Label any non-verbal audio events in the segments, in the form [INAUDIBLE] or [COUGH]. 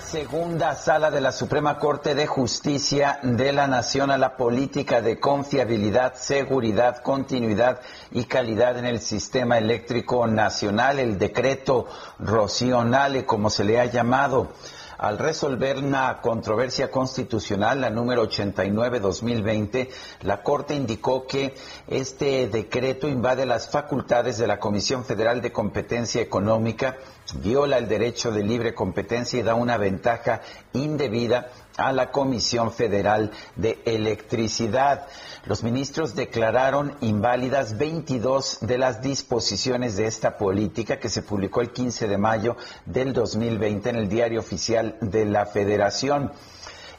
Segunda sala de la Suprema Corte de Justicia de la Nación a la política de confiabilidad, seguridad, continuidad y calidad en el sistema eléctrico nacional, el decreto Rocionale, como se le ha llamado al resolver una controversia constitucional, la número 89-2020, la Corte indicó que este decreto invade las facultades de la Comisión Federal de Competencia Económica, viola el derecho de libre competencia y da una ventaja indebida a la Comisión Federal de Electricidad. Los ministros declararon inválidas 22 de las disposiciones de esta política que se publicó el 15 de mayo del 2020 en el Diario Oficial de la Federación.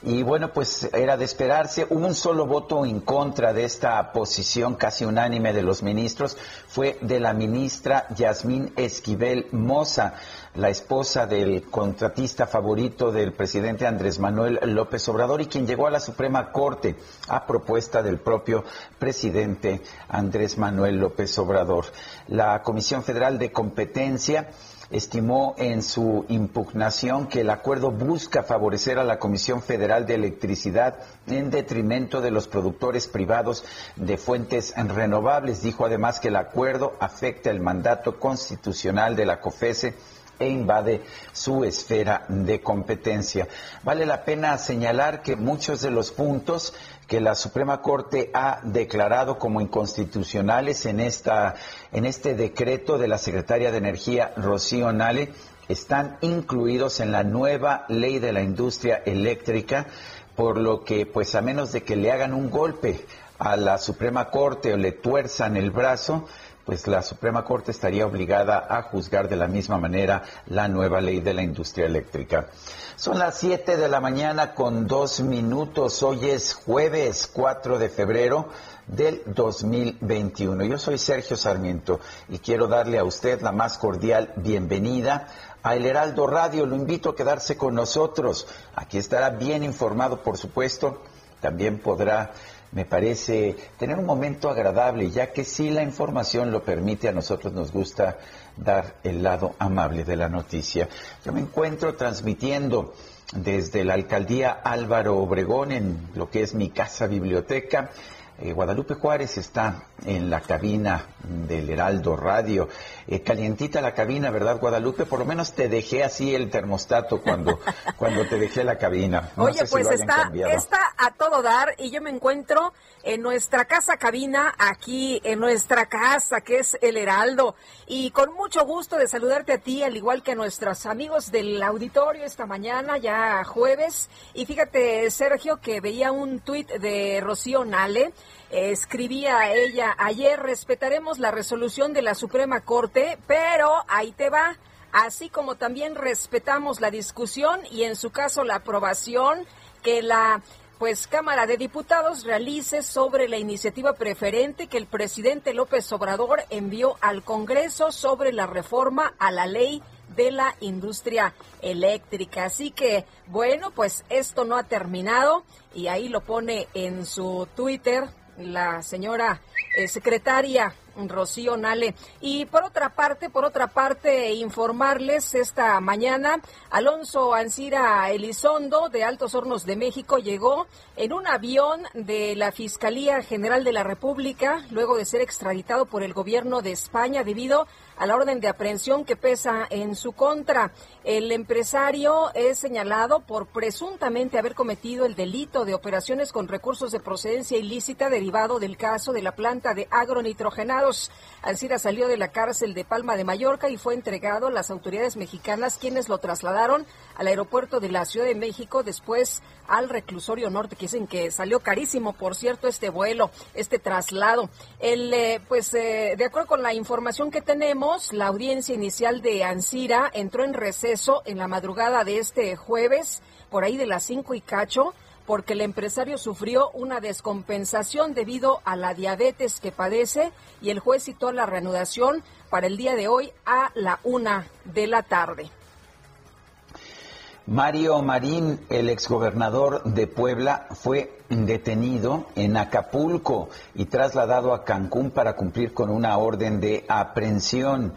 Y bueno, pues era de esperarse. Un solo voto en contra de esta posición casi unánime de los ministros. Fue de la ministra Yasmín Esquivel Moza, la esposa del contratista favorito del presidente Andrés Manuel López Obrador y quien llegó a la Suprema Corte a propuesta del propio presidente Andrés Manuel López Obrador. La Comisión Federal de Competencia estimó en su impugnación que el acuerdo busca favorecer a la Comisión Federal de Electricidad en detrimento de los productores privados de fuentes renovables. Dijo además que el acuerdo afecta el mandato constitucional de la COFESE e invade su esfera de competencia. Vale la pena señalar que muchos de los puntos que la Suprema Corte ha declarado como inconstitucionales en esta en este decreto de la secretaria de Energía Rocío Nale están incluidos en la nueva ley de la industria eléctrica, por lo que pues a menos de que le hagan un golpe a la Suprema Corte o le tuerzan el brazo, pues la Suprema Corte estaría obligada a juzgar de la misma manera la nueva ley de la industria eléctrica. Son las 7 de la mañana con dos minutos. Hoy es jueves 4 de febrero del 2021. Yo soy Sergio Sarmiento y quiero darle a usted la más cordial bienvenida a El Heraldo Radio. Lo invito a quedarse con nosotros. Aquí estará bien informado, por supuesto. También podrá me parece tener un momento agradable, ya que si la información lo permite, a nosotros nos gusta dar el lado amable de la noticia. Yo me encuentro transmitiendo desde la alcaldía Álvaro Obregón en lo que es mi casa biblioteca. Eh, Guadalupe Juárez está en la cabina del Heraldo Radio. Eh, calientita la cabina, ¿verdad, Guadalupe? Por lo menos te dejé así el termostato cuando, [LAUGHS] cuando te dejé la cabina. No Oye, pues está, está a todo dar y yo me encuentro en nuestra casa cabina, aquí en nuestra casa, que es el Heraldo. Y con mucho gusto de saludarte a ti, al igual que a nuestros amigos del auditorio esta mañana, ya jueves. Y fíjate, Sergio, que veía un tuit de Rocío Nale escribía ella ayer, respetaremos la resolución de la Suprema Corte, pero ahí te va, así como también respetamos la discusión y en su caso la aprobación que la pues Cámara de Diputados realice sobre la iniciativa preferente que el presidente López Obrador envió al Congreso sobre la reforma a la ley de la industria eléctrica. Así que, bueno, pues esto no ha terminado y ahí lo pone en su Twitter la señora eh, secretaria Rocío Nale. Y por otra parte, por otra parte, informarles esta mañana, Alonso Ancira Elizondo de Altos Hornos de México llegó en un avión de la Fiscalía General de la República luego de ser extraditado por el gobierno de España debido a la orden de aprehensión que pesa en su contra. El empresario es señalado por presuntamente haber cometido el delito de operaciones con recursos de procedencia ilícita derivado del caso de la planta de agronitrogenados. Alcira salió de la cárcel de Palma de Mallorca y fue entregado a las autoridades mexicanas quienes lo trasladaron al aeropuerto de la Ciudad de México, después al reclusorio norte, que dicen que salió carísimo, por cierto, este vuelo, este traslado. El, eh, pues, eh, de acuerdo con la información que tenemos, la audiencia inicial de Ansira entró en receso en la madrugada de este jueves, por ahí de las cinco y cacho, porque el empresario sufrió una descompensación debido a la diabetes que padece y el juez citó la reanudación para el día de hoy a la una de la tarde. Mario Marín, el exgobernador de Puebla, fue detenido en Acapulco y trasladado a Cancún para cumplir con una orden de aprehensión.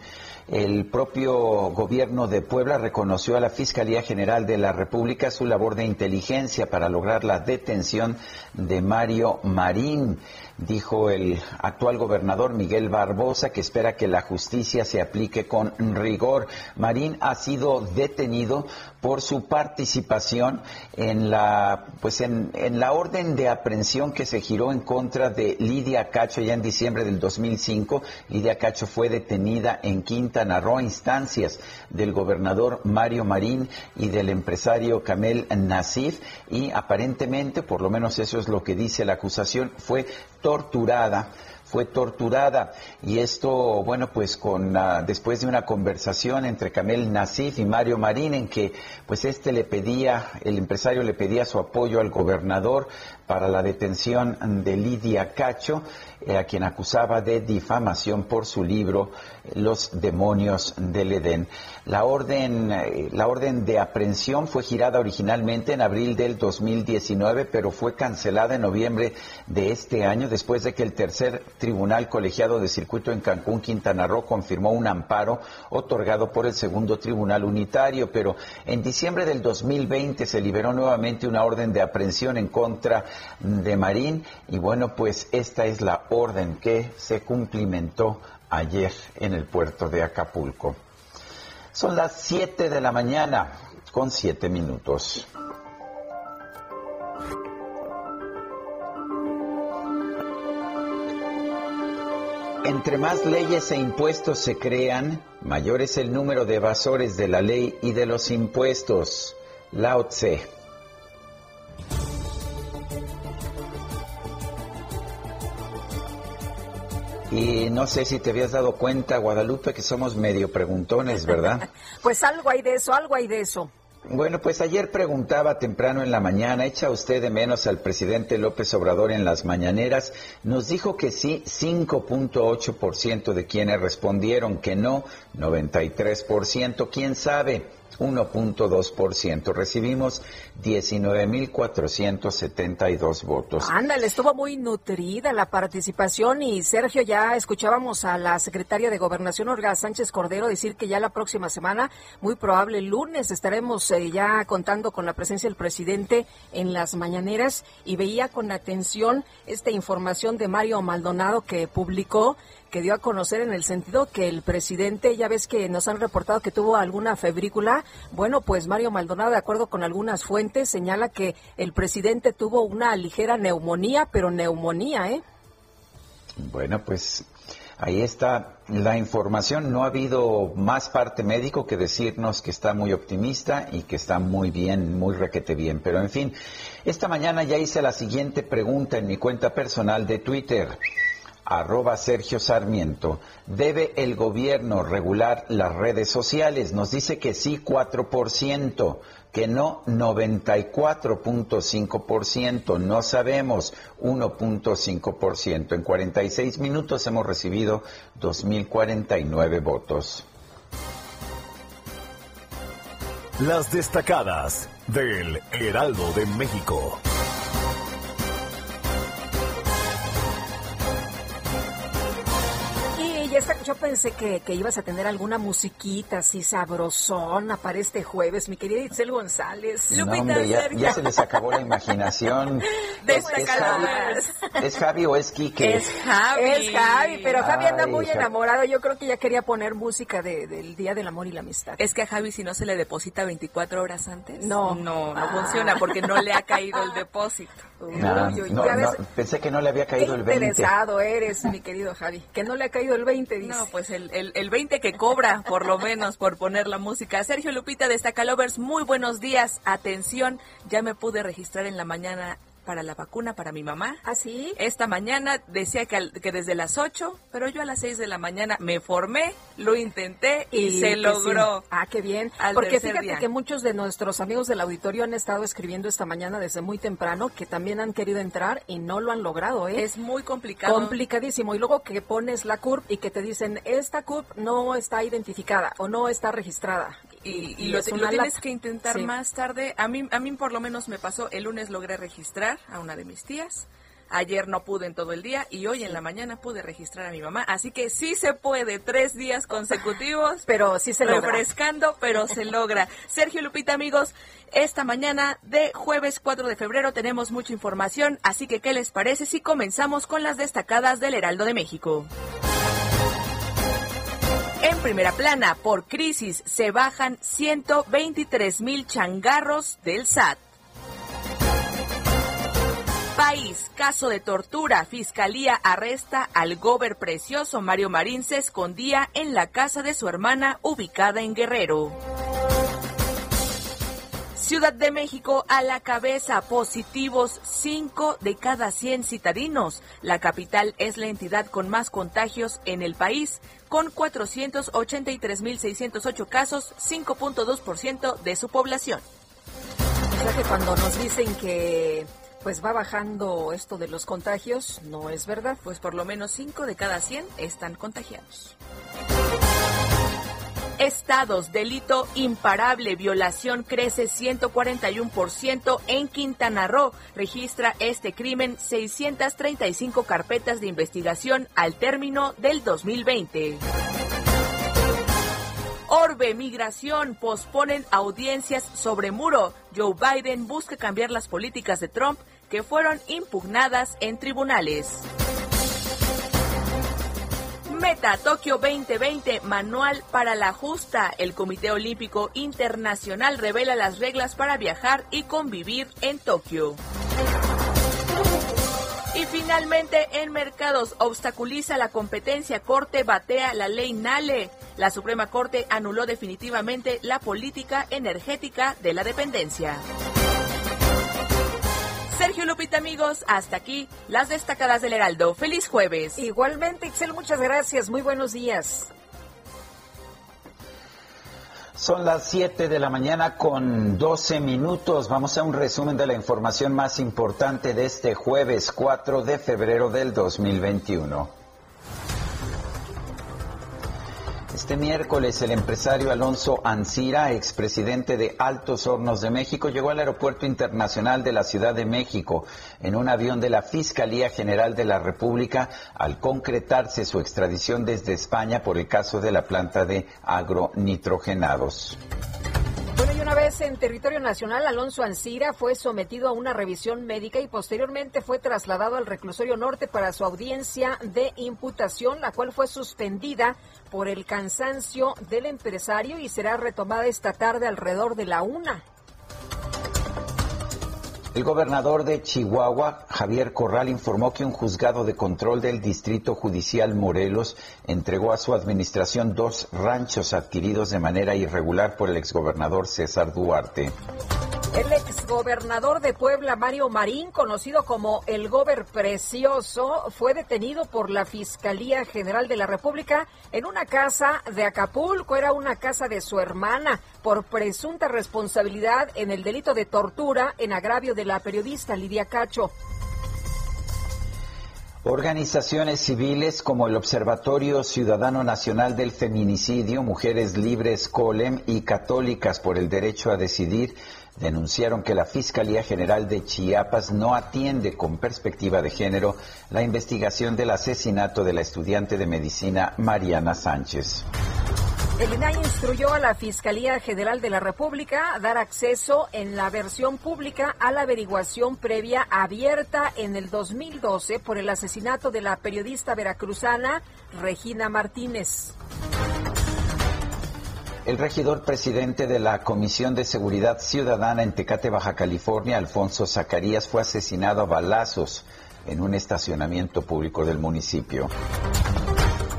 El propio gobierno de Puebla reconoció a la Fiscalía General de la República su labor de inteligencia para lograr la detención de Mario Marín dijo el actual gobernador Miguel Barbosa, que espera que la justicia se aplique con rigor. Marín ha sido detenido por su participación en la, pues en, en la orden de aprehensión que se giró en contra de Lidia Cacho ya en diciembre del 2005. Lidia Cacho fue detenida en Quintana Roo instancias del gobernador Mario Marín y del empresario Kamel Nasif y aparentemente, por lo menos eso es lo que dice la acusación, fue torturada fue torturada. Y esto bueno pues con ah, después de una conversación entre Camel Nasif y Mario Marín en que pues este le pedía el empresario le pedía su apoyo al gobernador para la detención de Lidia Cacho eh, a quien acusaba de difamación por su libro Los demonios del Edén. La orden, eh, la orden de aprehensión fue girada originalmente en abril del 2019, pero fue cancelada en noviembre de este año después de que el tercer tribunal colegiado de circuito en Cancún, Quintana Roo, confirmó un amparo otorgado por el segundo tribunal unitario. Pero en diciembre del 2020 se liberó nuevamente una orden de aprehensión en contra de Marín y bueno, pues esta es la orden que se cumplimentó ayer en el puerto de Acapulco. Son las 7 de la mañana con 7 minutos. Entre más leyes e impuestos se crean, mayor es el número de evasores de la ley y de los impuestos. Lao Tse. Y no sé si te habías dado cuenta, Guadalupe, que somos medio preguntones, ¿verdad? [LAUGHS] pues algo hay de eso, algo hay de eso. Bueno, pues ayer preguntaba temprano en la mañana, ¿echa usted de menos al presidente López Obrador en las mañaneras? Nos dijo que sí, 5.8% de quienes respondieron que no, 93%, quién sabe. 1.2%. Recibimos 19.472 votos. Ándale, estuvo muy nutrida la participación y Sergio, ya escuchábamos a la secretaria de Gobernación, Olga Sánchez Cordero, decir que ya la próxima semana, muy probable lunes, estaremos eh, ya contando con la presencia del presidente en las mañaneras y veía con atención esta información de Mario Maldonado que publicó que dio a conocer en el sentido que el presidente, ya ves que nos han reportado que tuvo alguna febrícula, bueno, pues Mario Maldonado, de acuerdo con algunas fuentes, señala que el presidente tuvo una ligera neumonía, pero neumonía, ¿eh? Bueno, pues ahí está la información. No ha habido más parte médico que decirnos que está muy optimista y que está muy bien, muy requete bien. Pero en fin, esta mañana ya hice la siguiente pregunta en mi cuenta personal de Twitter arroba Sergio Sarmiento, ¿debe el gobierno regular las redes sociales? Nos dice que sí 4%, que no 94.5%, no sabemos 1.5%. En 46 minutos hemos recibido 2.049 votos. Las destacadas del Heraldo de México. Pensé que, que, ibas a tener alguna musiquita así sabrosona para este jueves, mi querida Itzel González. No, hombre, ya, ya, se les acabó la imaginación. [LAUGHS] De es, es, Javi, ¿Es Javi o es Quique? Es Javi. Es Javi, pero Javi anda muy enamorado. Yo creo que ya quería poner música de, del Día del Amor y la Amistad. Es que a Javi si no se le deposita 24 horas antes. No. No, no funciona porque no le ha caído el [LAUGHS] depósito. No, no, pensé que no le había caído el 20. interesado eres, mi querido Javi. Que no le ha caído el 20, dice. No, pues el, el, el 20 que cobra, por lo menos, por poner la música. Sergio Lupita de Stacalovers, muy buenos días. Atención, ya me pude registrar en la mañana para la vacuna para mi mamá. ¿Ah, sí? Esta mañana decía que, que desde las 8, pero yo a las 6 de la mañana me formé, lo intenté y, se logró. Ah, qué bien. Porque fíjate que muchos de nuestros amigos del auditorio han estado escribiendo esta mañana desde muy temprano que también han querido entrar y no lo han logrado, ¿eh? Es muy complicado. Complicadísimo. Y luego que pones la CURP y que te dicen, esta CURP no está identificada o no está registrada y, lo, tienes que intentar más tarde. A mí, a mí por lo menos me pasó, el lunes logré registrar a una de mis tías. Ayer no pude en todo el día y hoy en la mañana pude registrar a mi mamá. Así que sí se puede, tres días consecutivos. [LAUGHS] Pero sí se logra. Refrescando, pero se logra. Sergio Lupita, amigos, esta mañana de jueves 4 de febrero tenemos mucha información. Así que, ¿qué les parece si comenzamos con las destacadas del Heraldo de México? En primera plana, por crisis, se bajan 123 mil changarros del SAT. País, caso de tortura. Fiscalía arresta al gober precioso Mario Marín se escondía en la casa de su hermana ubicada en Guerrero. Ciudad de México a la cabeza, positivos 5 de cada 100 citadinos. La capital es la entidad con más contagios en el país, con 483.608 casos, 5.2% de su población. Que cuando nos dicen que pues va bajando esto de los contagios, no es verdad. Pues por lo menos 5 de cada 100 están contagiados. Estados, delito imparable, violación crece 141% en Quintana Roo. Registra este crimen 635 carpetas de investigación al término del 2020. Orbe, migración, posponen audiencias sobre muro. Joe Biden busca cambiar las políticas de Trump que fueron impugnadas en tribunales. Meta Tokio 2020, manual para la justa. El Comité Olímpico Internacional revela las reglas para viajar y convivir en Tokio. Y finalmente, en mercados, obstaculiza la competencia. Corte batea la ley Nale. La Suprema Corte anuló definitivamente la política energética de la dependencia. Sergio Lupita, amigos, hasta aquí las destacadas del Heraldo. Feliz jueves. Igualmente, Excel, muchas gracias. Muy buenos días. Son las 7 de la mañana con 12 minutos. Vamos a un resumen de la información más importante de este jueves 4 de febrero del 2021. Este miércoles el empresario Alonso Ancira, expresidente de Altos Hornos de México, llegó al Aeropuerto Internacional de la Ciudad de México en un avión de la Fiscalía General de la República al concretarse su extradición desde España por el caso de la planta de agronitrogenados. Bueno, y una vez en territorio nacional, Alonso Ancira fue sometido a una revisión médica y posteriormente fue trasladado al reclusorio norte para su audiencia de imputación, la cual fue suspendida por el cansancio del empresario y será retomada esta tarde alrededor de la una. El gobernador de Chihuahua, Javier Corral, informó que un juzgado de control del Distrito Judicial Morelos entregó a su administración dos ranchos adquiridos de manera irregular por el exgobernador César Duarte. El exgobernador de Puebla, Mario Marín, conocido como el Gober Precioso, fue detenido por la Fiscalía General de la República en una casa de Acapulco. Era una casa de su hermana por presunta responsabilidad en el delito de tortura en agravio de la periodista Lidia Cacho. Organizaciones civiles como el Observatorio Ciudadano Nacional del Feminicidio, Mujeres Libres Colem y Católicas por el Derecho a Decidir denunciaron que la Fiscalía General de Chiapas no atiende con perspectiva de género la investigación del asesinato de la estudiante de medicina Mariana Sánchez. El INAI instruyó a la Fiscalía General de la República dar acceso en la versión pública a la averiguación previa abierta en el 2012 por el asesinato de la periodista veracruzana Regina Martínez. El regidor presidente de la Comisión de Seguridad Ciudadana en Tecate, Baja California, Alfonso Zacarías, fue asesinado a balazos en un estacionamiento público del municipio.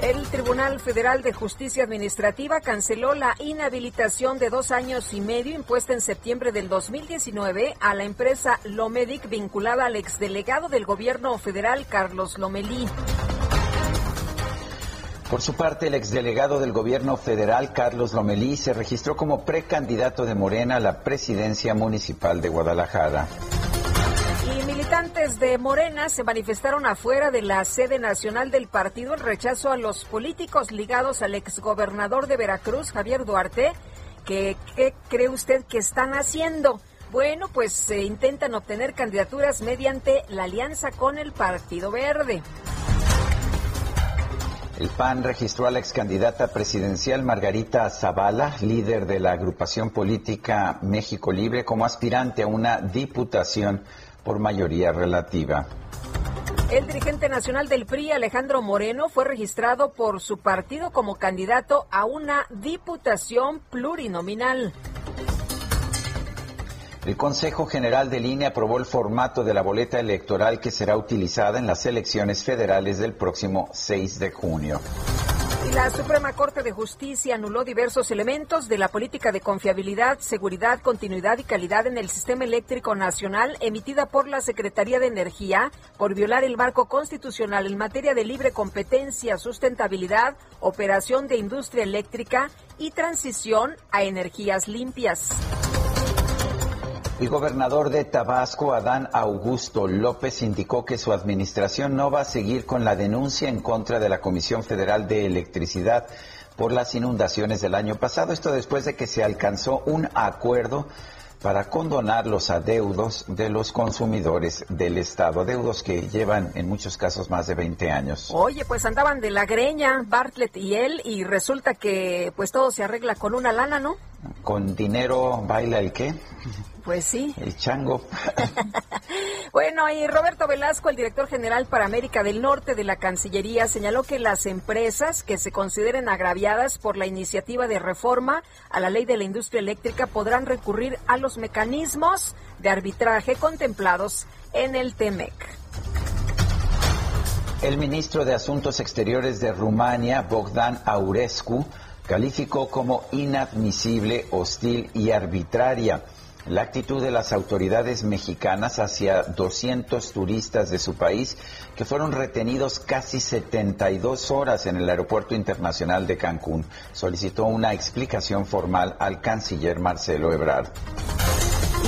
El Tribunal Federal de Justicia Administrativa canceló la inhabilitación de dos años y medio impuesta en septiembre del 2019 a la empresa Lomedic vinculada al exdelegado del gobierno federal Carlos Lomelí. Por su parte, el exdelegado del gobierno federal, Carlos Lomelí, se registró como precandidato de Morena a la presidencia municipal de Guadalajara. De Morena se manifestaron afuera de la sede nacional del partido en rechazo a los políticos ligados al exgobernador de Veracruz, Javier Duarte. ¿Qué, cree usted que están haciendo? Bueno, pues se intentan obtener candidaturas mediante la alianza con el Partido Verde. El PAN registró a la ex candidata presidencial Margarita Zavala, líder de la agrupación política México Libre, como aspirante a una diputación por mayoría relativa. El dirigente nacional del PRI, Alejandro Moreno, fue registrado por su partido como candidato a una diputación plurinominal. El Consejo General de Línea aprobó el formato de la boleta electoral que será utilizada en las elecciones federales del próximo 6 de junio. La Suprema Corte de Justicia anuló diversos elementos de la política de confiabilidad, seguridad, continuidad y calidad en el sistema eléctrico nacional emitida por la Secretaría de Energía por violar el marco constitucional en materia de libre competencia, sustentabilidad, operación de industria eléctrica y transición a energías limpias. El gobernador de Tabasco, Adán Augusto López, indicó que su administración no va a seguir con la denuncia en contra de la Comisión Federal de Electricidad por las inundaciones del año pasado. Esto después de que se alcanzó un acuerdo para condonar los adeudos de los consumidores del Estado, adeudos que llevan en muchos casos más de 20 años. Oye, pues andaban de la greña Bartlett y él y resulta que pues todo se arregla con una lana, ¿no? Con dinero baila el qué? [LAUGHS] Pues sí. El chango. [LAUGHS] bueno, y Roberto Velasco, el director general para América del Norte de la Cancillería, señaló que las empresas que se consideren agraviadas por la iniciativa de reforma a la ley de la industria eléctrica podrán recurrir a los mecanismos de arbitraje contemplados en el TEMEC. El ministro de Asuntos Exteriores de Rumania, Bogdan Aurescu, calificó como inadmisible, hostil y arbitraria la actitud de las autoridades mexicanas hacia 200 turistas de su país que fueron retenidos casi 72 horas en el Aeropuerto Internacional de Cancún. Solicitó una explicación formal al canciller Marcelo Ebrard.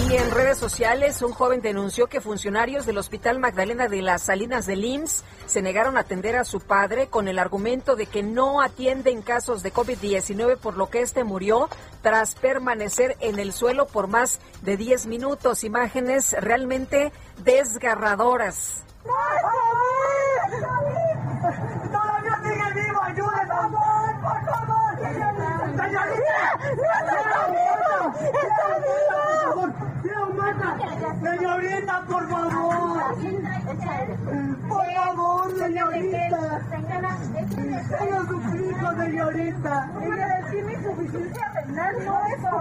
Y en redes sociales, un joven denunció que funcionarios del Hospital Magdalena de las Salinas de IMSS se negaron a atender a su padre con el argumento de que no atienden casos de COVID-19, por lo que este murió tras permanecer en el suelo por más de 10 minutos. Imágenes realmente desgarradoras. ¡Todavía sigue vivo! ¡Ayúdenos! ¡Por favor! ¡Señorita! Por favor. Por favor, señorita. Tengo suplico, señorita.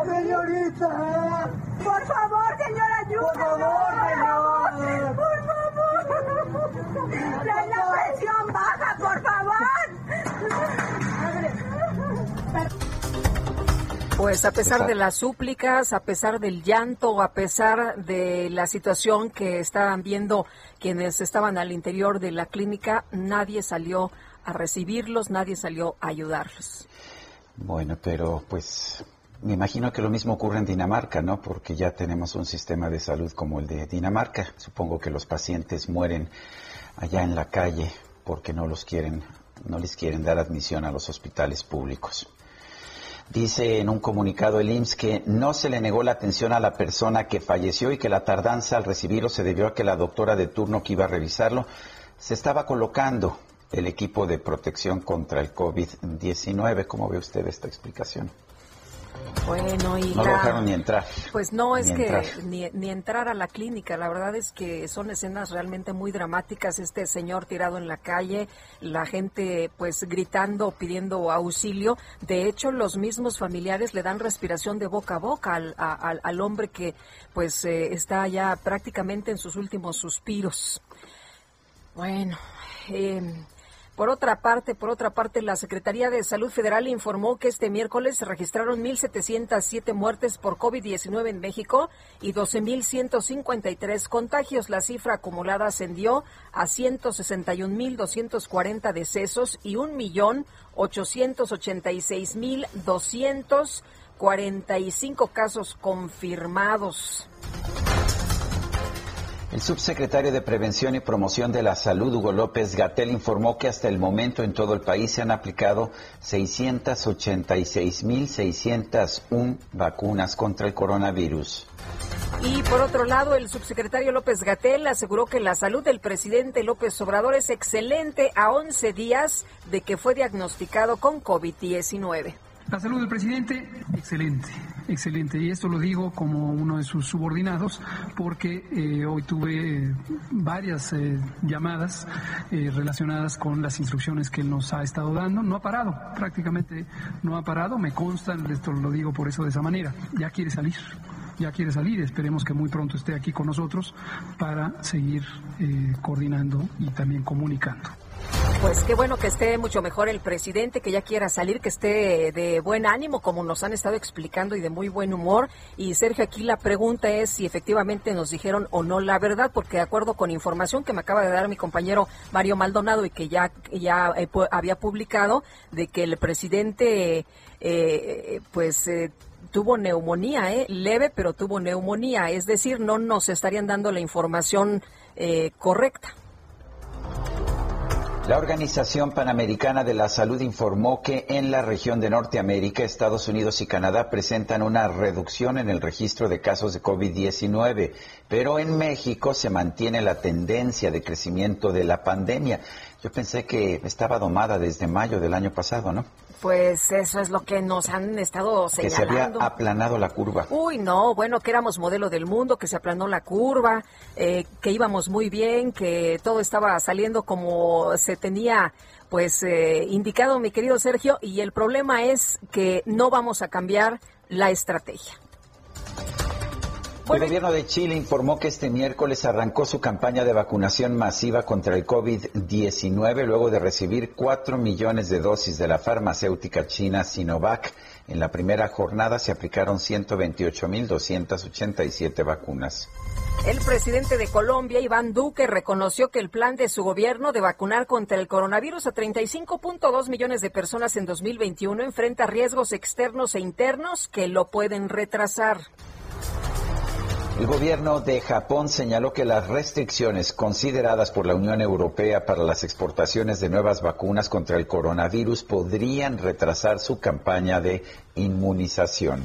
Señorita. Por favor, señora, ayúdame. Por favor, señor. Por favor. La presión baja, por favor. Pues a pesar de las súplicas, a pesar del llanto, a pesar de la situación que estaban viendo quienes estaban al interior de la clínica, nadie salió a recibirlos, nadie salió a ayudarlos. Bueno, pero pues Me imagino que lo mismo ocurre en Dinamarca, ¿no? Porque ya tenemos un sistema de salud como el de Dinamarca. Supongo que los pacientes mueren allá en la calle porque no los quieren, no les quieren dar admisión a los hospitales públicos. Dice en un comunicado el IMSS que no se le negó la atención a la persona que falleció y que la tardanza al recibirlo se debió a que la doctora de turno que iba a revisarlo se estaba colocando el equipo de protección contra el COVID-19. ¿Cómo ve usted esta explicación? Bueno, y no dejaron ni entrar. Pues no, es que Ni, ni, entrar a la clínica. La verdad es que son escenas realmente muy dramáticas. Este señor tirado en la calle, la gente pues gritando, pidiendo auxilio. De hecho, los mismos familiares le dan respiración de boca a boca al, al, hombre que pues eh, está ya prácticamente en sus últimos suspiros. Bueno, eh, por otra parte, por otra parte, la Secretaría de Salud Federal informó que este miércoles se registraron 1.707 muertes por COVID-19 en México y 12.153 contagios. La cifra acumulada ascendió a 161.240 decesos y 1.886.245 casos confirmados. El subsecretario de Prevención y Promoción de la Salud, Hugo López Gatel, informó que hasta el momento en todo el país se han aplicado 686.601 vacunas contra el coronavirus. Y por otro lado, el subsecretario López Gatel aseguró que la salud del presidente López Obrador es excelente a 11 días de que fue diagnosticado con COVID-19. La salud del presidente, excelente, excelente. Y esto lo digo como uno de sus subordinados porque eh, hoy tuve varias eh, llamadas eh, relacionadas con las instrucciones que él nos ha estado dando. No ha parado, prácticamente no ha parado. Me consta, esto lo digo por eso de esa manera. Ya quiere salir ya quiere salir. Esperemos que muy pronto esté aquí con nosotros para seguir coordinando y también comunicando. Pues qué bueno que esté mucho mejor el presidente, que ya quiera salir, que esté de buen ánimo, como nos han estado explicando, y de muy buen humor. Y Sergio, aquí la pregunta es si efectivamente nos dijeron o no la verdad, porque de acuerdo con información que me acaba de dar mi compañero Mario Maldonado y que ya, ya eh, había publicado, de que el presidente, eh, pues... Eh, tuvo neumonía, leve, pero tuvo neumonía, es decir, no nos estarían dando la información correcta. La Organización Panamericana de la Salud informó que en la región de Norteamérica, Estados Unidos y Canadá presentan una reducción en el registro de casos de COVID-19, pero en México se mantiene la tendencia de crecimiento de la pandemia. Yo pensé que estaba domada desde mayo del año pasado, ¿no? Pues eso es lo que nos han estado señalando. Que se había aplanado la curva. Uy, no, bueno, que éramos modelo del mundo, que se aplanó la curva, eh, que íbamos muy bien, que todo estaba saliendo como se tenía pues eh, indicado, mi querido Sergio, y el problema es que no vamos a cambiar la estrategia. El gobierno de Chile informó que este miércoles arrancó su campaña de vacunación masiva contra el COVID-19 luego de recibir 4 millones de dosis de la farmacéutica china Sinovac. En la primera jornada se aplicaron 128.287 vacunas. El presidente de Colombia, Iván Duque, reconoció que el plan de su gobierno de vacunar contra el coronavirus a 35.2 millones de personas en 2021 enfrenta riesgos externos e internos que lo pueden retrasar. El gobierno de Japón señaló que las restricciones consideradas por la Unión Europea para las exportaciones de nuevas vacunas contra el coronavirus podrían retrasar su campaña de inmunización.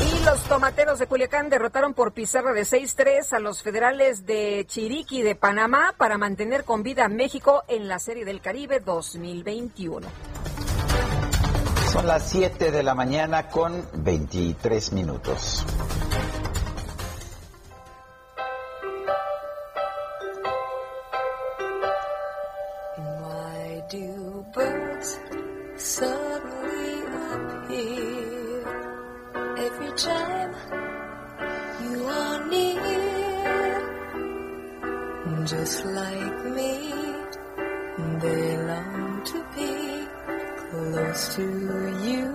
Y los tomateros de Culiacán derrotaron por pizarra de 6-3 a los federales de Chiriquí de Panamá para mantener con vida a México en la Serie del Caribe 2021. Son las 7 de la mañana con 23 minutos. Suddenly appear every time you are near. Just like me, they long to be close to you.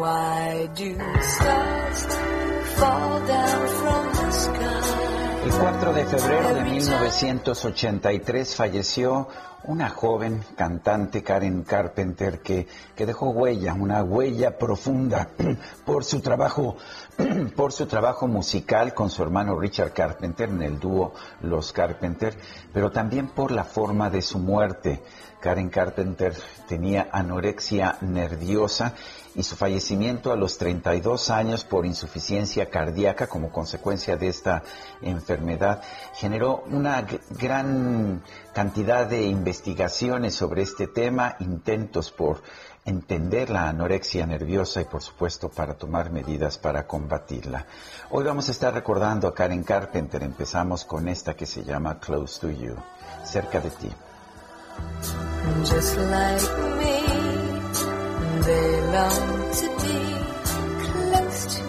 Why do stars fall down from the sky? El 4 de febrero de 1983 falleció una joven cantante, Karen Carpenter, que, que dejó huella, una huella profunda [CLEARS THROAT] por su trabajo, [CLEARS THROAT] por su trabajo musical con su hermano Richard Carpenter en el dúo Los Carpenter, pero también por la forma de su muerte. Karen Carpenter tenía anorexia nerviosa y su fallecimiento a los 32 años por insuficiencia cardíaca como consecuencia de esta enfermedad generó una gran cantidad de investigaciones sobre este tema, intentos por entender la anorexia nerviosa y por supuesto para tomar medidas para combatirla. Hoy vamos a estar recordando a Karen Carpenter. Empezamos con esta que se llama Close to You, cerca de ti. Just like me, they long to be close to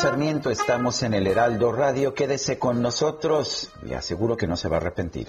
Sarmiento, estamos en el Heraldo Radio. Quédese con nosotros. Le aseguro que no se va a arrepentir.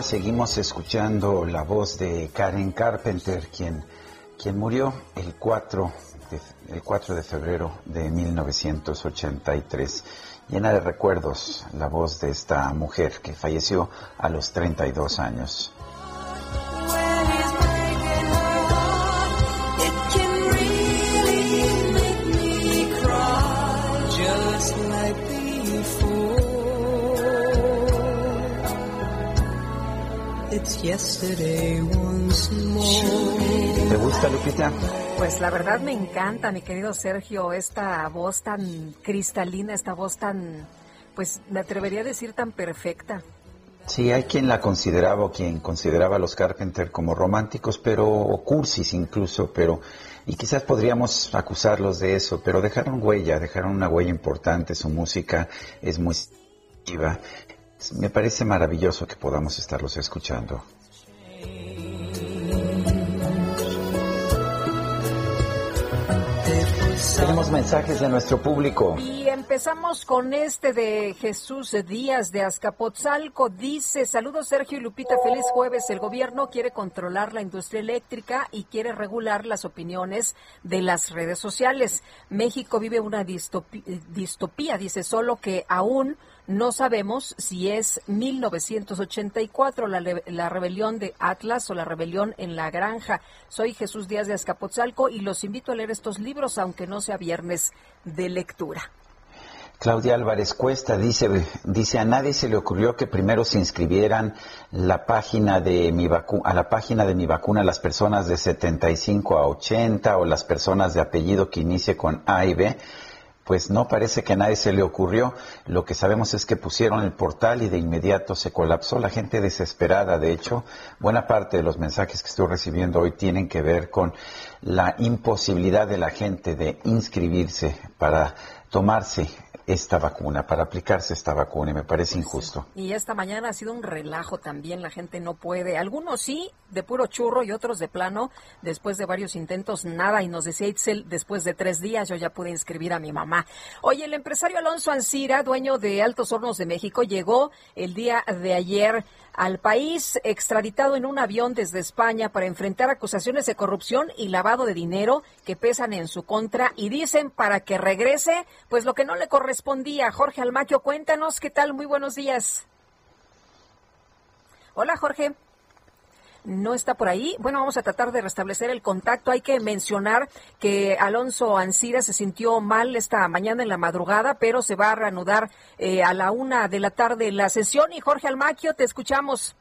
Seguimos escuchando la voz de Karen Carpenter, quien, quien murió el 4, de, el 4 de febrero de 1983. Llena de recuerdos la voz de esta mujer que falleció a los 32 años. ¿Te gusta, Lupita? Pues la verdad me encanta, mi querido Sergio, esta voz tan cristalina, esta voz tan, pues me atrevería a decir tan perfecta. Sí, hay quien la consideraba o quien consideraba a los Carpenter como románticos, pero o cursis incluso, pero y quizás podríamos acusarlos de eso, pero dejaron huella, dejaron una huella importante. Su música es muy viva. Me parece maravilloso que podamos estarlos escuchando. Tenemos mensajes de nuestro público. Y empezamos con este de Jesús Díaz de Azcapotzalco. Dice, saludos Sergio y Lupita, feliz jueves. El gobierno quiere controlar la industria eléctrica y quiere regular las opiniones de las redes sociales. México vive una distopi- distopía, dice, solo que aún no sabemos si es 1984 la, la rebelión de Atlas o la rebelión en la granja. Soy Jesús Díaz de Azcapotzalco y los invito a leer estos libros, aunque no sea viernes de lectura. Claudia Álvarez Cuesta dice, dice a nadie se le ocurrió que primero se inscribieran la página de mi vacu- a la página de mi vacuna las personas de 75 a 80 o las personas de apellido que inicie con A y B. pues no parece que a nadie se le ocurrió. Lo que sabemos es que pusieron el portal y de inmediato se colapsó. La gente desesperada, de hecho, buena parte de los mensajes que estoy recibiendo hoy tienen que ver con la imposibilidad de la gente de inscribirse para tomarse esta vacuna, para aplicarse esta vacuna, y me parece injusto. Y esta mañana ha sido un relajo también, la gente no puede, algunos sí, de puro churro y otros de plano, después de varios intentos, nada, y nos decía Itzel, después de tres días yo ya pude inscribir a mi mamá. Oye, el empresario Alonso Ancira, dueño de Altos Hornos de México, llegó el día de ayer al país, extraditado en un avión desde España para enfrentar acusaciones de corrupción y lavado de dinero que pesan en su contra y dicen para que regrese, pues lo que no le correspondía. Jorge Almaquio, cuéntanos qué tal, muy buenos días. Hola Jorge no está por ahí. Bueno, vamos a tratar de restablecer el contacto. Hay que mencionar que Alonso Ancira se sintió mal esta mañana en la madrugada, pero se va a reanudar eh, a la una de la tarde la sesión. Y Jorge Almaquio, te escuchamos.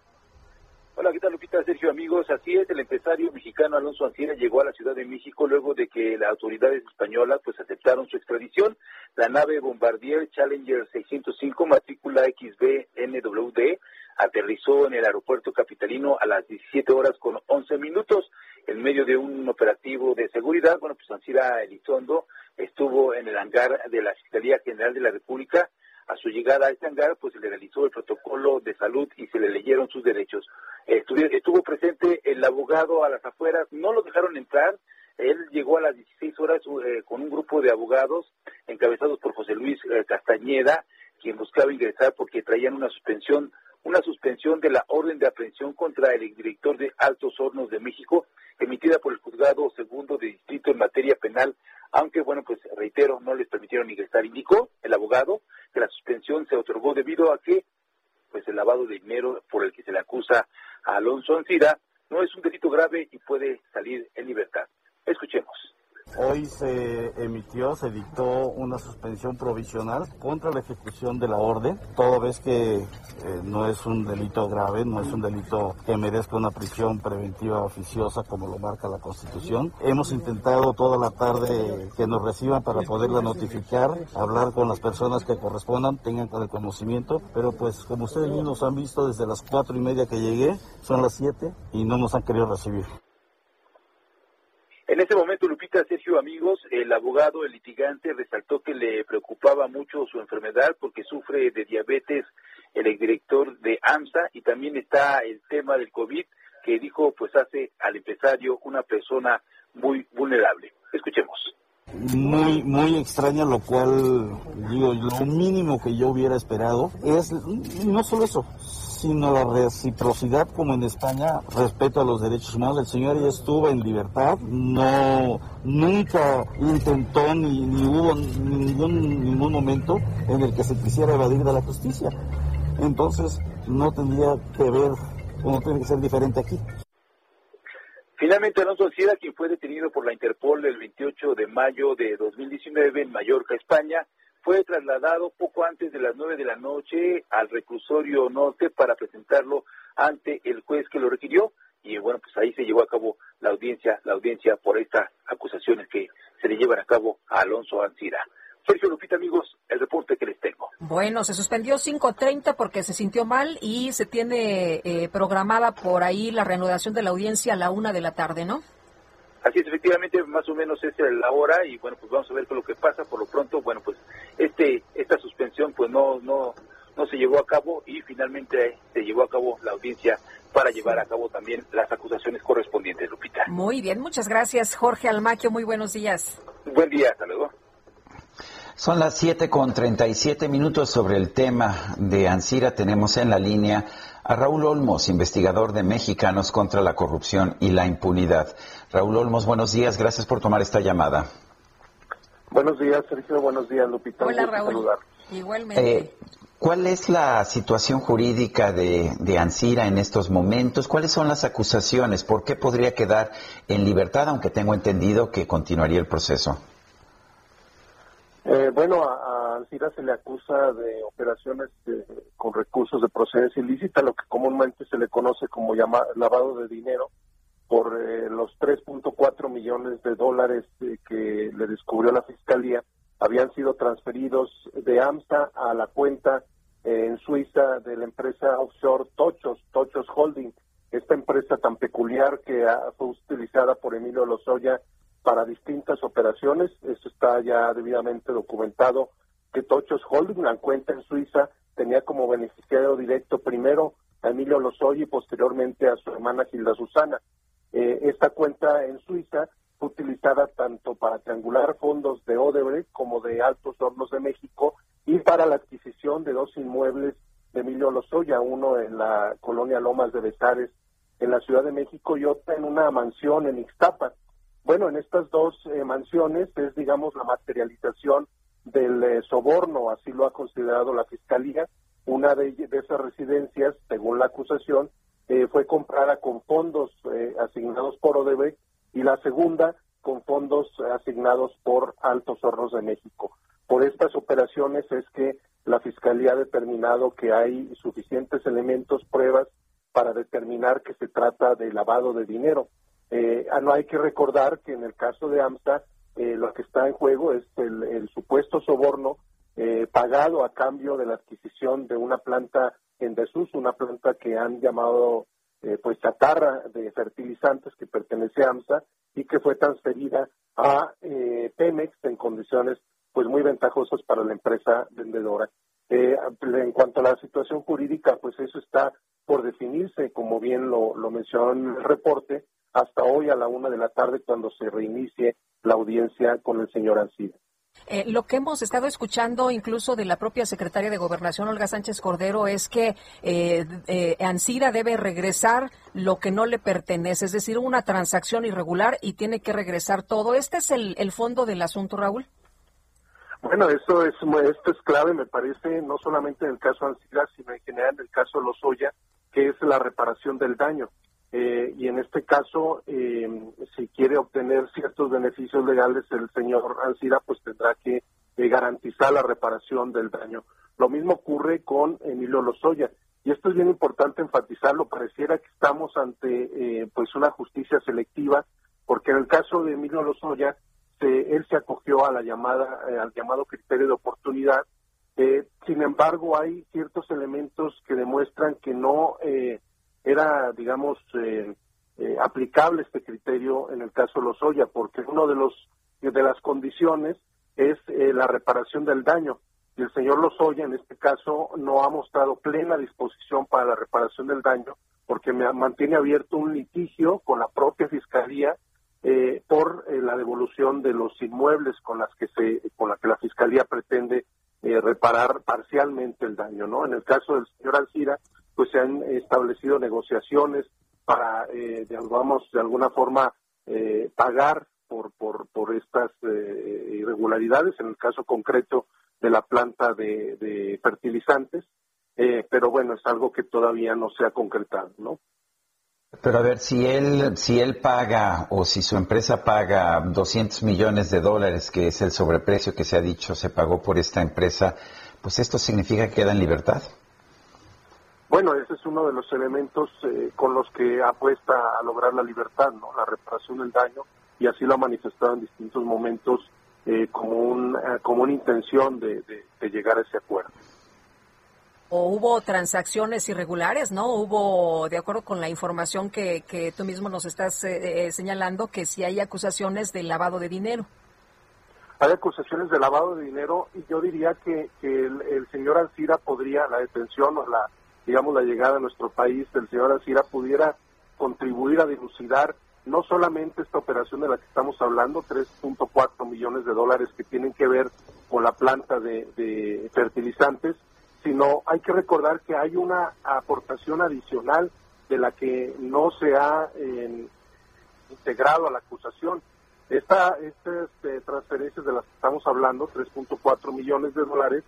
Hola, ¿qué tal Lupita? Sergio, amigos. Así es, el empresario mexicano Alonso Ancira llegó a la Ciudad de México luego de que las autoridades españolas pues aceptaron su extradición. La nave Bombardier Challenger 605 matrícula XB-NWD aterrizó en el aeropuerto capitalino a las 17 horas con 11 minutos en medio de un operativo de seguridad. Bueno, pues Ancira Elizondo estuvo en el hangar de la Fiscalía General de la República. A su llegada a este hangar, pues se le realizó el protocolo de salud y se le leyeron sus derechos. Estuvo, presente el abogado a las afueras, no lo dejaron entrar. Él llegó a las 16 horas eh, con un grupo de abogados encabezados por José Luis eh, Castañeda, quien buscaba ingresar porque traían una suspensión una suspensión de la orden de aprehensión contra el exdirector de Altos Hornos de México, emitida por el juzgado segundo de distrito en materia penal, aunque, bueno, pues reitero, no les permitieron ingresar. Indicó el abogado que la suspensión se otorgó debido a que, pues, el lavado de dinero por el que se le acusa a Alonso Ancira no es un delito grave y puede salir en libertad. Escuchemos. Hoy se emitió, se dictó una suspensión provisional contra la ejecución de la orden, toda vez que eh, no es un delito grave, no es un delito que merezca una prisión preventiva oficiosa como lo marca la Constitución. Hemos intentado toda la tarde que nos reciban para poderla notificar, hablar con las personas que correspondan, tengan el conocimiento, pero pues como ustedes mismos han visto desde las cuatro y media que llegué, son las siete y no nos han querido recibir. En ese momento, Lupita, Sergio, amigos, el abogado, el litigante, resaltó que le preocupaba mucho su enfermedad porque sufre de diabetes el exdirector de AMSA y también está el tema del COVID que dijo pues hace al empresario una persona muy vulnerable. Escuchemos. Muy, muy extraña, lo cual, digo, lo mínimo que yo hubiera esperado es, no solo eso, sino la reciprocidad como en España, respeto a los derechos humanos. El señor ya estuvo en libertad, no, nunca intentó ni, ni hubo ningún, ningún momento en el que se quisiera evadir de la justicia. Entonces, no tendría que ver, no tiene que ser diferente aquí. Finalmente, Alonso Sierra, quien fue detenido por la Interpol el 28 de mayo de 2019 en Mallorca, España, fue trasladado poco antes de las nueve de la noche al reclusorio norte para presentarlo ante el juez que lo requirió y bueno pues ahí se llevó a cabo la audiencia la audiencia por estas acusaciones que se le llevan a cabo a Alonso Ancira. Sergio Lupita, amigos, el reporte que les tengo. Bueno, se suspendió 5.30 porque se sintió mal y se tiene eh, programada por ahí la reanudación de la audiencia a la una de la tarde, ¿no? Así es, efectivamente, más o menos es la hora y bueno, pues vamos a ver qué es lo que pasa. Por lo pronto, bueno, pues este esta suspensión pues no no no se llevó a cabo y finalmente se llevó a cabo la audiencia para llevar a cabo también las acusaciones correspondientes, Lupita. Muy bien, muchas gracias, Jorge Almaquio. Muy buenos días. Buen día, hasta luego. Son las siete con siete minutos sobre el tema de Ansira. Tenemos en la línea a Raúl Olmos, investigador de Mexicanos contra la Corrupción y la Impunidad. Raúl Olmos, buenos días. Gracias por tomar esta llamada. Buenos días, Sergio. Buenos días, Lupita. Hola, Raúl. Igualmente. Eh, ¿Cuál es la situación jurídica de, de Ansira en estos momentos? ¿Cuáles son las acusaciones? ¿Por qué podría quedar en libertad, aunque tengo entendido que continuaría el proceso? Eh, bueno, a, Alcira se le acusa de operaciones con recursos de procedencia ilícita, lo que comúnmente se le conoce como lavado de dinero, por eh, los 3.4 millones de dólares eh, que le descubrió la Fiscalía habían sido transferidos de AMSA a la cuenta eh, en Suiza de la empresa offshore Tochos, Tochos Holding, esta empresa tan peculiar que fue utilizada por Emilio Lozoya para distintas operaciones. Esto está ya debidamente documentado que Tochos Holding, la cuenta en Suiza, tenía como beneficiario directo primero a Emilio Lozoya y posteriormente a su hermana Gilda Susana. Eh, esta cuenta en Suiza fue utilizada tanto para triangular fondos de Odebrecht como de Altos Hornos de México y para la adquisición de dos inmuebles de Emilio Lozoya, uno en la colonia Lomas de Besares en la Ciudad de México y otra en una mansión en Ixtapa. Bueno, en estas dos eh, mansiones es, digamos, la materialización del eh, soborno, así lo ha considerado la Fiscalía. Una de, esas residencias, según la acusación, eh, fue comprada con fondos asignados por Odebrecht y la segunda con fondos asignados por Altos Hornos de México. Por estas operaciones es que la Fiscalía ha determinado que hay suficientes elementos, pruebas para determinar que se trata de lavado de dinero. Eh, ah, no hay que recordar que en el caso de AMSA eh, lo que está en juego es el, supuesto soborno eh, pagado a cambio de la adquisición de una planta en desuso, una planta que han llamado pues chatarra de fertilizantes que pertenece a AMSA y que fue transferida a Pemex en condiciones pues muy ventajosas para la empresa vendedora. Eh, en cuanto a la situación jurídica, pues eso está por definirse, como bien lo, mencionó en el reporte, hasta hoy a la una de la tarde cuando se reinicie la audiencia con el señor Ancira. Eh, lo que hemos estado escuchando incluso de la propia secretaria de Gobernación, Olga Sánchez Cordero, es que eh, eh, Ancira debe regresar lo que no le pertenece, es decir, una transacción irregular y tiene que regresar todo. ¿Este es el fondo del asunto, Raúl? Bueno, eso es, esto es clave, me parece, no solamente en el caso Ancira, sino en general en el caso Lozoya, que es la reparación del daño. Eh, y en este caso, eh, si quiere obtener ciertos beneficios legales, el señor Ancira pues tendrá que eh, garantizar la reparación del daño. Lo mismo ocurre con Emilio Lozoya. Y esto es bien importante enfatizarlo, pareciera que estamos ante pues una justicia selectiva, porque en el caso de Emilio Lozoya, él se acogió a la llamada, eh, al llamado criterio de oportunidad. Eh, sin embargo, hay ciertos elementos que demuestran que no eh, era, digamos, aplicable este criterio en el caso Lozoya, porque uno de los de las condiciones es la reparación del daño. Y el señor Lozoya, en este caso, no ha mostrado plena disposición para la reparación del daño, porque mantiene abierto un litigio con la propia fiscalía eh, por eh, la devolución de los inmuebles con las que se con la que la fiscalía pretende eh, reparar parcialmente el daño no en el caso del señor Alcira pues se han establecido negociaciones para eh, digamos de alguna forma pagar por por por estas irregularidades en el caso concreto de la planta de, de fertilizantes pero bueno es algo que todavía no se ha concretado no pero a ver, si él, si él paga o si su empresa paga 200 millones de dólares, que es el sobreprecio que se ha dicho se pagó por esta empresa, pues esto significa que queda en libertad. Bueno, ese es uno de los elementos eh, con los que apuesta a lograr la libertad, ¿no? La reparación del daño, y así lo ha manifestado en distintos momentos eh, como, un, eh, como una intención de llegar a ese acuerdo o hubo transacciones irregulares, ¿no? Hubo, de acuerdo con la información que, que tú mismo nos estás eh, eh, señalando, que si hay acusaciones de lavado de dinero. Hay acusaciones de lavado de dinero y yo diría que, el, señor Alcira podría, la detención o la, digamos, la llegada a nuestro país del señor Alcira pudiera contribuir a dilucidar no solamente esta operación de la que estamos hablando, 3.4 millones de dólares que tienen que ver con la planta de fertilizantes, sino hay que recordar que hay una aportación adicional de la que no se ha integrado a la acusación. Esta, estas eh, transferencias de las que estamos hablando, 3.4 millones de dólares,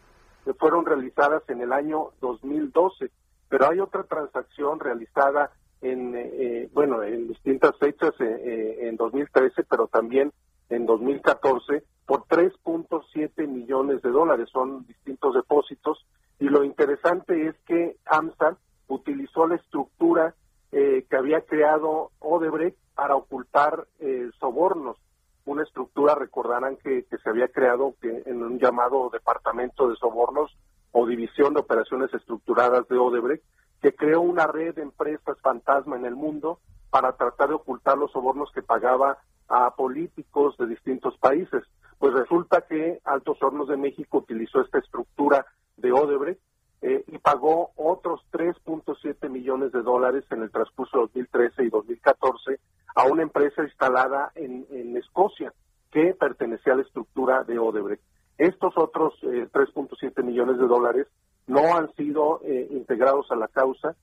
fueron realizadas en el año 2012, pero hay otra transacción realizada en, bueno, en distintas fechas, en 2013, pero también en 2014, por 3.7 millones de dólares. Son distintos depósitos y lo interesante es que AMSA utilizó la estructura eh, que había creado Odebrecht para ocultar eh, sobornos, una estructura, recordarán que, se había creado en un llamado Departamento de Sobornos o División de Operaciones Estructuradas de Odebrecht, que creó una red de empresas fantasma en el mundo para tratar de ocultar los sobornos que pagaba a políticos de distintos países. Pues resulta que Altos Hornos de México utilizó esta estructura de Odebrecht eh, y pagó otros 3.7 millones de dólares en el transcurso de 2013 y 2014 a una empresa instalada en, Escocia que pertenecía a la estructura de Odebrecht. Estos otros 3.7 eh, millones de dólares no han sido eh, integrados a la causa,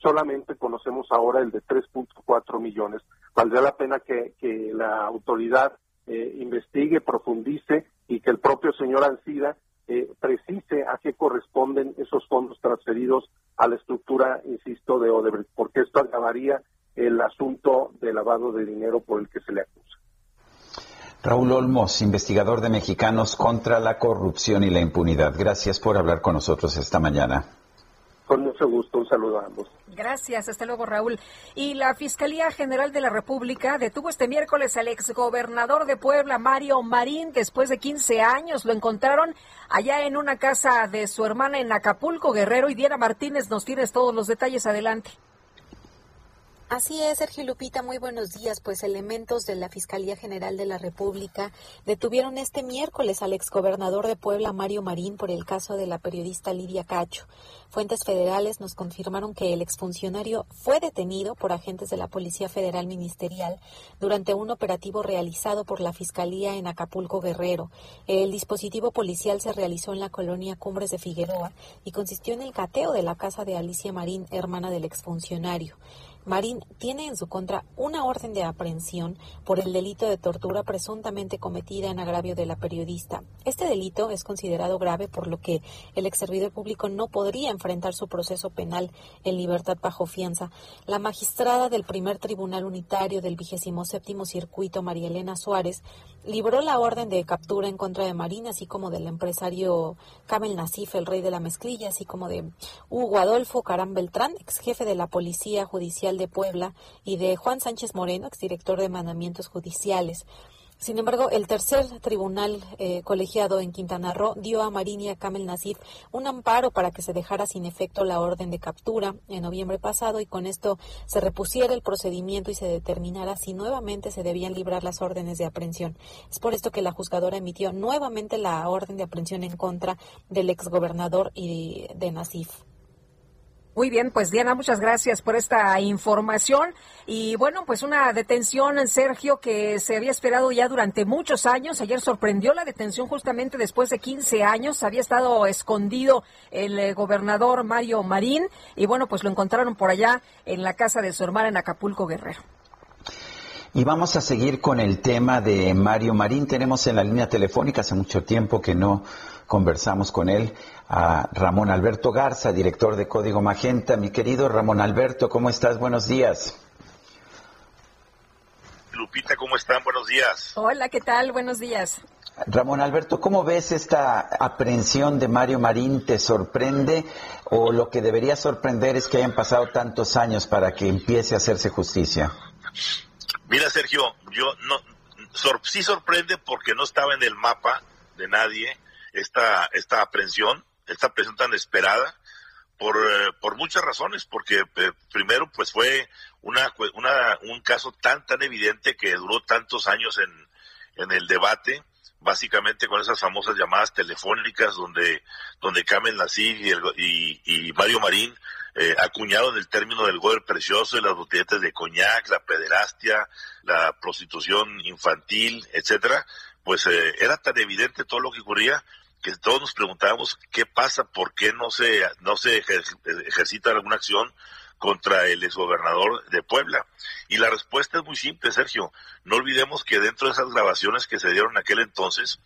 solamente conocemos ahora el de 3.4 millones. Valdría la pena que, la autoridad investigue, profundice y que el propio señor Ancida eh, precise a qué corresponden esos fondos transferidos a la estructura, insisto, de Odebrecht, porque esto agravaría el asunto de lavado de dinero por el que se le acusa. Raúl Olmos, investigador de Mexicanos contra la Corrupción y la Impunidad. Gracias por hablar con nosotros esta mañana. Con mucho gusto, un saludo a ambos. Gracias, hasta luego Raúl. Y la Fiscalía General de la República detuvo este miércoles al exgobernador de Puebla, Mario Marín, después de 15 años. Lo encontraron allá en una casa de su hermana en Acapulco, Guerrero, y Diana Martínez nos tienes todos los detalles. Adelante. Así es, Sergio Lupita, muy buenos días. Pues elementos de la Fiscalía General de la República detuvieron este miércoles al exgobernador de Puebla, Mario Marín, por el caso de la periodista Lidia Cacho. Fuentes federales nos confirmaron que el exfuncionario fue detenido por agentes de la Policía Federal Ministerial durante un operativo realizado por la Fiscalía en Acapulco Guerrero. El dispositivo policial se realizó en la colonia Cumbres de Figueroa y consistió en el cateo de la casa de Alicia Marín, hermana del exfuncionario. Marín tiene en su contra una orden de aprehensión por el delito de tortura presuntamente cometida en agravio de la periodista. Este delito es considerado grave por lo que el ex servidor público no podría enfrentar su proceso penal en libertad bajo fianza. La magistrada del primer tribunal unitario del vigésimo séptimo circuito, María Elena Suárez, libró la orden de captura en contra de Marín, así como del empresario Camel Nasif, el rey de la mezclilla, así como de Hugo Adolfo Carán Beltrán, ex jefe de la Policía Judicial de Puebla, y de Juan Sánchez Moreno, exdirector de mandamientos judiciales. Sin embargo, el tercer tribunal eh, colegiado en Quintana Roo dio a Marín y a Kamel Nasif un amparo para que se dejara sin efecto la orden de captura en noviembre pasado y con esto se repusiera el procedimiento y se determinara si nuevamente se debían librar las órdenes de aprehensión. Es por esto que la juzgadora emitió nuevamente la orden de aprehensión en contra del exgobernador y de Nasif. Muy bien, pues Diana, muchas gracias por esta información. Y bueno, pues una detención, Sergio, que se había esperado ya durante muchos años. Ayer sorprendió la detención justamente después de 15 años. Había estado escondido el eh, gobernador Mario Marín y bueno, pues lo encontraron por allá en la casa de su hermana en Acapulco Guerrero. Y vamos a seguir con el tema de Mario Marín. Tenemos en la línea telefónica hace mucho tiempo que no conversamos con él a Ramón Alberto Garza, director de Código Magenta. Mi querido Ramón Alberto, ¿cómo estás? Buenos días. Lupita, ¿cómo están? Buenos días. Hola, ¿qué tal? Buenos días. Ramón Alberto, ¿cómo ves esta aprehensión de Mario Marín? ¿Te sorprende o lo que debería sorprender es que hayan pasado tantos años para que empiece a hacerse justicia? Mira, Sergio, yo no sí sorprende porque no estaba en el mapa de nadie esta esta aprehensión esta presión tan esperada por, eh, por muchas razones, porque eh, primero pues fue una, una, un caso tan tan evidente que duró tantos años en, en el debate, básicamente con esas famosas llamadas telefónicas donde, donde Carmen Nasif y, y, Mario Marín eh, acuñaron el término del gober precioso y las botelletas de coñac, la pederastia, la prostitución infantil, etcétera, pues era tan evidente todo lo que ocurría que todos nos preguntábamos qué pasa, por qué no se, no se ejercita alguna acción contra el exgobernador de Puebla. Y la respuesta es muy simple, Sergio. No olvidemos que dentro de esas grabaciones que se dieron en aquel entonces,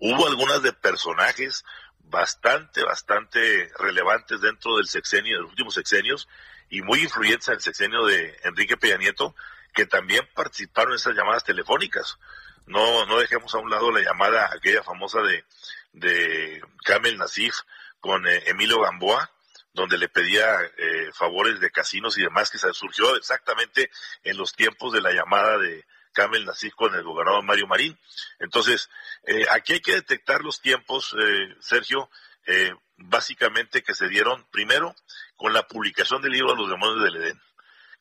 hubo algunas de personajes bastante, bastante relevantes dentro del sexenio, de los últimos sexenios, y muy influyentes en el sexenio de Enrique Peña Nieto, que también participaron en esas llamadas telefónicas no, no dejemos a un lado la llamada aquella famosa de, de Kamel Nasif con eh, Emilio Gamboa, donde le pedía eh, favores de casinos y demás, que se surgió exactamente en los tiempos de la llamada de Camel Nasif con el gobernador Mario Marín. Entonces, eh, aquí hay que detectar los tiempos, eh, Sergio, eh, básicamente que se dieron primero con la publicación del libro de Los demonios del Edén,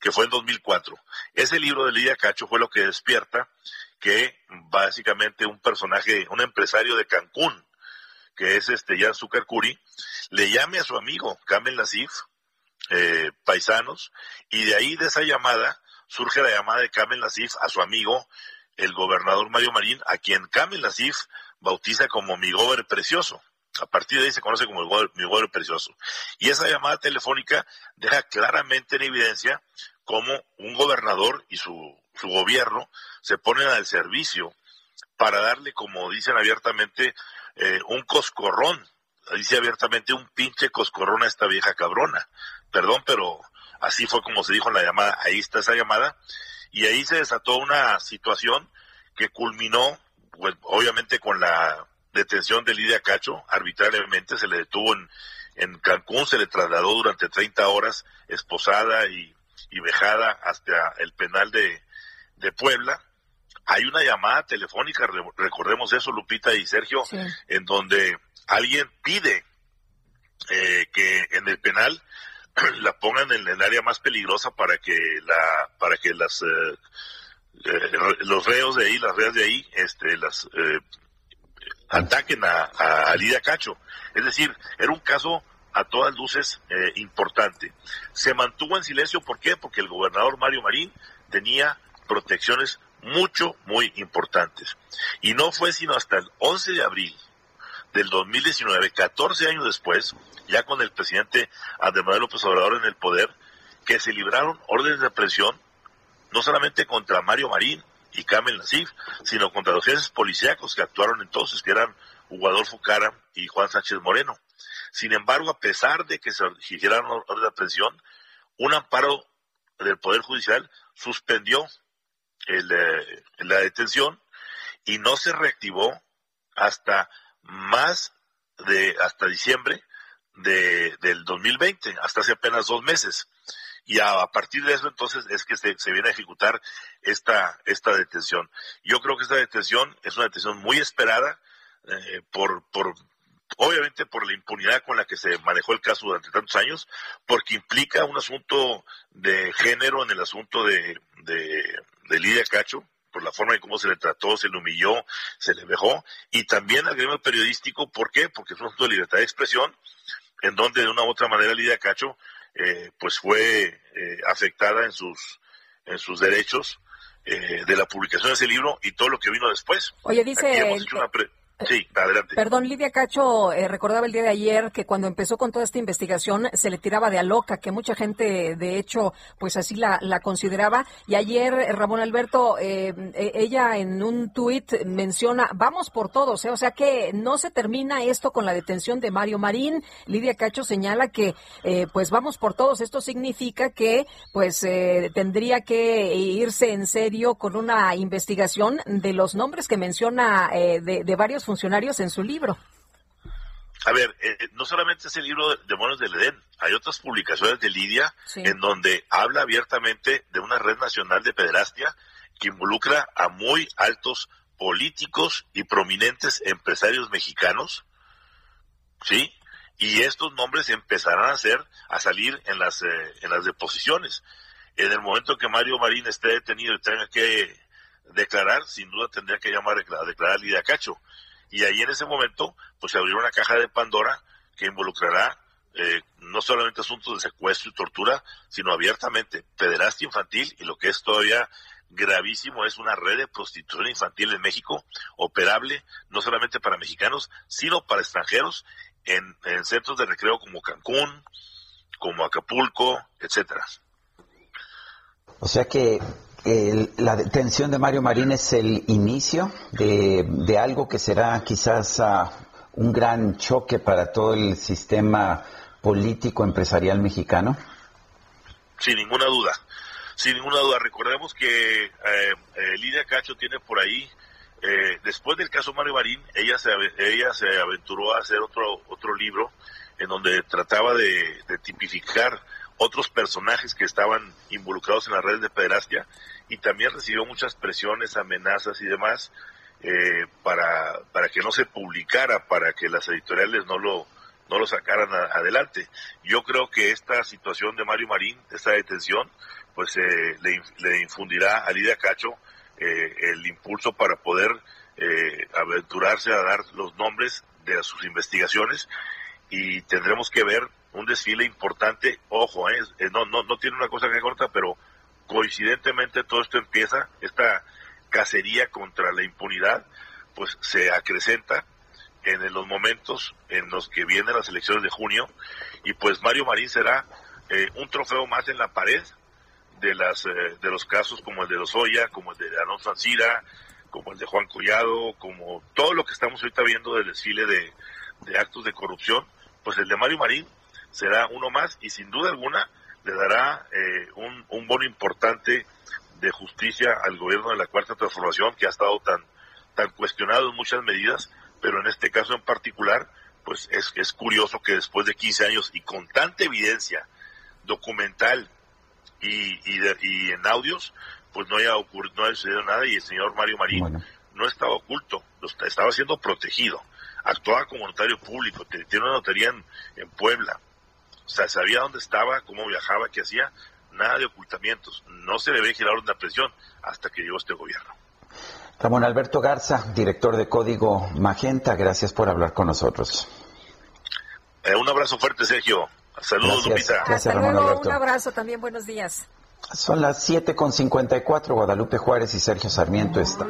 que fue en 2004. Ese libro de Lidia Cacho fue lo que despierta que básicamente un personaje, un empresario de Cancún, que es este Jan Zuckercuri, le llame a su amigo Kamel Nasif, eh, paisanos, y de ahí de esa llamada surge la llamada de Kamel Nasif a su amigo, el gobernador Mario Marín, a quien Kamel Nasif bautiza como mi gober precioso. A partir de ahí se conoce como mi gober precioso. Y esa llamada telefónica deja claramente en evidencia cómo un gobernador y su, su gobierno se ponen al servicio para darle, como dicen abiertamente, eh, un coscorrón, dice abiertamente un pinche coscorrón a esta vieja cabrona. Perdón, pero así fue como se dijo en la llamada, ahí está esa llamada, y ahí se desató una situación que culminó, pues, obviamente con la detención de Lidia Cacho, arbitrariamente se le detuvo en, en Cancún, se le trasladó durante 30 horas esposada y, y vejada hasta el penal de, de Puebla, hay una llamada telefónica, recordemos eso, Lupita y Sergio, en donde alguien pide eh, que en el penal [CLEARS THROAT] la pongan en el área más peligrosa para que la para que las eh, eh, los reos de ahí, las reas de ahí, este, las ataquen a, a, Lidia Cacho. Es decir, era un caso a todas luces importante. Se mantuvo en silencio, ¿por qué? Porque el gobernador Mario Marín tenía protecciones mucho, muy importantes. Y no fue sino hasta el 11 de abril del 2019, 14 años después, ya con el presidente Andrés Manuel López Obrador en el poder, que se libraron órdenes de presión no solamente contra Mario Marín y Kamel Nasif, sino contra los jefes policíacos que actuaron entonces, que eran Hugo Cara y Juan Sánchez Moreno. Sin embargo, a pesar de que se hicieran órdenes de presión, un amparo del Poder Judicial suspendió el, eh, la detención y no se reactivó hasta más de, hasta diciembre de, del 2020, hasta hace apenas dos meses. Y a, partir de eso entonces es que se, se, viene a ejecutar esta, esta detención. Yo creo que esta detención es una detención muy esperada eh, por, por, obviamente por la impunidad con la que se manejó el caso durante tantos años, porque implica un asunto de género en el asunto de, de, de Lidia Cacho, por la forma en cómo se le trató, se le humilló, se le dejó, y también al gremio periodístico, ¿por qué? Porque es un asunto de libertad de expresión, en donde de una u otra manera Lidia Cacho, eh, pues fue eh, afectada en sus, en sus derechos eh, de la publicación de ese libro y todo lo que vino después. Oye, dice... Sí, adelante. Perdón, Lidia Cacho eh, recordaba el día de ayer que cuando empezó con toda esta investigación se le tiraba de a loca, que mucha gente de hecho pues así la, la consideraba. Y ayer eh, Ramón Alberto, eh, ella en un tuit menciona, vamos por todos, o sea que no se termina esto con la detención de Mario Marín. Lidia Cacho señala que pues vamos por todos. Esto significa que pues tendría que irse en serio con una investigación de los nombres que menciona de, de varios funcionarios en su libro. A ver, eh, no solamente ese libro de Demonios del Edén, hay otras publicaciones de Lidia en donde habla abiertamente de una red nacional de pederastia que involucra a muy altos políticos y prominentes empresarios mexicanos, ¿sí? Y estos nombres empezarán a ser, a salir en las, eh, en las deposiciones. En el momento que Mario Marín esté detenido y tenga que declarar, sin duda tendría que llamar a declarar a Lidia Cacho. Y ahí en ese momento, pues se abrió una caja de Pandora que involucrará eh, no solamente asuntos de secuestro y tortura, sino abiertamente pederastia infantil y lo que es todavía gravísimo es una red de prostitución infantil en México, operable no solamente para mexicanos, sino para extranjeros en, en centros de recreo como Cancún, como Acapulco, etcétera. O sea que la detención de Mario Marín es el inicio de, algo que será quizás ah, un gran choque para todo el sistema político empresarial mexicano? Sin ninguna duda, sin ninguna duda. Recordemos que eh, eh, Lidia Cacho tiene por ahí, eh, después del caso Mario Marín, ella se, ella se aventuró a hacer otro, otro libro en donde trataba de tipificar otros personajes que estaban involucrados en las redes de pederastia y también recibió muchas presiones, amenazas y demás eh, para, para que no se publicara, para que las editoriales no lo, no lo sacaran adelante. Yo creo que esta situación de Mario Marín, esta detención, pues eh, le, infundirá a Lidia Cacho eh, el impulso para poder eh, aventurarse a dar los nombres de sus investigaciones y tendremos que ver un desfile importante. Ojo, eh, no, no, no tiene una cosa que corta, pero coincidentemente todo esto empieza, esta cacería contra la impunidad, pues se acrecenta en los momentos en los que vienen las elecciones de junio y pues Mario Marín será eh, un trofeo más en la pared de las eh, de los casos como el de Lozoya, como el de Alonso Ancira, como el de Juan Collado, como todo lo que estamos ahorita viendo del desfile de, actos de corrupción, pues el de Mario Marín será uno más y sin duda alguna le dará eh, un, un bono importante de justicia al gobierno de la Cuarta Transformación que ha estado tan, tan cuestionado en muchas medidas pero en este caso en particular, pues es, es curioso que después de 15 años y con tanta evidencia documental y, y, en audios, pues no haya ocurrido, no haya sucedido nada y el señor Mario Marín no estaba oculto, estaba siendo protegido, actuaba como notario público, tiene una notaría en, en Puebla, o sea, sabía dónde estaba, cómo viajaba, qué hacía, nada de ocultamientos, no se le ve girar una presión hasta que llegó este gobierno. Ramón Alberto Garza, director de Código Magenta, gracias por hablar con nosotros. Eh, un abrazo fuerte, Sergio. Saludos, Lupita. Gracias, Ramón Alberto. Un abrazo también, buenos días. Son las 7 con 54, Guadalupe Juárez y Sergio Sarmiento están.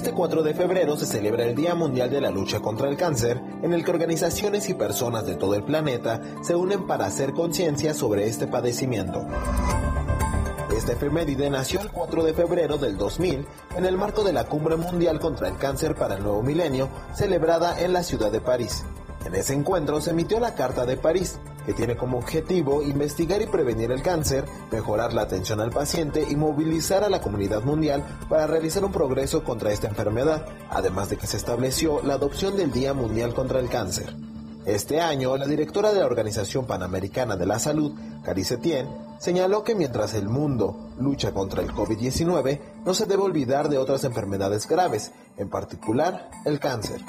Este 4 de febrero se celebra el Día Mundial de la Lucha contra el Cáncer, en el que organizaciones y personas de todo el planeta se unen para hacer conciencia sobre este padecimiento. Esta efeméride nació el 4 de febrero del 2000 en el marco de la Cumbre Mundial contra el Cáncer para el Nuevo Milenio, celebrada en la ciudad de París. En ese encuentro se emitió la Carta de París, que tiene como objetivo investigar y prevenir el cáncer, mejorar la atención al paciente y movilizar a la comunidad mundial para realizar un progreso contra esta enfermedad, además de que se estableció la adopción del Día Mundial contra el Cáncer. Este año, la directora de la Organización Panamericana de la Salud, Cari Setien, señaló que mientras el mundo lucha contra el COVID-19, no se debe olvidar de otras enfermedades graves, en particular el cáncer.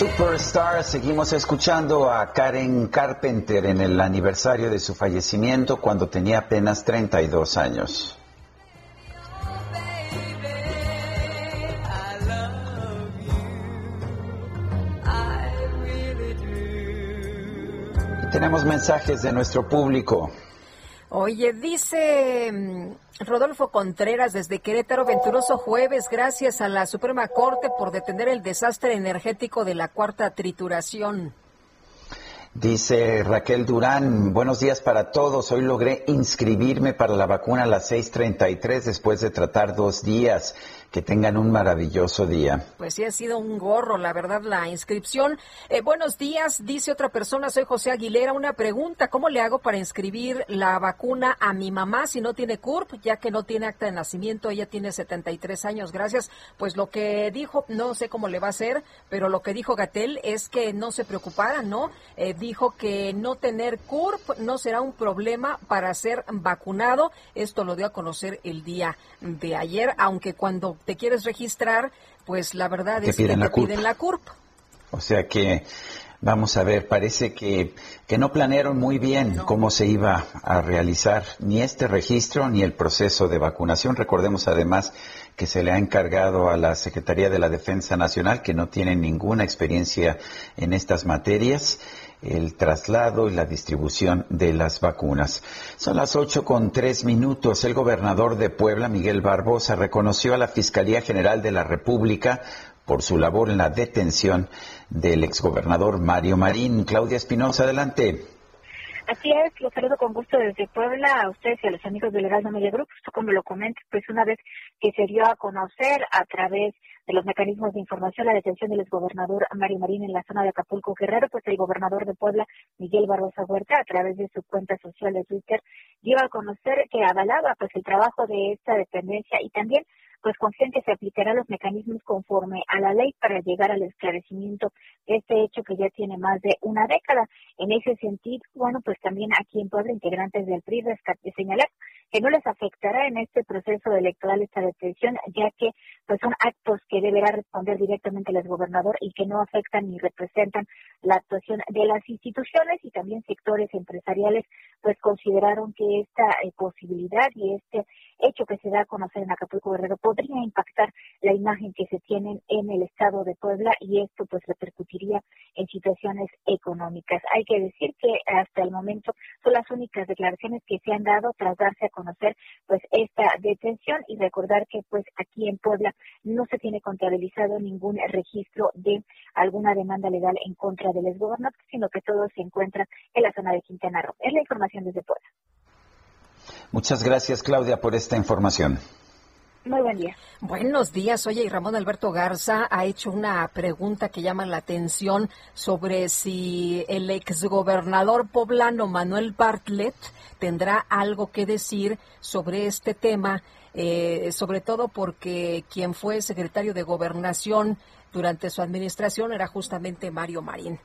Superstar, seguimos escuchando a Karen Carpenter en el aniversario de su fallecimiento cuando tenía apenas 32 años. Tenemos mensajes de nuestro público. Oye, dice mm, Rodolfo Contreras desde Querétaro, venturoso jueves, gracias a la Suprema Corte por detener el desastre energético de la cuarta trituración. Dice Raquel Durán, buenos días para todos. Hoy logré inscribirme para la vacuna a las 6.33 después de tratar dos días. Que tengan un maravilloso día. Pues sí, ha sido un gorro, la verdad, la inscripción. Eh, buenos días, dice otra persona, soy José Aguilera. Una pregunta, ¿cómo le hago para inscribir la vacuna a mi mamá si no tiene CURP, ya que no tiene acta de nacimiento? Ella tiene 73 años, gracias. Pues lo que dijo, no sé cómo le va a hacer, pero lo que dijo Gatel es que no se preocupara, ¿no? Eh, dijo que no tener CURP no será un problema para ser vacunado. Esto lo dio a conocer el día de ayer, aunque cuando te quieres registrar, pues la verdad es que te piden la CURP. O sea que Vamos a ver, parece que, que no planearon muy bien cómo se iba a realizar ni este registro ni el proceso de vacunación. Recordemos además que se le ha encargado a la Secretaría de la Defensa Nacional, que no tiene ninguna experiencia en estas materias, el traslado y la distribución de las vacunas. Son las ocho con tres minutos. El gobernador de Puebla, Miguel Barbosa, reconoció a la Fiscalía General de la República por su labor en la detención del exgobernador Mario Marín. Claudia Espinosa, adelante. Así es, los saludo con gusto desde Puebla a ustedes y a los amigos del Heraldo Media Group. Justo como lo comento, pues una vez que se dio a conocer a través los mecanismos de información la detención del exgobernador Mario Marín en la zona de Acapulco Guerrero, pues el gobernador de Puebla, Miguel Barbosa Huerta, a través de su cuenta social de Twitter, dio a conocer que avalaba pues el trabajo de esta dependencia y también pues confía que se aplicarán los mecanismos conforme a la ley para llegar al esclarecimiento de este hecho que ya tiene más de una década. En ese sentido, bueno, pues también aquí en Puebla, integrantes del PRI señalar que no les afectará en este proceso electoral esta detención, ya que pues son actos que deberá responder directamente el gobernador y que no afectan ni representan la actuación de las instituciones y también sectores empresariales, pues consideraron que esta eh, posibilidad y este hecho que se da a conocer en Acapulco Guerrero podría impactar la imagen que se tienen en el estado de Puebla y esto pues repercutiría en situaciones económicas. Hay que decir que hasta el momento son las únicas declaraciones que se han dado tras darse a conocer pues esta detención y recordar que pues aquí en Puebla no se tiene contabilizado ningún registro de alguna demanda legal en contra del exgobernador, sino que todo se encuentra en la zona de Quintana Roo. Es la información desde Puebla. Muchas gracias, Claudia, por esta información. Muy buen día. Buenos días. Oye, y Ramón Alberto Garza ha hecho una pregunta que llama la atención sobre si el exgobernador poblano Manuel Bartlett tendrá algo que decir sobre este tema, eh, sobre todo porque quien fue secretario de gobernación durante su administración era justamente Mario Marín.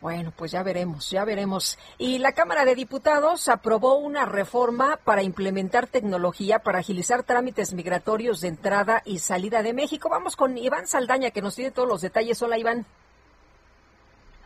Bueno, pues ya veremos, ya veremos. Y la Cámara de Diputados aprobó una reforma para implementar tecnología para agilizar trámites migratorios de entrada y salida de México. Vamos con Iván Saldaña, que nos tiene todos los detalles. Hola, Iván.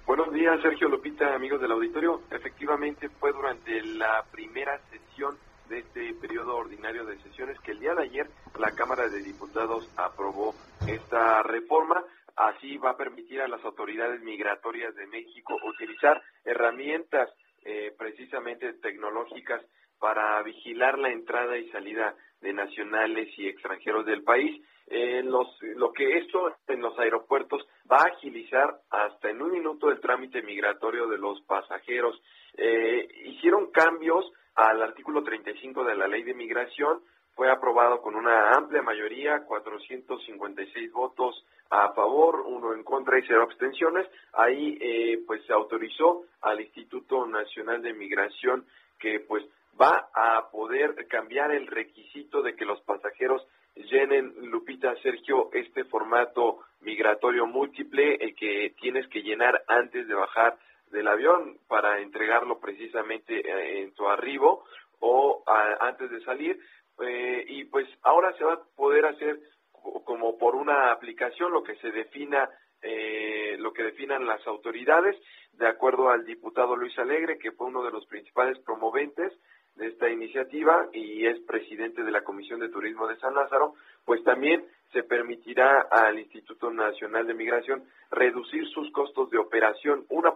Buenos días, Sergio Lupita, amigos del auditorio. Efectivamente, fue durante la primera sesión de este periodo ordinario de sesiones que el día de ayer la Cámara de Diputados aprobó esta reforma Así va a permitir a las autoridades migratorias de México utilizar herramientas eh, precisamente tecnológicas para vigilar la entrada y salida de nacionales y extranjeros del país. Eh, lo que esto en los aeropuertos va a agilizar hasta en un minuto el trámite migratorio de los pasajeros. Eh, hicieron cambios al artículo 35 de la ley de migración fue aprobado con una amplia mayoría, 456 votos a favor, uno en contra y cero abstenciones. Ahí eh, pues se autorizó al Instituto Nacional de Migración que pues va a poder cambiar el requisito de que los pasajeros llenen, Lupita, Sergio, este formato migratorio múltiple, el que tienes que llenar antes de bajar del avión para entregarlo precisamente eh, en tu arribo o antes de salir eh, y pues ahora se va a poder hacer como por una aplicación lo que se defina eh, lo que definan las autoridades. De acuerdo al diputado Luis Alegre que fue uno de los principales promoventes de esta iniciativa y es presidente de la Comisión de Turismo de San Lázaro, pues también se permitirá al Instituto Nacional de Migración reducir sus costos de operación, una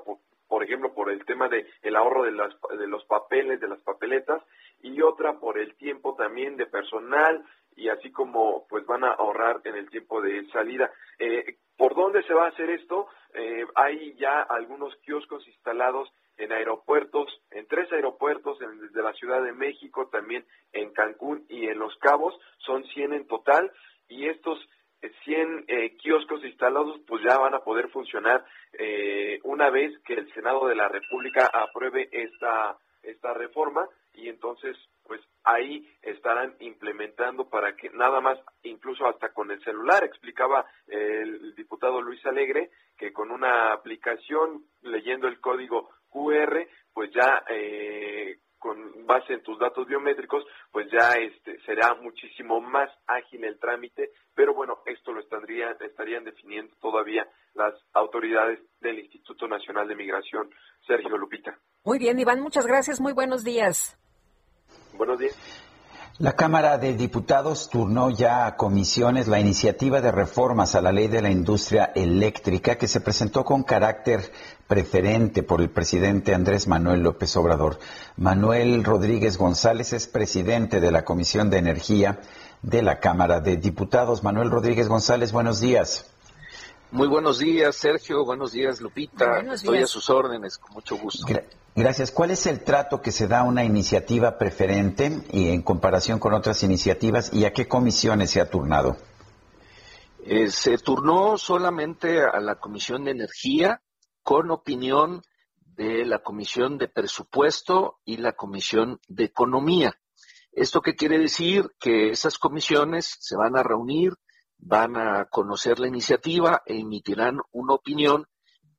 por, ejemplo por el tema de el ahorro de, las, de los papeles, de las papeletas y otra por el tiempo también de personal y así como pues van a ahorrar en el tiempo de salida. Eh, ¿Por dónde se va a hacer esto? Eh, hay ya algunos kioscos instalados en aeropuertos, en tres aeropuertos en, desde la Ciudad de México, también en Cancún y en Los Cabos, son 100 en total y estos 100 eh, kioscos instalados pues ya van a poder funcionar eh, una vez que el Senado de la República apruebe esta esta reforma y entonces pues ahí estarán implementando para que nada más, incluso hasta con el celular, explicaba el diputado Luis Alegre, que con una aplicación leyendo el código QR, pues ya eh, con base en tus datos biométricos, pues ya este será muchísimo más ágil el trámite, pero bueno, esto lo estarían, estarían definiendo todavía las autoridades del Instituto Nacional de Migración. Sergio Lupita. Muy bien, Iván, muchas gracias, muy buenos días. Buenos días. La Cámara de Diputados turnó ya a comisiones la iniciativa de reformas a la ley de la industria eléctrica que se presentó con carácter preferente por el presidente Andrés Manuel López Obrador. Manuel Rodríguez González es presidente de la Comisión de Energía de la Cámara de Diputados. Manuel Rodríguez González, buenos días. Muy buenos días, Sergio. Buenos días, Lupita. Estoy a sus órdenes, con mucho gusto. Gracias. ¿Cuál es el trato que se da a una iniciativa preferente y en comparación con otras iniciativas y a qué comisiones se ha turnado? Eh, se turnó solamente a la Comisión de Energía con opinión de la Comisión de Presupuesto y la Comisión de Economía. ¿Esto qué quiere decir? Que esas comisiones se van a reunir, van a conocer la iniciativa e emitirán una opinión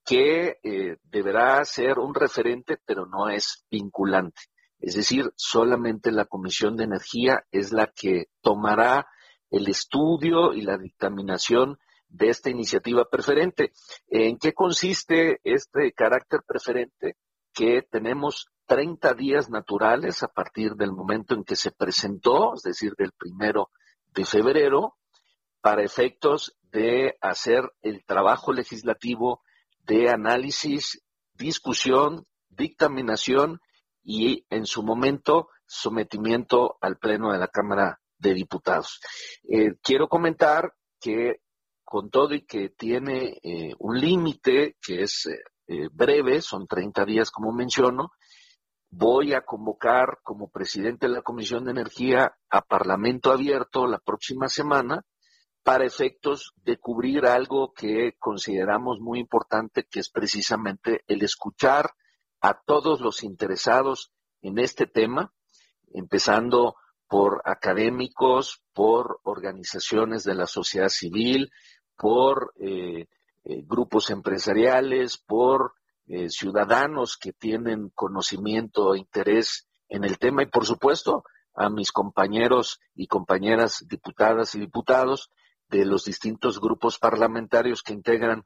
que eh, deberá ser un referente, pero no es vinculante. Es decir, solamente la Comisión de Energía es la que tomará el estudio y la dictaminación de esta iniciativa preferente. ¿En qué consiste este carácter preferente? Que tenemos 30 días naturales a partir del momento en que se presentó, es decir, del primero de febrero, para efectos de hacer el trabajo legislativo de análisis, discusión, dictaminación y en su momento sometimiento al Pleno de la Cámara de Diputados. Eh, quiero comentar que con todo y que tiene eh, un límite que es eh, breve, son 30 días como menciono, voy a convocar como presidente de la Comisión de Energía a Parlamento Abierto la próxima semana para efectos de cubrir algo que consideramos muy importante, que es precisamente el escuchar a todos los interesados en este tema, empezando por académicos, por organizaciones de la sociedad civil, por eh, eh, grupos empresariales, por eh, ciudadanos que tienen conocimiento e interés en el tema y, por supuesto, a mis compañeros y compañeras diputadas y diputados de los distintos grupos parlamentarios que integran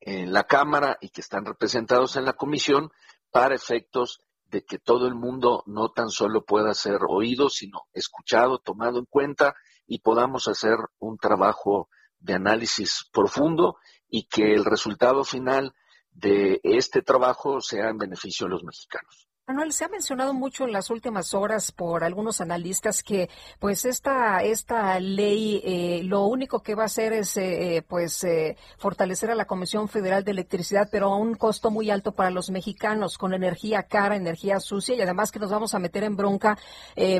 en la Cámara y que están representados en la Comisión para efectos de que todo el mundo no tan solo pueda ser oído, sino escuchado, tomado en cuenta y podamos hacer un trabajo de análisis profundo y que el resultado final de este trabajo sea en beneficio de los mexicanos. Manuel, se ha mencionado mucho en las últimas horas por algunos analistas que, pues, esta esta ley eh, lo único que va a hacer es, eh, eh, pues, fortalecer a la Comisión Federal de Electricidad, pero a un costo muy alto para los mexicanos, con energía cara, energía sucia y además que nos vamos a meter en bronca,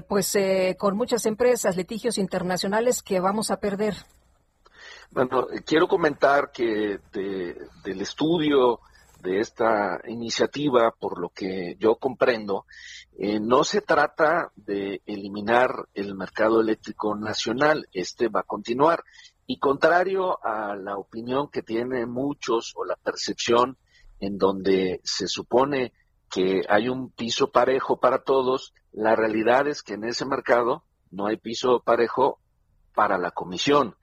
pues, con muchas empresas, litigios internacionales que vamos a perder. Bueno, quiero comentar que del estudio de esta iniciativa, por lo que yo comprendo, eh, no se trata de eliminar el mercado eléctrico nacional, este va a continuar. Y contrario a la opinión que tienen muchos o la percepción en donde se supone que hay un piso parejo para todos, la realidad es que en ese mercado no hay piso parejo para la comisión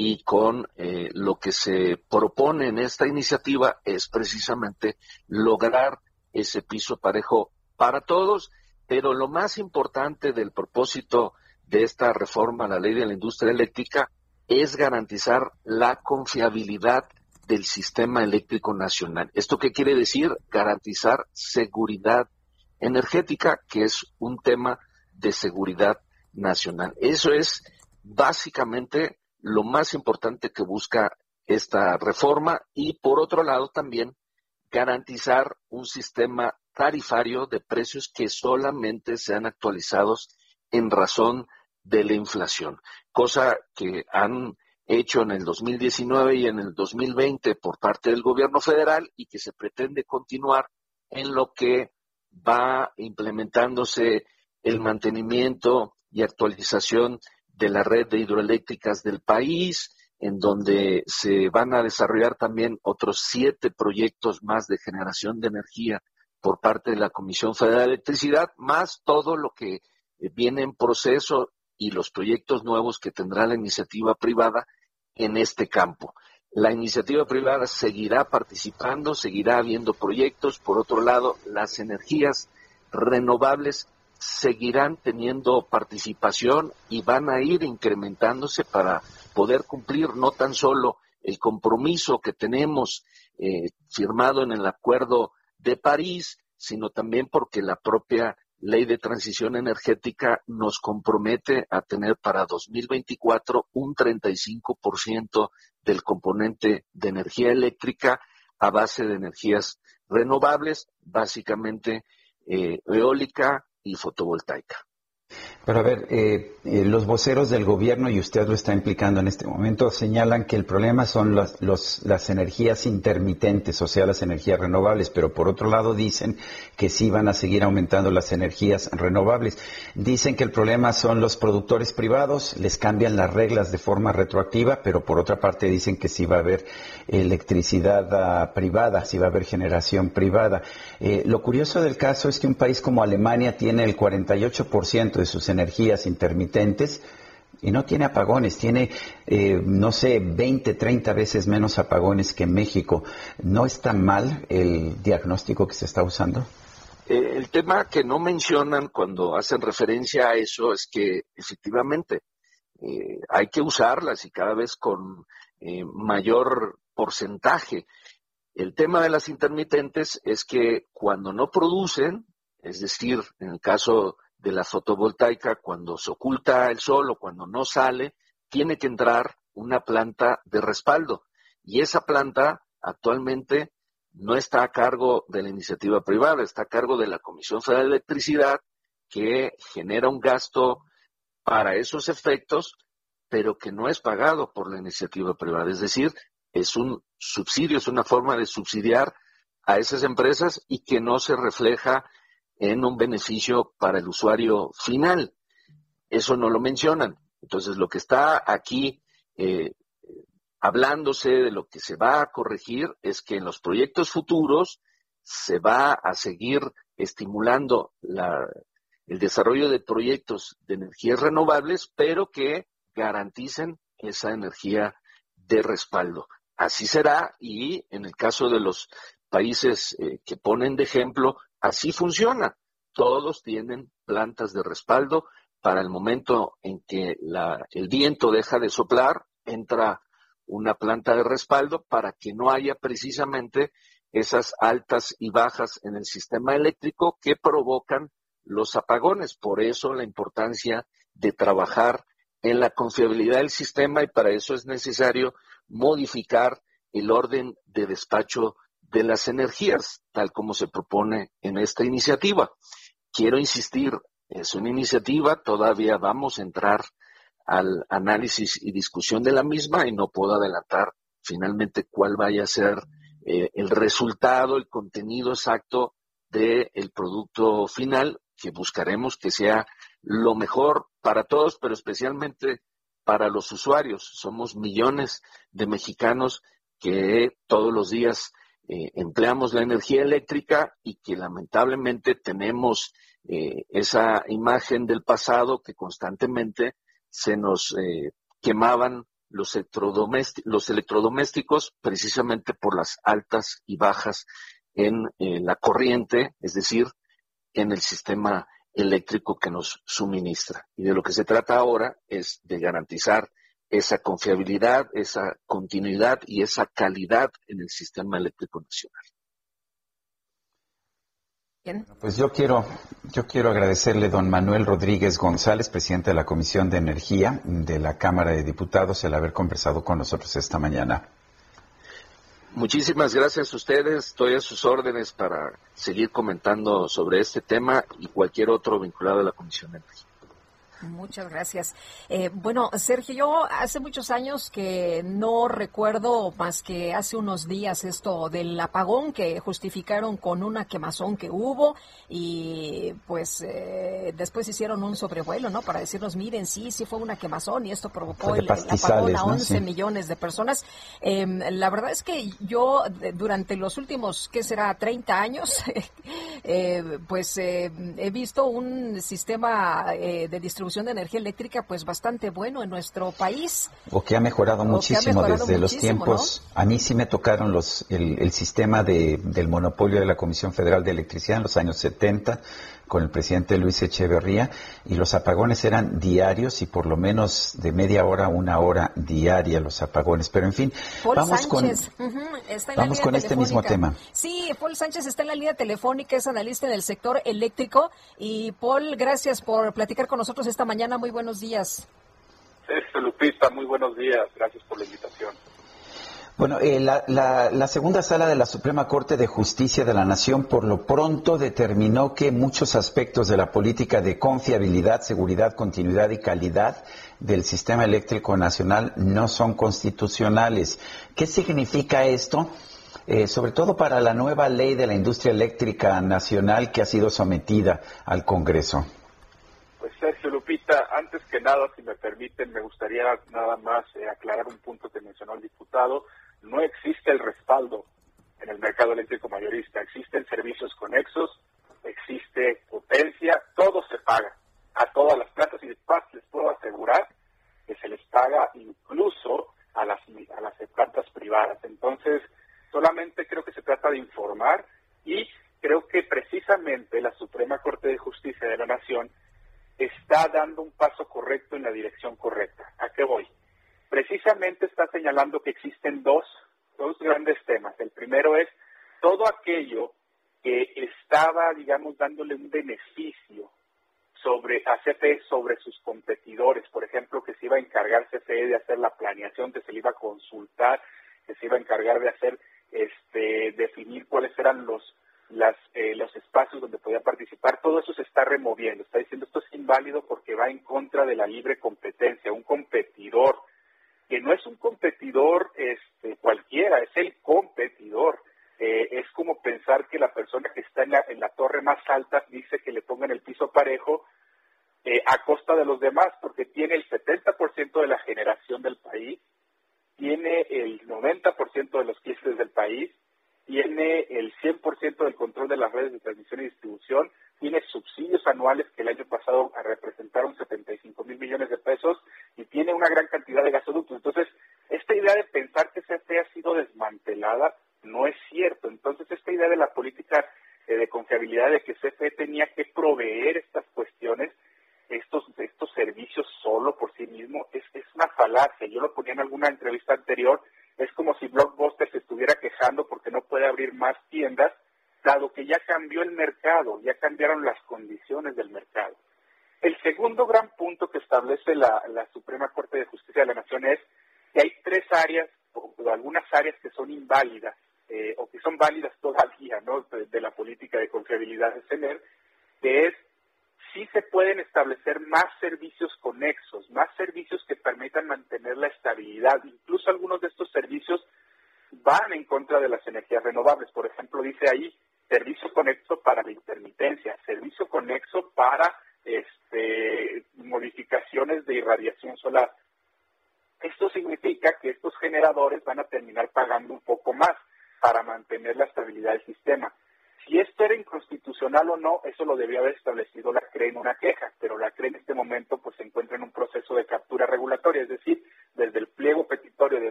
y con eh, lo que se propone en esta iniciativa es precisamente lograr ese piso parejo para todos, pero lo más importante del propósito de esta reforma a la ley de la industria eléctrica es garantizar la confiabilidad del sistema eléctrico nacional. ¿Esto qué quiere decir? Garantizar seguridad energética, que es un tema de seguridad nacional. Eso es básicamente lo más importante que busca esta reforma y por otro lado también garantizar un sistema tarifario de precios que solamente sean actualizados en razón de la inflación. cosa que han hecho en el 2019 y en el 2020 por parte del gobierno federal y que se pretende continuar en lo que va implementándose el mantenimiento y actualización de la red de hidroeléctricas del país, en donde se van a desarrollar también otros siete proyectos más de generación de energía por parte de la Comisión Federal de Electricidad, más todo lo que eh, viene en proceso y los proyectos nuevos que tendrá la iniciativa privada en este campo. La iniciativa privada seguirá participando, seguirá habiendo proyectos. Por otro lado, las energías renovables seguirán teniendo participación y van a ir incrementándose para poder cumplir no tan solo el compromiso que tenemos eh, firmado en el Acuerdo de París, sino también porque la propia ley de transición energética nos compromete a tener para 2024 un 35% del componente de energía eléctrica a base de energías renovables, básicamente eh, eólica y fotovoltaica. Pero a ver, eh, eh, los voceros del gobierno, y usted lo está implicando en este momento, señalan que el problema son las, energías intermitentes, o sea, las energías renovables, pero por otro lado dicen que sí van a seguir aumentando las energías renovables. Dicen que el problema son los productores privados, les cambian las reglas de forma retroactiva, pero por otra parte dicen que sí va a haber electricidad ah, privada, sí va a haber generación privada. Eh, lo curioso del caso es que un país como Alemania tiene el 48% de sus energías intermitentes y no tiene apagones, tiene, eh, no sé, 20, 30 veces menos apagones que México. ¿No está mal el diagnóstico que se está usando? Eh, el tema que no mencionan cuando hacen referencia a eso es que efectivamente eh, hay que usarlas y cada vez con mayor porcentaje. El tema de las intermitentes es que cuando no producen, es decir, en el caso de la fotovoltaica, cuando se oculta el sol o cuando no sale, tiene que entrar una planta de respaldo. Y esa planta actualmente no está a cargo de la iniciativa privada, está a cargo de la Comisión Federal de Electricidad, que genera un gasto para esos efectos, pero que no es pagado por la iniciativa privada. Es decir, es un subsidio, es una forma de subsidiar a esas empresas y que no se refleja en un beneficio para el usuario final. Eso no lo mencionan. Entonces, lo que está aquí eh, hablándose de lo que se va a corregir es que en los proyectos futuros se va a seguir estimulando el desarrollo de proyectos de energías renovables, pero que garanticen esa energía de respaldo. Así será y en el caso de los países eh, que ponen de ejemplo, Así funciona. Todos tienen plantas de respaldo. Para el momento en que el viento deja de soplar, entra una planta de respaldo para que no haya precisamente esas altas y bajas en el sistema eléctrico que provocan los apagones. Por eso la importancia de trabajar en la confiabilidad del sistema y para eso es necesario modificar el orden de despacho de las energías, tal como se propone en esta iniciativa. Quiero insistir, es una iniciativa, todavía vamos a entrar al análisis y discusión de la misma y no puedo adelantar finalmente cuál vaya a ser eh, el resultado, el contenido exacto del producto final que buscaremos que sea lo mejor para todos, pero especialmente para los usuarios. Somos millones de mexicanos que todos los días eh, empleamos la energía eléctrica y que lamentablemente tenemos eh, esa imagen del pasado que constantemente se nos eh, quemaban los, los electrodomésticos precisamente por las altas y bajas en la corriente, es decir, en el sistema eléctrico que nos suministra. Y de lo que se trata ahora es de garantizar esa confiabilidad, esa continuidad y esa calidad en el sistema eléctrico nacional. Pues yo quiero, yo quiero agradecerle don Manuel Rodríguez González, presidente de la Comisión de Energía de la Cámara de Diputados, el haber conversado con nosotros esta mañana. Muchísimas gracias a ustedes. Estoy a sus órdenes para seguir comentando sobre este tema y cualquier otro vinculado a la Comisión de Energía. Muchas gracias. Eh, bueno, Sergio, yo hace muchos años que no recuerdo más que hace unos días esto del apagón que justificaron con una quemazón que hubo y pues eh, después hicieron un sobrevuelo, ¿no? Para decirnos, miren, sí, sí fue una quemazón y esto provocó el, apagón a 11 millones de personas. Em, la verdad es que yo durante los últimos, ¿qué será? 30 años, [LAUGHS] eh, pues he visto un sistema de distribución de energía eléctrica pues bastante bueno en nuestro país. O que ha mejorado muchísimo desde los tiempos. A mí sí me tocaron los el, sistema de, del monopolio de la Comisión Federal de Electricidad en los años 70 con el presidente Luis Echeverría y los apagones eran diarios y por lo menos de media hora a una hora diaria los apagones. Pero en fin, vamos con, vamos con este mismo tema. Sí, Paul Sánchez está en la línea telefónica, es analista en el sector eléctrico. Y Paul, gracias por platicar con nosotros esta mañana. Muy buenos días. Sergio Lupita, muy buenos días. Gracias por la invitación. Bueno, eh, la, segunda sala de la Suprema Corte de Justicia de la Nación por lo pronto determinó que muchos aspectos de la política de confiabilidad, seguridad, continuidad y calidad del sistema eléctrico nacional no son constitucionales. ¿Qué significa esto? Eh, sobre todo para la nueva ley de la industria eléctrica nacional que ha sido sometida al Congreso. Pues Sergio Lupita, antes que nada, si me permiten, me gustaría nada más eh, aclarar un punto que mencionó el diputado no existe el respaldo en el mercado eléctrico mayorista. Existen servicios conexos, existe potencia, todo se paga. A todas las plantas y después les puedo asegurar que se les paga incluso a las, a las plantas privadas. Entonces, solamente creo que se trata de informar y creo que precisamente la Suprema Corte de Justicia de la Nación está dando un paso correcto en la dirección correcta. ¿A qué voy? Precisamente está señalando que existen dos, dos grandes temas. El primero es todo aquello que estaba, digamos, dándole un beneficio sobre a CFE sobre sus competidores, por ejemplo, que se iba a encargar CFE de hacer la planeación, que se le iba a consultar, que se iba a encargar de hacer, este, definir cuáles eran los las, eh, los espacios donde podía participar, todo eso se está removiendo. Está diciendo esto es inválido porque va en contra de la libre competencia. Un competidor un competidor este, cualquiera, es el competidor. Eh, es como pensar que la persona que está en la, en la torre más alta dice que le pongan el piso parejo eh, a costa de los demás, porque tiene el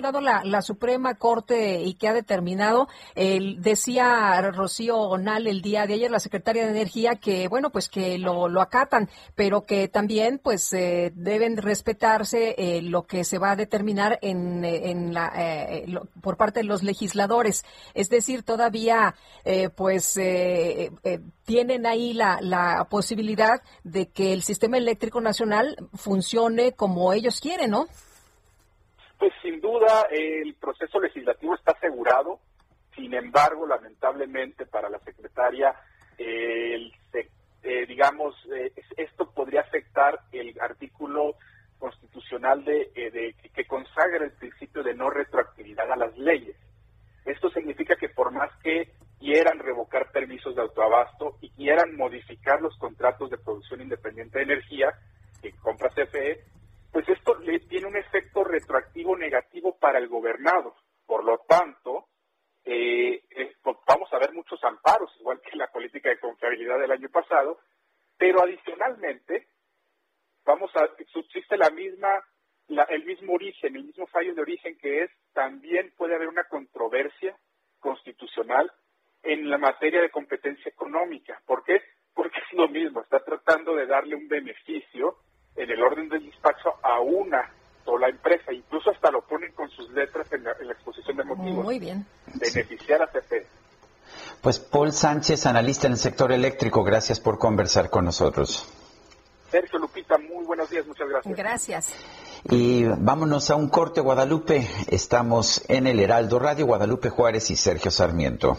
la, Suprema Corte y que ha determinado, decía Rocío Gonal el día de ayer, la secretaria de Energía, que bueno, pues que lo, acatan, pero que también pues eh, deben respetarse eh, lo que se va a determinar en, en la, por parte de los legisladores. Es decir, todavía pues tienen ahí la, la posibilidad de que el sistema eléctrico nacional funcione como ellos quieren ¿no? Duda el proceso legislativo está asegurado, sin embargo, lamentablemente para la secretaria, eh, digamos, eh, esto podría afectar el artículo constitucional de, eh, que consagra el principio de no retroactividad a las leyes. Esto significa que por más que quieran revocar permisos de autoabasto y quieran modificar los contratos de producción independiente de energía que compra CFE, pues esto le tiene un efecto retroactivo negativo para el gobernado. Por lo tanto, eh, pues, vamos a ver muchos amparos, igual que la política de confiabilidad del año pasado, pero adicionalmente vamos a subsiste la misma el mismo origen, el mismo fallo de origen que es también puede haber una controversia constitucional en la materia de competencia económica. ¿Por qué? Porque es lo mismo, está tratando de darle un beneficio en el orden del despacho a una sola empresa, incluso hasta lo ponen con sus letras en la, exposición de motivos. Muy bien. Beneficiar a CFE. Pues Paul Sánchez, analista en el sector eléctrico, gracias por conversar con nosotros. Sergio Lupita, muy buenos días, muchas gracias. Gracias. Y vámonos a un corte, Guadalupe. Estamos en el Heraldo Radio, Guadalupe Juárez y Sergio Sarmiento.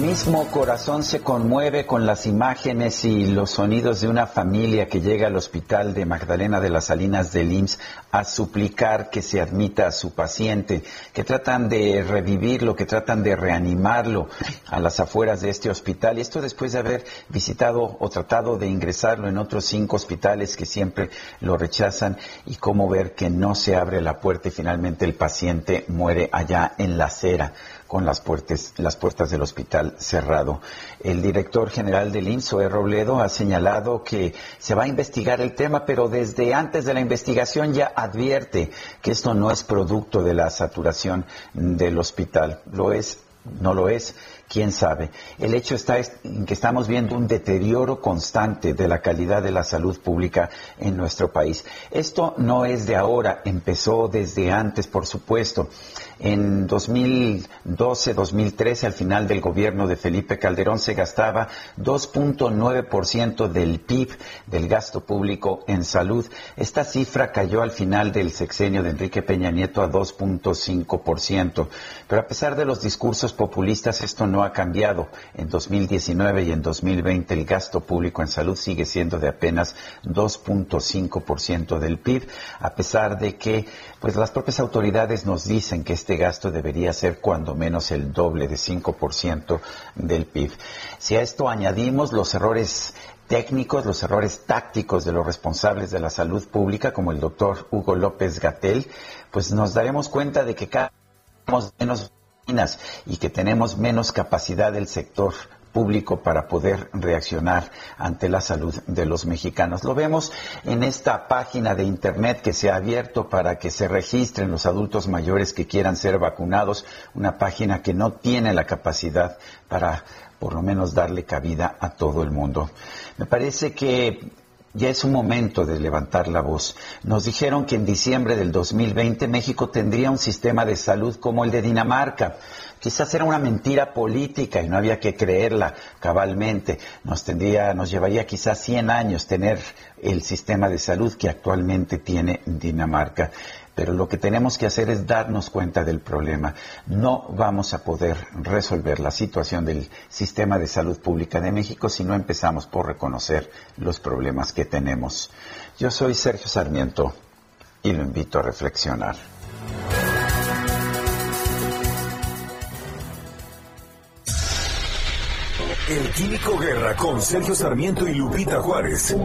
Mismo corazón se conmueve con las imágenes y los sonidos de una familia que llega al hospital de Magdalena de las Salinas del IMSS a suplicar que se admita a su paciente, que tratan de revivirlo, que tratan de reanimarlo a las afueras de este hospital. Y esto después de haber visitado o tratado de ingresarlo en otros cinco hospitales que siempre lo rechazan y cómo ver que no se abre la puerta y finalmente el paciente muere allá en la acera con las puertas, las puertas del hospital cerrado. El director general del INSO, Robledo, ha señalado que se va a investigar el tema, pero desde antes de la investigación ya advierte que esto no es producto de la saturación del hospital. Lo es, no lo es, quién sabe. El hecho está en que estamos viendo un deterioro constante de la calidad de la salud pública en nuestro país. Esto no es de ahora, empezó desde antes, por supuesto. En 2012-2013, al final del gobierno de Felipe Calderón, se gastaba 2.9% del PIB, del gasto público en salud. Esta cifra cayó al final del sexenio de Enrique Peña Nieto a 2.5%. Pero a pesar de los discursos populistas, esto no ha cambiado. En 2019 y en 2020 el gasto público en salud sigue siendo de apenas 2.5% del PIB, a pesar de que pues las propias autoridades nos dicen que este gasto debería ser cuando menos el doble de 5% del PIB. Si a esto añadimos los errores técnicos, los errores tácticos de los responsables de la salud pública, como el doctor Hugo López Gatel, pues nos daremos cuenta de que cada vez menos y que tenemos menos capacidad del sector público para poder reaccionar ante la salud de los mexicanos. Lo vemos en esta página de Internet que se ha abierto para que se registren los adultos mayores que quieran ser vacunados, una página que no tiene la capacidad para por lo menos darle cabida a todo el mundo. Me parece que ya es un momento de levantar la voz. Nos dijeron que en diciembre del 2020 México tendría un sistema de salud como el de Dinamarca. Quizás era una mentira política y no había que creerla cabalmente. Nos tendría, nos llevaría quizás 100 años tener el sistema de salud que actualmente tiene Dinamarca pero lo que tenemos que hacer es darnos cuenta del problema. No vamos a poder resolver la situación del sistema de salud pública de México si no empezamos por reconocer los problemas que tenemos. Yo soy Sergio Sarmiento y lo invito a reflexionar. El Químico Guerra con Sergio Sarmiento y Lupita Juárez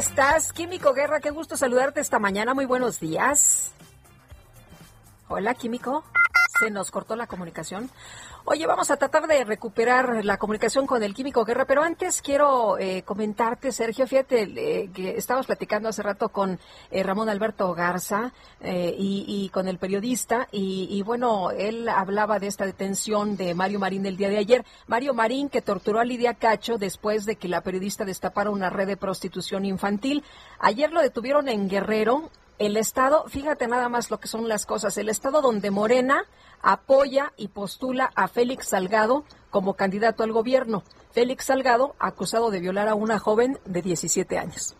estás? Químico Guerra, qué gusto saludarte esta mañana. Muy buenos días. Hola, Químico. Se nos cortó la comunicación. Oye, vamos a tratar de recuperar la comunicación con el Químico Guerra, pero antes quiero eh, comentarte, Sergio, fíjate eh, que estábamos platicando hace rato con eh, Ramón Alberto Garza y, con el periodista, y, y, bueno, él hablaba de esta detención de Mario Marín del día de ayer. Mario Marín que torturó a Lidia Cacho después de que la periodista destapara una red de prostitución infantil. Ayer lo detuvieron en Guerrero, el Estado, fíjate nada más lo que son las cosas, el Estado donde Morena apoya y postula a Félix Salgado como candidato al gobierno. Félix Salgado acusado de violar a una joven de 17 años.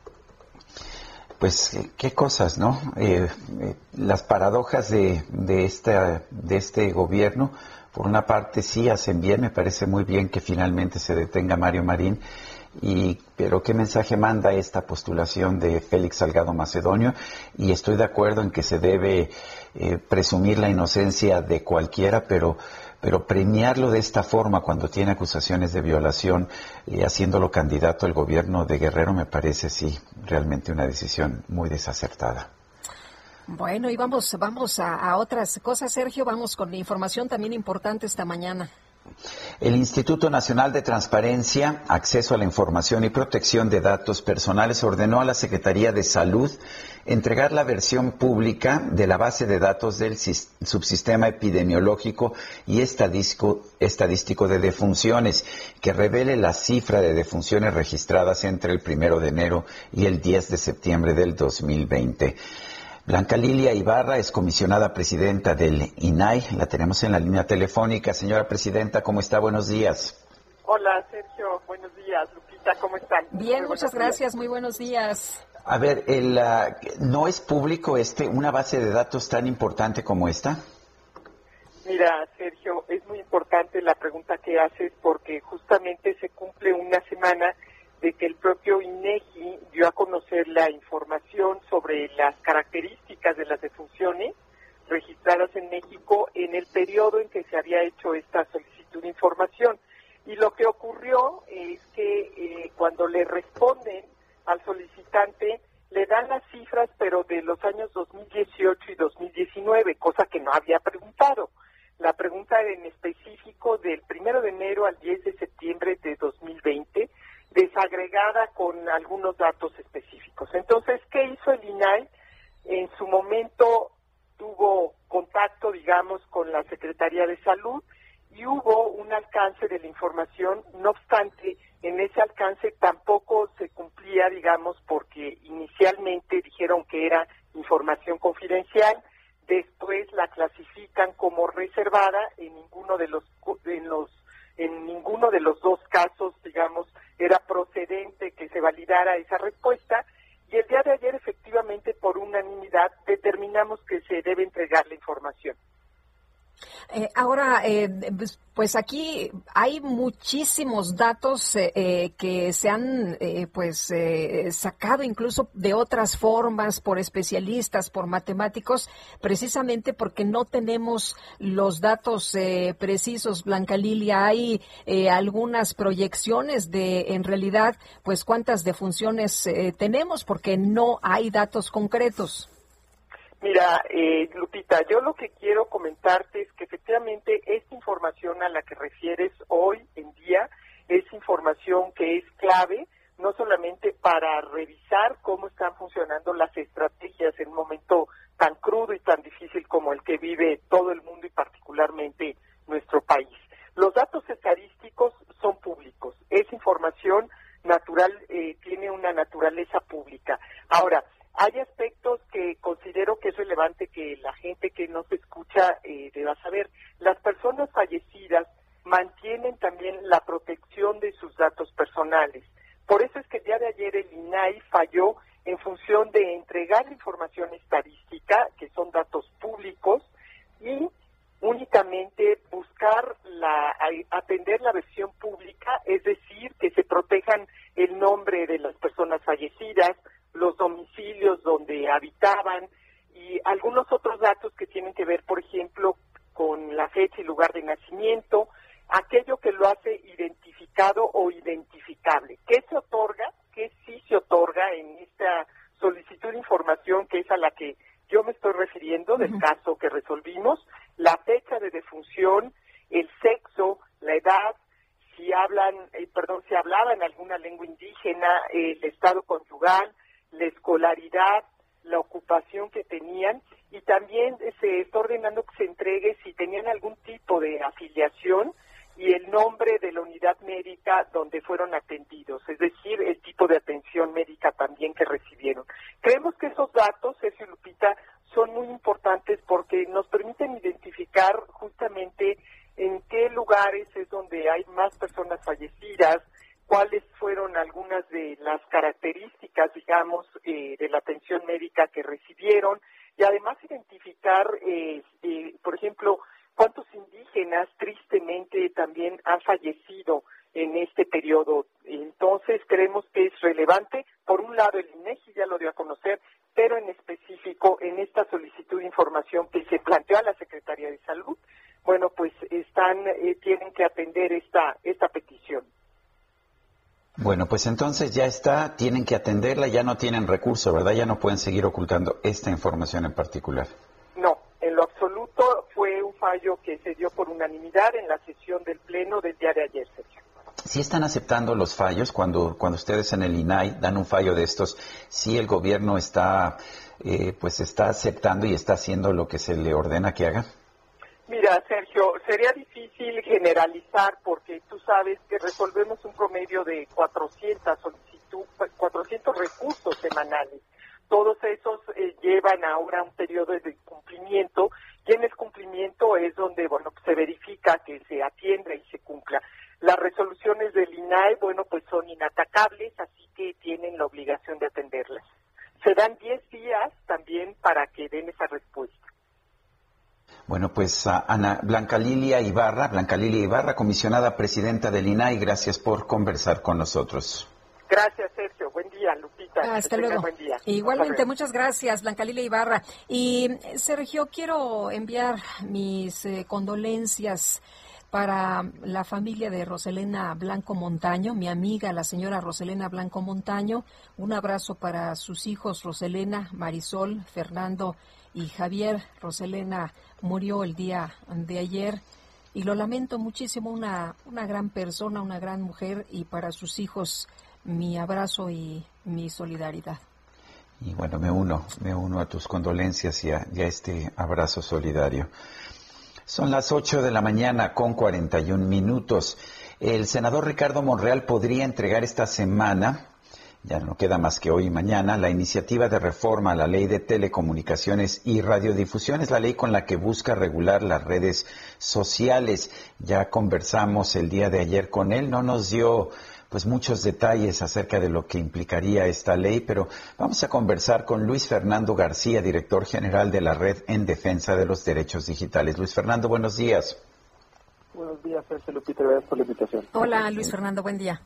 Pues qué cosas, ¿no? Eh, eh, las paradojas de, de, de este gobierno, por una parte sí hacen bien, me parece muy bien que finalmente se detenga Mario Marín, y, pero qué mensaje manda esta postulación de Félix Salgado Macedonio y estoy de acuerdo en que se debe eh, presumir la inocencia de cualquiera, pero pero premiarlo de esta forma cuando tiene acusaciones de violación y haciéndolo candidato al gobierno de Guerrero me parece sí realmente una decisión muy desacertada. Bueno, y vamos, vamos a otras cosas, Sergio, vamos con información también importante esta mañana. El Instituto Nacional de Transparencia, Acceso a la Información y Protección de Datos Personales ordenó a la Secretaría de Salud entregar la versión pública de la base de datos del subsistema epidemiológico y estadístico, de defunciones, que revele la cifra de defunciones registradas entre el primero de enero y el 10 de septiembre del 2020. Blanca Lilia Ibarra es comisionada presidenta del INAI. La tenemos en la línea telefónica. Señora presidenta, ¿cómo está? Buenos días. Hola, Sergio. Buenos días. Lupita, ¿cómo están? Bien, muchas gracias. Muy buenos días. A ver, el, ah, ¿no es público este una base de datos tan importante como esta? Mira, Sergio, es muy importante la pregunta que haces porque justamente se cumple una semana de que el propio INEGI dio a conocer la información sobre las características de las defunciones registradas en México en el periodo en que se había hecho esta solicitud de información. Y lo que ocurrió es que eh, cuando le responden al solicitante, le dan las cifras, pero de los años 2018 y 2019, cosa que no había preguntado. La pregunta en específico del primero de enero al 10 de septiembre de 2020 desagregada con algunos datos específicos. Entonces, ¿qué hizo el INAI? En su momento tuvo contacto, digamos, con la Secretaría de Salud y hubo un alcance de la información, no obstante, en ese alcance tampoco se cumplía, digamos, porque inicialmente dijeron que era información confidencial, después la clasifican como reservada, en ninguno de los, en los en ninguno de los dos casos, digamos, era procedente que se validara esa respuesta y el día de ayer efectivamente por unanimidad determinamos que se debe entregar la información. Eh, ahora, eh, pues, pues aquí hay muchísimos datos eh, que se han pues sacado incluso de otras formas por especialistas, por matemáticos, precisamente porque no tenemos los datos precisos. Blanca Lilia, hay algunas proyecciones de en realidad pues cuántas defunciones tenemos porque no hay datos concretos. Mira, eh, Lupita, yo lo que quiero comentarte es que efectivamente esta información a la que refieres hoy en día es información que es clave, no solamente para revisar cómo están funcionando las estrategias en un momento tan crudo y tan difícil como el que vive todo el mundo y particularmente nuestro país. Los datos estadísticos son públicos, es información natural, eh, tiene una naturaleza pública. Ahora, hay aspectos que considero que es relevante que la gente que nos escucha eh, deba saber. Las personas fallecidas mantienen también la protección de sus datos personales. Por eso es que el día de ayer el INAI falló en función de entregar información estadística, que son datos públicos, y únicamente buscar la, atender la versión pública, es decir, que se protejan el nombre de las personas fallecidas, los domicilios donde habitaban y algunos otros datos que tienen que ver, por ejemplo, con la fecha y lugar de nacimiento, aquello que lo hace identificado o identificable. ¿Qué se otorga? ¿Qué sí se otorga en esta solicitud de información que es a la que yo me estoy refiriendo del caso que resolvimos? La fecha de defunción, el sexo, la edad, si hablan, eh, perdón, si hablaban alguna lengua indígena, el estado conyugal, la escolaridad, la ocupación que tenían y también se está ordenando que se entregue si tenían algún tipo de afiliación y el nombre de la unidad médica donde fueron atendidos, es decir, el tipo de atención médica también que recibieron. Creemos que esos datos, Sergio Lupita, son muy importantes porque nos permiten identificar justamente en qué lugares es donde hay más personas fallecidas, cuáles fueron algunas de las características, digamos, eh, de la atención médica que recibieron y además identificar, eh, eh, por ejemplo, cuántos indígenas tristemente también han fallecido en este periodo. Entonces creemos que es relevante, por un lado el INEGI ya lo dio a conocer, pero en específico en esta solicitud de información que se planteó a la Secretaría de Salud, bueno, pues están tienen que atender esta esta petición. Bueno, pues entonces ya está, tienen que atenderla, ya no tienen recurso, ¿verdad? Ya no pueden seguir ocultando esta información en particular. No, en lo absoluto fue un fallo que se dio unanimidad en la sesión del Pleno del día de ayer, Sergio. ¿Sí están aceptando los fallos cuando, cuando ustedes en el INAI dan un fallo de estos? ¿Sí el gobierno está, eh, pues está aceptando y está haciendo lo que se le ordena que haga? Mira, Sergio, sería difícil generalizar porque tú sabes que resolvemos un promedio de 400 solicitud, 400 recursos semanales. Todos esos eh, llevan ahora un periodo de cumplimiento y en el cumplimiento es donde, bueno, se verifica que se atienda y se cumpla. Las resoluciones del INAE, bueno, pues son inatacables, así que tienen la obligación de atenderlas. Se dan 10 días también para que den esa respuesta. Bueno, pues Ana Blanca Lilia Ibarra, Blanca Lilia Ibarra, comisionada presidenta del INAI, gracias por conversar con nosotros. Gracias, Sergio. Buen día, Lupita. Hasta luego. Igualmente, muchas gracias, Blanca Lilia Ibarra. Y Sergio, quiero enviar mis eh, condolencias para la familia de Roselena Blanco Montaño, mi amiga, la señora Roselena Blanco Montaño. Un abrazo para sus hijos, Roselena, Marisol, Fernando y Javier. Roselena murió el día de ayer y lo lamento muchísimo, una, una gran persona, una gran mujer y para sus hijos mi abrazo y mi solidaridad. Y bueno, me uno, me uno a tus condolencias y a, este abrazo solidario. Son las 8 de la mañana con 41 minutos. El senador Ricardo Monreal podría entregar esta semana ya no queda más que hoy y mañana, la iniciativa de reforma a la ley de telecomunicaciones y radiodifusión es la ley con la que busca regular las redes sociales. Ya conversamos el día de ayer con él, no nos dio pues muchos detalles acerca de lo que implicaría esta ley, pero vamos a conversar con Luis Fernando García, director general de la Red en Defensa de los Derechos Digitales. Luis Fernando, buenos días. Buenos días, Sergio Lupita, gracias por la invitación. Hola, Luis Fernando, buen día.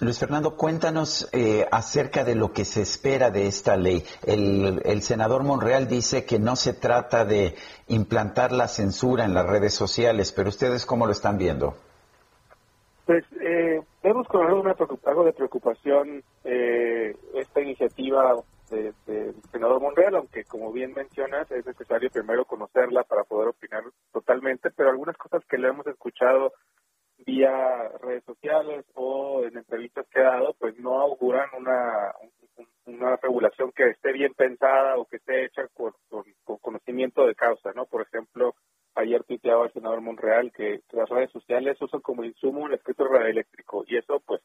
Luis Fernando, cuéntanos eh, acerca de lo que se espera de esta ley. El, senador Monreal dice que no se trata de implantar la censura en las redes sociales, pero ustedes cómo lo están viendo? Pues eh, vemos con algo, de preocupación eh, esta iniciativa del senador Monreal, aunque como bien mencionas es necesario primero conocerla para poder opinar totalmente, pero algunas cosas que le hemos escuchado vía redes sociales o en entrevistas que ha dado, pues no auguran una, una regulación que esté bien pensada o que esté hecha con, con conocimiento de causa, ¿no? Por ejemplo, ayer tuiteaba el senador Monreal que las redes sociales usan como insumo el espectro radioeléctrico y eso pues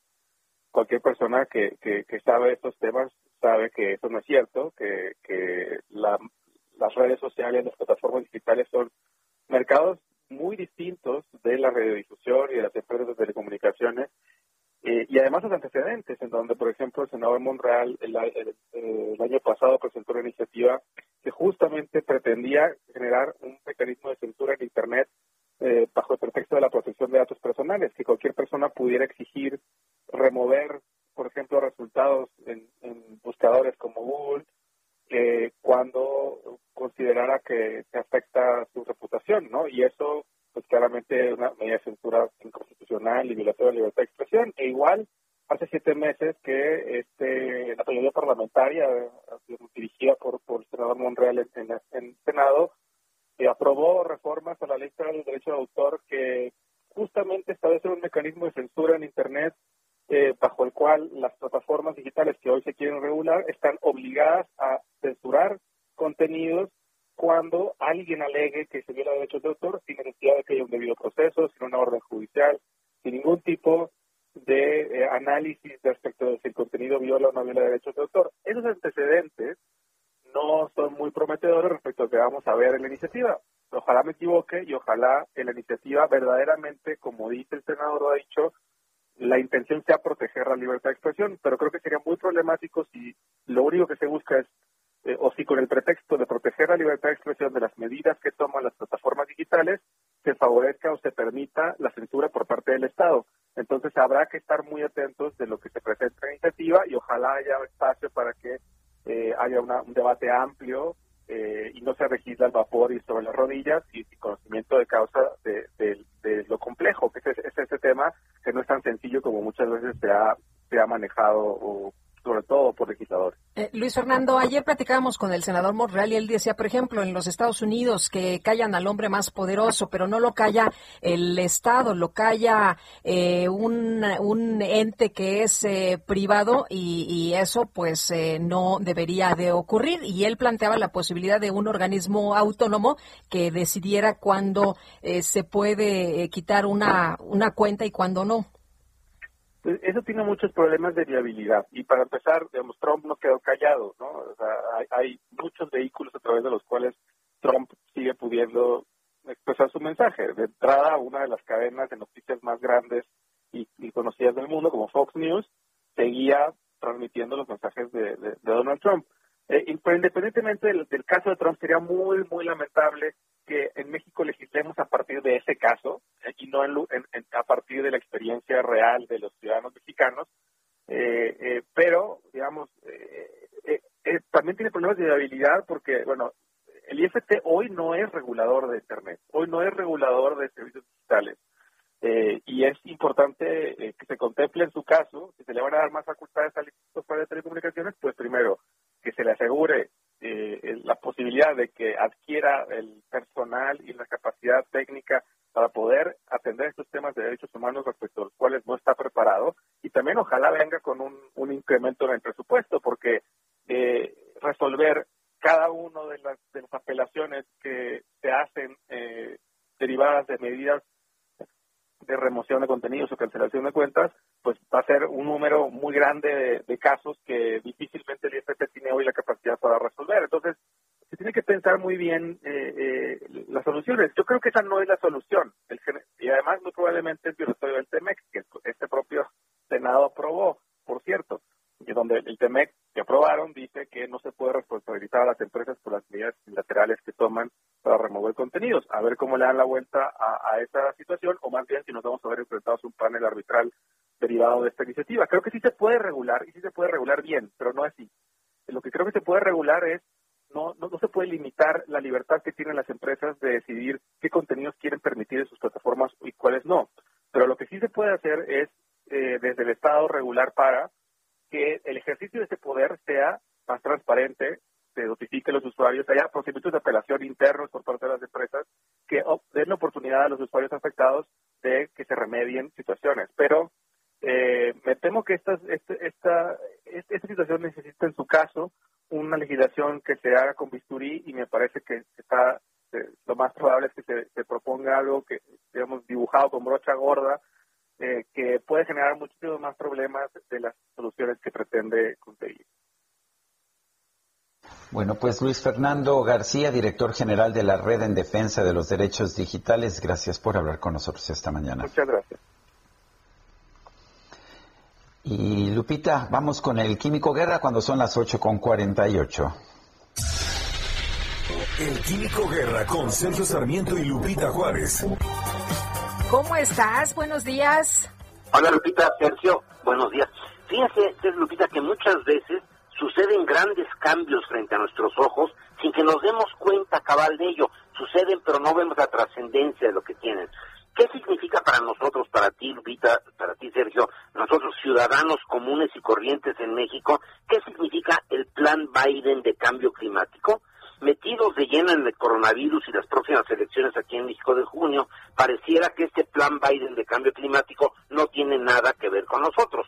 cualquier persona que, que, sabe estos temas sabe que eso no es cierto, que, que las redes sociales, las plataformas digitales son mercados muy distintos de la radiodifusión y de las empresas de telecomunicaciones eh, y además los antecedentes, en donde, por ejemplo, el senador Monreal el, año pasado presentó una iniciativa que justamente pretendía generar un mecanismo de censura en Internet eh, bajo el pretexto de la protección de datos personales, que cualquier persona pudiera exigir remover, por ejemplo, resultados en, buscadores como Google, eh, cuando considerara que, que afecta su reputación, ¿no? Y eso pues claramente una medida de censura inconstitucional y violatoria de la libertad de expresión. E igual, hace siete meses que este la mayoría parlamentaria, dirigida por, por el senador Monreal en, el Senado, eh, aprobó reformas a la ley del derecho de autor que justamente establece un mecanismo de censura en Internet eh, bajo el cual las plataformas digitales que hoy se quieren regular están obligadas a censurar contenidos cuando alguien alegue que se viola derechos de autor sin necesidad de que haya un debido proceso, sin una orden judicial, sin ningún tipo de eh, análisis respecto de si el contenido viola o no viola derechos de autor. Esos antecedentes no son muy prometedores respecto a que vamos a ver en la iniciativa. Ojalá me equivoque y ojalá en la iniciativa verdaderamente, como dice el senador, lo ha dicho, la intención sea proteger la libertad de expresión, pero creo que sería muy problemático si lo único que se busca es eh, o si con el pretexto de proteger la libertad de expresión de las medidas que toman las plataformas digitales, se favorezca o se permita la censura por parte del Estado. Entonces habrá que estar muy atentos de lo que se presenta en la iniciativa y ojalá haya espacio para que eh, haya un debate amplio eh, y no se registre al vapor y sobre las rodillas y, conocimiento de causa de, lo complejo que es, es, ese tema que no es tan sencillo como muchas veces se ha, se ha manejado o sobre todo por legisladores. Eh, Luis Fernando, ayer platicábamos con el senador Monreal y él decía, por ejemplo, en los Estados Unidos que callan al hombre más poderoso, pero no lo calla el Estado, lo calla eh, un, un, ente que es eh, privado y, eso pues no debería de ocurrir. Y él planteaba la posibilidad de un organismo autónomo que decidiera cuándo se puede quitar una, una cuenta y cuándo no. Eso tiene muchos problemas de viabilidad. Y para empezar, digamos, Trump no quedó callado, ¿no? O sea, hay, muchos vehículos a través de los cuales Trump sigue pudiendo expresar su mensaje. De entrada, una de las cadenas de noticias más grandes y, conocidas del mundo, como Fox News, seguía transmitiendo los mensajes de, Donald Trump. Eh, independientemente del, caso de Trump, sería muy, muy lamentable que en México legislemos a partir de ese caso y no a partir de la experiencia real de los ciudadanos mexicanos. Eh, eh, pero, digamos, también tiene problemas de viabilidad porque, bueno, el IFT hoy no es regulador de Internet, hoy no es regulador de servicios digitales. y es importante que se contemple en su caso, si se le van a dar más facultades al Instituto Federal de Telecomunicaciones, pues primero, que se le asegure eh, la posibilidad de que adquiera el personal y la capacidad técnica para poder atender estos temas de derechos humanos respecto a los cuales no está preparado y también ojalá venga con un, un incremento en el presupuesto porque eh, resolver cada una de las, de las apelaciones que se hacen eh, derivadas de medidas de remoción de contenidos o cancelación de cuentas, pues va a ser un número muy grande de, casos que difícilmente el IFT tiene hoy la capacidad para resolver. Entonces, se tiene que pensar muy bien eh, eh, las soluciones. Yo creo que esa no es la solución. El, y además, muy probablemente es violatorio del TEMEX, que este propio Senado aprobó, por cierto y donde el TEMEC que aprobaron dice que no se puede responsabilizar a las empresas por las medidas bilaterales que toman para remover contenidos. A ver cómo le dan la vuelta a, esa situación, o más bien si nos vamos a ver enfrentados a un panel arbitral derivado de esta iniciativa. Creo que sí se puede regular, y sí se puede regular bien, pero no así. Lo que creo que se puede regular es no, no, no, se puede limitar la libertad que tienen las empresas de decidir qué contenidos quieren permitir en sus plataformas no. Pero lo que sí se puede hacer es, eh, desde el Estado, regular para que el ejercicio de ese poder sea más transparente procedimientos de apelación internos por parte de las empresas que den la oportunidad a los usuarios afectados de que se remedien situaciones. Pero eh, me temo que esta, este, esta, esta, situación necesita en su caso una legislación que se haga con bisturí y me parece que está eh, lo más probable es que se, se, proponga algo que digamos dibujado con brocha gorda eh, que puede generar muchísimos más problemas de las soluciones que pretende conseguir. Bueno, pues Luis Fernando García, director general de la Red en Defensa de los Derechos Digitales, gracias por hablar con nosotros esta mañana. Muchas gracias. Y Lupita, vamos con el Químico Guerra cuando son las 8 con 48. El Químico Guerra con Sergio Sarmiento y Lupita Juárez. ¿Cómo estás? Buenos días. Hola Lupita, Sergio, buenos días. Fíjese, Lupita, que muchas veces suceden grandes cambios frente a nuestros ojos sin que nos demos cuenta cabal de ello. Suceden, pero no vemos la trascendencia de lo que tienen. ¿Qué significa para nosotros, para ti, Lupita, para ti, Sergio, nosotros ciudadanos comunes y corrientes en México, qué significa el plan Biden de cambio climático? Metidos de lleno en el coronavirus y las próximas elecciones aquí en México de junio, pareciera que este plan Biden de cambio climático no tiene nada que ver con nosotros,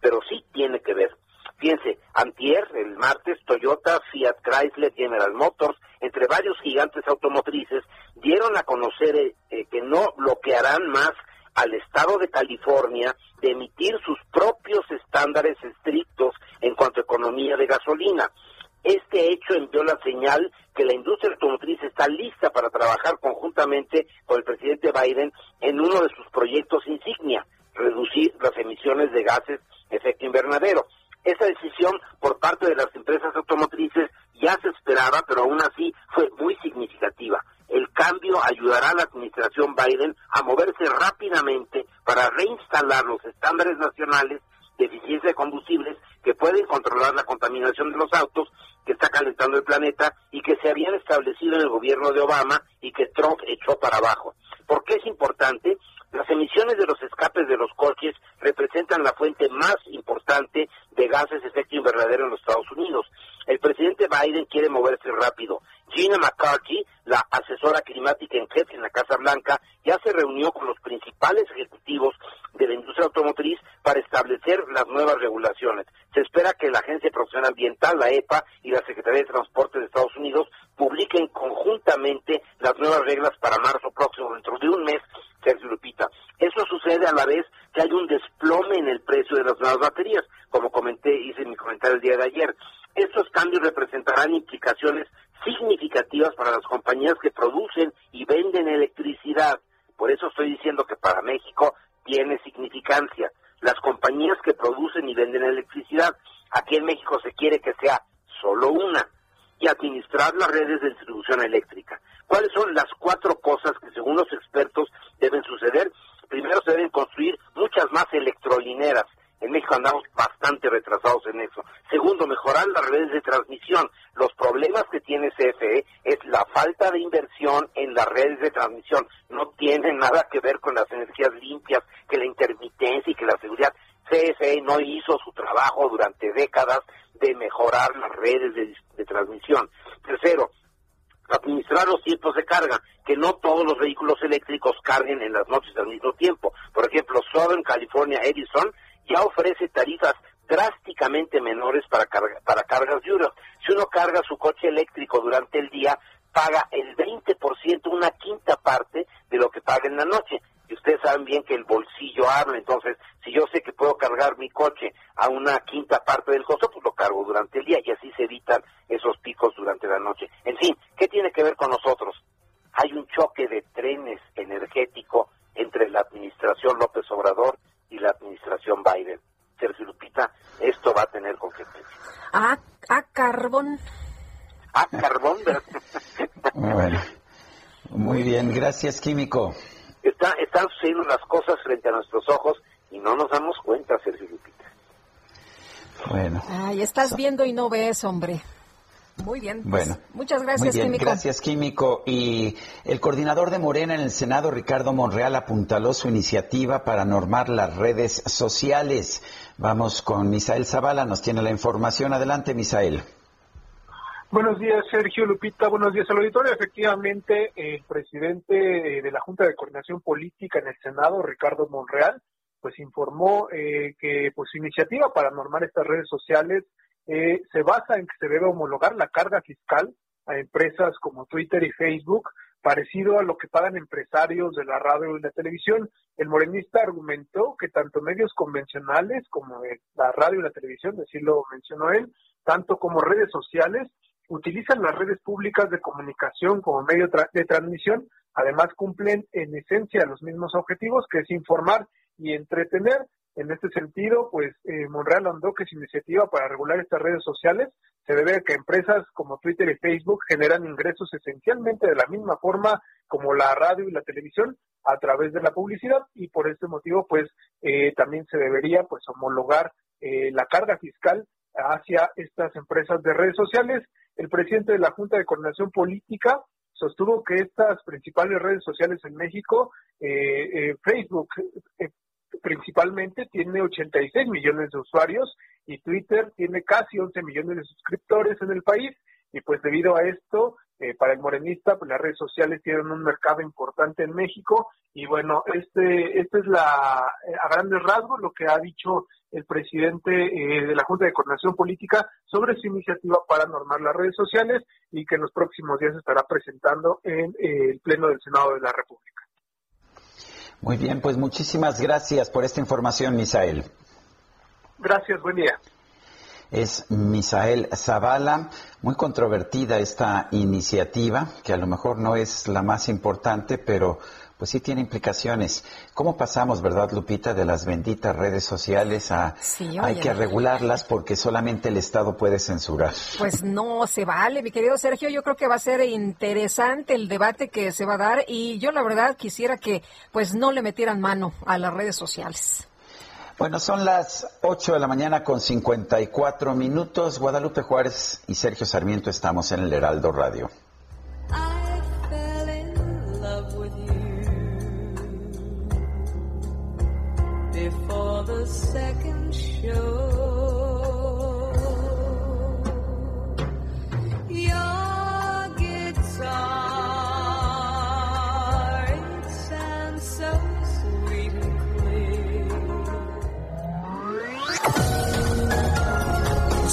pero sí tiene que ver. Fíjense, antier, el martes, Toyota, Fiat Chrysler, General Motors, entre varios gigantes automotrices, dieron a conocer eh, eh, que no bloquearán más al Estado de California de emitir sus propios estándares estrictos en cuanto a economía de gasolina. Este hecho envió la señal que la industria automotriz está lista para trabajar conjuntamente con el presidente Biden en uno de sus proyectos insignia, reducir las emisiones de gases de efecto invernadero. Esa decisión por parte de las empresas automotrices ya se esperaba, pero aún así fue muy significativa. El cambio ayudará a la administración Biden a moverse rápidamente para reinstalar los estándares nacionales de eficiencia de combustibles que pueden controlar la contaminación de los autos que está calentando el planeta y que se habían establecido en el gobierno de Obama y que Trump echó para abajo. ¿Por qué es importante? Las emisiones de los escapes de los coches representan la fuente más importante de gases de efecto invernadero en los Estados Unidos. El presidente Biden quiere moverse rápido. Gina McCarthy, la asesora climática en jefe en la Casa Blanca, ya se reunió con los principales ejecutivos de la industria automotriz para establecer las nuevas regulaciones. Se espera que la Agencia Profesional Ambiental, la EPA, y la Secretaría de Transporte de Estados Unidos publiquen conjuntamente las nuevas reglas para marzo próximo, dentro de un mes, Sergio Lupita. Eso sucede a la vez que hay un desplome en el precio de las nuevas baterías, como comenté, hice mi comentario el día de ayer. Estos cambios representarán implicaciones significativas para las compañías que producen y venden electricidad. Por eso estoy diciendo que para México tiene significancia. Las compañías que producen y venden electricidad, aquí en México se quiere que sea solo una y administrar las redes de distribución eléctrica. ¿Cuáles son las cuatro cosas que según los expertos deben suceder? Primero se deben construir muchas más electrolineras. En México andamos bastante retrasados en eso. Segundo, mejorar las redes de transmisión. Los problemas que tiene CFE es la falta de inversión en las redes de transmisión. No tiene [LAUGHS] nada que ver con las energías limpias, que la intermitencia y que la seguridad. CFE no hizo su trabajo durante décadas de mejorar las redes de, transmisión. Tercero, administrar los tiempos de carga, que no todos los vehículos eléctricos carguen en las noches al mismo tiempo. Por ejemplo, Southern California Edison ya ofrece tarifas drásticamente menores para, para cargas diurnas. Si uno carga su coche eléctrico durante el día, paga el 20%, una quinta parte de lo que paga en la noche. Y ustedes saben bien que el bolsillo habla, entonces si yo sé que puedo cargar mi coche a una quinta parte del costo, pues lo cargo durante el día y así se evitan esos picos durante la noche. En fin, ¿qué tiene que ver con nosotros? Hay un choque de trenes energético entre la administración López Obrador y la administración Biden. Sergio Lupita, esto va a tener consecuencias. A, a carbón. A carbón, ¿verdad? [LAUGHS] bueno. Muy bien, gracias, Químico. Está, están sucediendo las cosas frente a nuestros ojos y no nos damos cuenta, Sergio Lupita. Bueno. Ay, estás viendo y no ves, hombre. Muy bien. Pues, bueno. Muchas gracias, muy bien, Químico. Gracias, Químico. Y el coordinador de Morena en el Senado, Ricardo Monreal, apuntaló su iniciativa para normar las redes sociales. Vamos con Misael Zavala, nos tiene la información. Adelante, Misael. Buenos días, Sergio Lupita. Buenos días al auditorio. Efectivamente, el presidente de la Junta de Coordinación Política en el Senado, Ricardo Monreal, pues informó eh, que pues su iniciativa para normar estas redes sociales eh, se basa en que se debe homologar la carga fiscal a empresas como Twitter y Facebook, parecido a lo que pagan empresarios de la radio y la televisión. El morenista argumentó que tanto medios convencionales como la radio y la televisión, así lo mencionó él, tanto como redes sociales, utilizan las redes públicas de comunicación como medio de transmisión, además cumplen en esencia los mismos objetivos, que es informar y entretener. En este sentido, pues eh, Monreal andó que su iniciativa para regular estas redes sociales se debe a que empresas como Twitter y Facebook generan ingresos esencialmente de la misma forma como la radio y la televisión a través de la publicidad y por este motivo pues eh, también se debería pues homologar eh, la carga fiscal hacia estas empresas de redes sociales. El presidente de la Junta de Coordinación Política sostuvo que estas principales redes sociales en México, eh, Facebook principalmente tiene 86 millones de usuarios y Twitter tiene casi 11 millones de suscriptores en el país y pues debido a esto eh, para el morenista pues las redes sociales tienen un mercado importante en México y bueno este este es la eh, a grandes rasgos lo que ha dicho el presidente eh, de la Junta de Coordinación Política sobre su iniciativa para normar las redes sociales y que en los próximos días estará presentando en el pleno del Senado de la República. Muy bien, pues muchísimas gracias por esta información, Misael. Gracias, buen día. Es Misael Zavala, muy controvertida esta iniciativa, que a lo mejor no es la más importante, pero pues sí tiene implicaciones. ¿Cómo pasamos, verdad, Lupita, de las benditas redes sociales a hay que regularlas porque solamente el Estado puede censurar? Pues no se vale, mi querido Sergio. Yo creo que va a ser interesante el debate que se va a dar y yo la verdad quisiera que pues no le metieran mano a las redes sociales. Bueno, son las 8 de la mañana con 54 minutos. Guadalupe Juárez y Sergio Sarmiento estamos en el Heraldo Radio. Before the second show.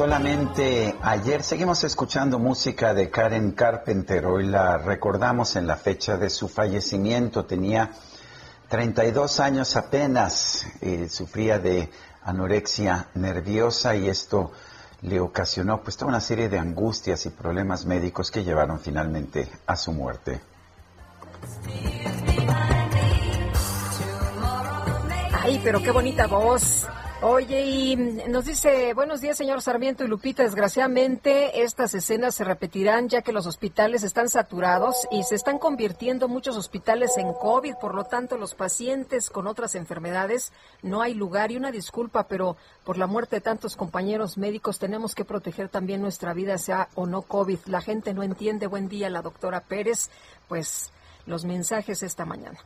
Solamente ayer, seguimos escuchando música de Karen Carpenter. Hoy la recordamos en la fecha de su fallecimiento. Tenía 32 años apenas. eh, sufría de anorexia nerviosa y esto le ocasionó pues toda una serie de angustias y problemas médicos que llevaron finalmente a su muerte. Ay, pero qué bonita voz. Oye, y nos dice, buenos días, señor Sarmiento y Lupita. Desgraciadamente, estas escenas se repetirán ya que los hospitales están saturados y se están convirtiendo muchos hospitales en COVID. Por lo tanto, los pacientes con otras enfermedades no hay lugar. Y una disculpa, pero por la muerte de tantos compañeros médicos tenemos que proteger también nuestra vida, sea o no COVID. La gente no entiende. Buen día, la doctora Pérez. Pues los mensajes esta mañana.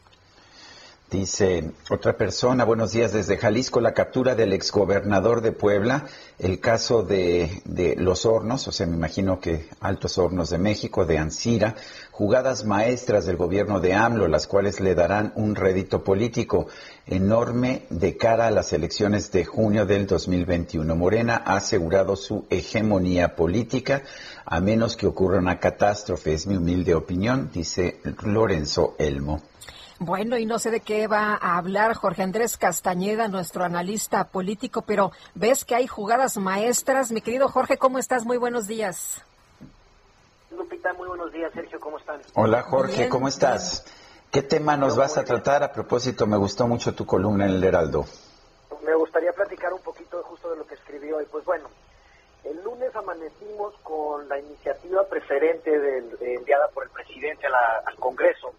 Dice otra persona, buenos días desde Jalisco, la captura del exgobernador de Puebla, el caso de, de Los Hornos, o sea, me imagino que Altos Hornos de México, de Ancira, jugadas maestras del gobierno de AMLO, las cuales le darán un rédito político enorme de cara a las elecciones de junio del 2021. Morena ha asegurado su hegemonía política, a menos que ocurra una catástrofe, es mi humilde opinión, dice Lorenzo Elmo. Bueno, y no sé de qué va a hablar Jorge Andrés Castañeda, nuestro analista político, pero ves que hay jugadas maestras. Mi querido Jorge, ¿cómo estás? Muy buenos días. Lupita, muy buenos días. Sergio, ¿cómo están? Hola Jorge, Bien, ¿cómo estás? ¿Qué tema nos vas a tratar? A propósito, me gustó mucho tu columna en el Heraldo. Me gustaría platicar un poquito justo de lo que escribió hoy. Pues bueno, el lunes amanecimos con la iniciativa preferente del- enviada por el presidente a la- al Congreso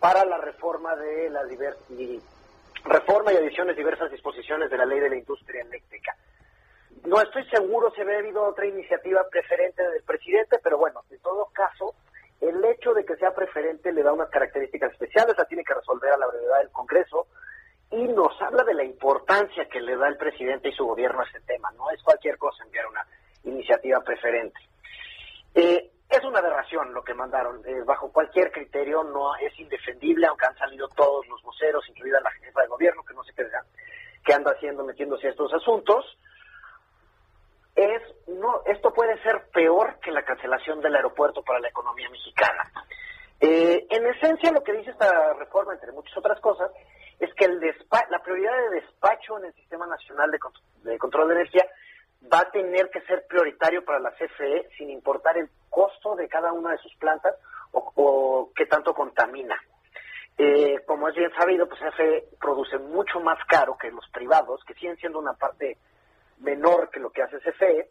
para la reforma de la y- reforma y adiciones diversas disposiciones de la ley de la industria eléctrica. No estoy seguro si había habido otra iniciativa preferente del presidente, pero bueno, en todo caso, el hecho de que sea preferente le da unas características especiales, la tiene que resolver a la brevedad del Congreso y nos habla de la importancia que le da el presidente y su gobierno a este tema. No es cualquier cosa enviar una iniciativa preferente. Eh, es una aberración lo que mandaron. Eh, bajo cualquier criterio no es indefendible, aunque han salido todos los voceros, incluida la jefa de gobierno, que no sé qué, qué anda haciendo metiéndose a estos asuntos. Es no, esto puede ser peor que la cancelación del aeropuerto para la economía mexicana. Eh, en esencia, lo que dice esta reforma, entre muchas otras cosas, es que el la prioridad de despacho en el Sistema Nacional de Control de Energía va a tener que ser prioritario para la CFE sin importar el costo de cada una de sus plantas o, qué tanto contamina. Eh, como es bien sabido, pues CFE produce mucho más caro que los privados, que siguen siendo una parte menor que lo que hace CFE,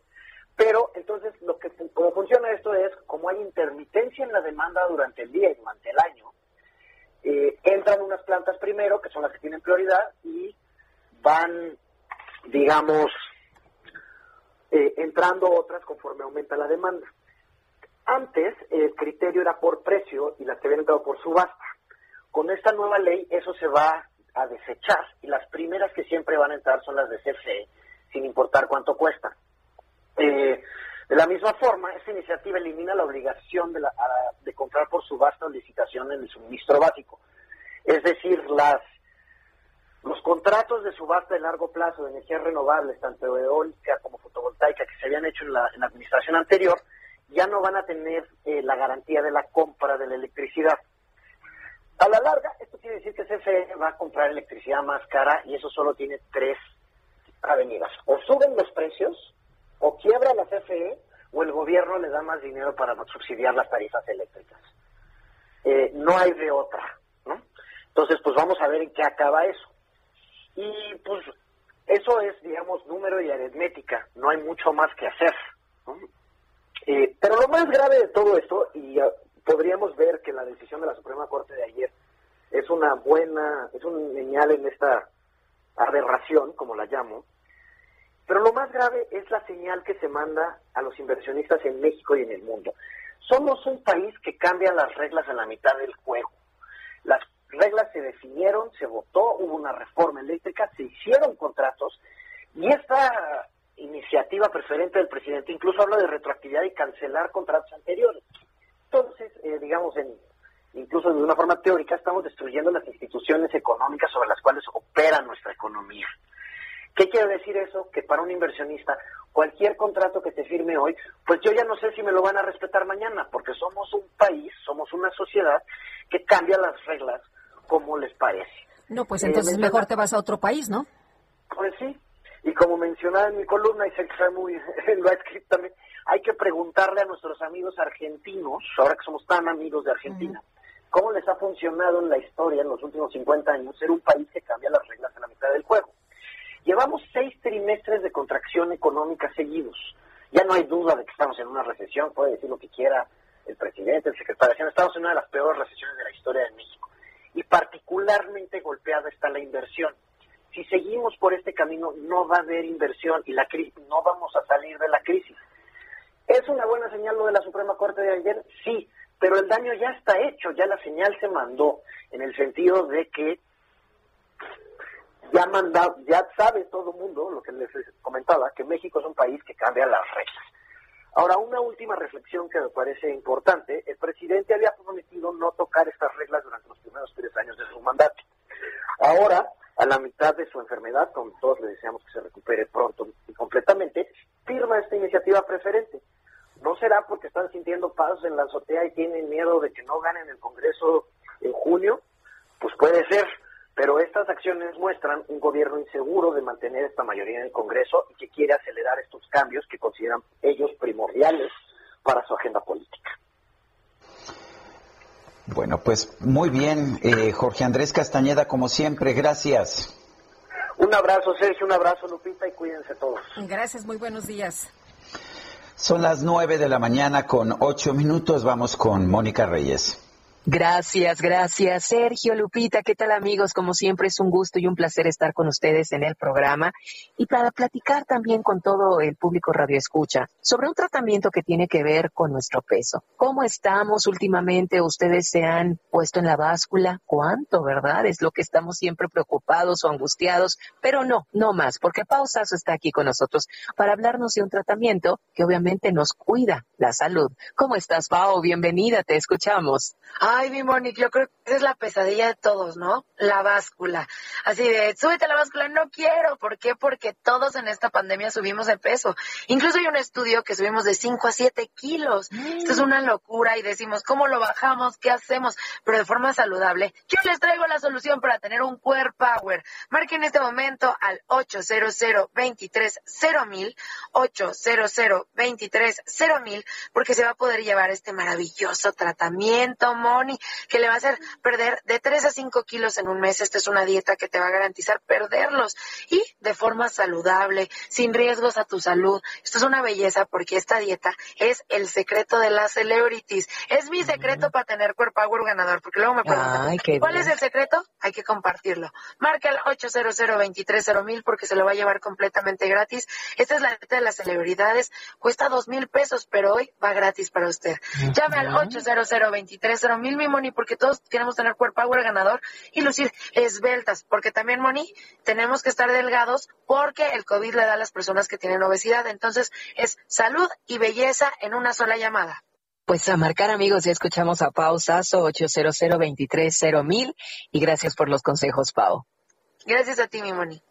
pero entonces lo que como funciona esto es como hay intermitencia en la demanda durante el día y durante el año, eh, entran unas plantas primero, que son las que tienen prioridad, y van, digamos, eh, entrando otras conforme aumenta la demanda. Antes el criterio era por precio y las que habían entrado por subasta. Con esta nueva ley eso se va a desechar y las primeras que siempre van a entrar son las de CFE, sin importar cuánto cuesta. Eh, de la misma forma, esta iniciativa elimina la obligación de, la- a- de comprar por subasta o licitación en el suministro básico. Es decir, las los contratos de subasta de largo plazo de energías renovables, tanto eólica como fotovoltaica, que se habían hecho en la, en la administración anterior, ya no van a tener eh, la garantía de la compra de la electricidad. A la larga, esto quiere decir que CFE va a comprar electricidad más cara y eso solo tiene tres avenidas. O suben los precios, o quiebra la CFE, o el gobierno le da más dinero para subsidiar las tarifas eléctricas. Eh, no hay de otra, ¿no? Entonces, pues vamos a ver en qué acaba eso. Y pues eso es, digamos, número y aritmética, no hay mucho más que hacer. Eh, pero lo más grave de todo esto, y ah, podríamos ver que la decisión de la Suprema Corte de ayer es una buena, es un señal en esta aberración, como la llamo, pero lo más grave es la señal que se manda a los inversionistas en México y en el mundo. Somos un país que cambia las reglas a la mitad del juego. Las reglas se definieron, se votó, hubo una reforma eléctrica, se hicieron contratos y esta iniciativa preferente del presidente incluso habla de retroactividad y cancelar contratos anteriores. Entonces, eh, digamos, en, incluso de una forma teórica, estamos destruyendo las instituciones económicas sobre las cuales opera nuestra economía. ¿Qué quiere decir eso? Que para un inversionista, cualquier contrato que te firme hoy, pues yo ya no sé si me lo van a respetar mañana, porque somos un país, somos una sociedad que cambia las reglas como les parece. No, pues Eh, entonces me mejor te vas a otro país, ¿no? Pues sí, y como mencionaba en mi columna, y sé que fue muy, [LAUGHS] lo ha escrito también, hay que preguntarle a nuestros amigos argentinos, ahora que somos tan amigos de Argentina, cómo les ha funcionado en la historia en los últimos 50 años ser un país que cambia las reglas a la mitad del juego. Lleva llevamos seis trimestres de contracción económica seguidos. Ya no hay duda de que estamos en una recesión, puede decir lo que quiera el presidente, el secretario de estamos en una de las peores recesiones de la historia de México. Y particularmente golpeada está la inversión. Si seguimos por este camino, no va a haber inversión y la crisis, no vamos a salir de la crisis. ¿Es una buena señal lo de la Suprema Corte de ayer? Sí, pero el daño ya está hecho, ya la señal se mandó, en el sentido de que ya manda, ya sabe todo el mundo, lo que les comentaba, que México es un país que cambia las reglas. Ahora, una última reflexión que me parece importante. El presidente había prometido no tocar estas reglas durante los primeros tres años de su mandato. Ahora, a la mitad de su enfermedad, con todos le deseamos que se recupere pronto y completamente, firma esta iniciativa preferente. ¿No será porque están sintiendo pasos en la azotea y tienen miedo de que no ganen el Congreso en junio? Pues puede ser, pero estas acciones muestran un gobierno inseguro de mantener esta mayoría en el Congreso y que quiere acelerar estos cambios que consideran ellos primordiales para su agenda política. Bueno, pues muy bien, eh, Jorge Andrés Castañeda, como siempre, gracias. Un abrazo, Sergio, un abrazo, Lupita, y cuídense todos. Gracias, muy buenos días. Son las nueve de la mañana con ocho minutos. Vamos con Mónica Reyes. Gracias, gracias. Sergio, Lupita, ¿qué tal amigos? Como siempre es un gusto y un placer estar con ustedes en el programa y para platicar también con todo el público Radio Escucha sobre un tratamiento que tiene que ver con nuestro peso. ¿Cómo estamos últimamente? ¿Ustedes se han puesto en la báscula? ¿Cuánto, verdad? Es lo que estamos siempre preocupados o angustiados, pero no, no más, porque Pausazo está aquí con nosotros para hablarnos de un tratamiento que obviamente nos cuida la salud. ¿Cómo estás, Pau? Bienvenida, te escuchamos. Ay, mi Mónica, yo creo que esa es la pesadilla de todos, ¿no? La báscula. Así de, súbete a la báscula, no quiero. ¿Por qué? Porque todos en esta pandemia subimos de peso. Incluso hay un estudio que subimos de 5 a 7 kilos. Esto es una locura y decimos, ¿cómo lo bajamos? ¿Qué hacemos? Pero de forma saludable. Yo les traigo la solución para tener un Core Power. Marque en este momento al 800 23 mil 800 23 mil porque se va a poder llevar este maravilloso tratamiento, Moni, que le va a hacer perder de 3 a 5 kilos en un mes. Esta es una dieta que te va a garantizar perderlos y de forma saludable, sin riesgos a tu salud. Esto es una belleza porque esta dieta es el secreto de las celebrities. Es mi secreto para tener Core Power ganador, porque luego me preguntan, Ay, ¿cuál bien. es el secreto? Hay que compartirlo. Marca el 800 23 mil porque se lo va a llevar completamente gratis. Esta es la dieta de las celebridades. Cuesta dos mil pesos, pero hoy va gratis para usted. Llame al 800 23 mil, mi Moni, porque todos queremos tener Core Power ganador y lucir esbeltas, porque también, Moni, tenemos que estar delgados porque el COVID le da a las personas que tienen obesidad. Entonces, es salud y belleza en una sola llamada. Pues a marcar amigos, ya escuchamos a Pau Sasso, 800 23 mil y gracias por los consejos, Pau. Gracias a ti, mi Moni.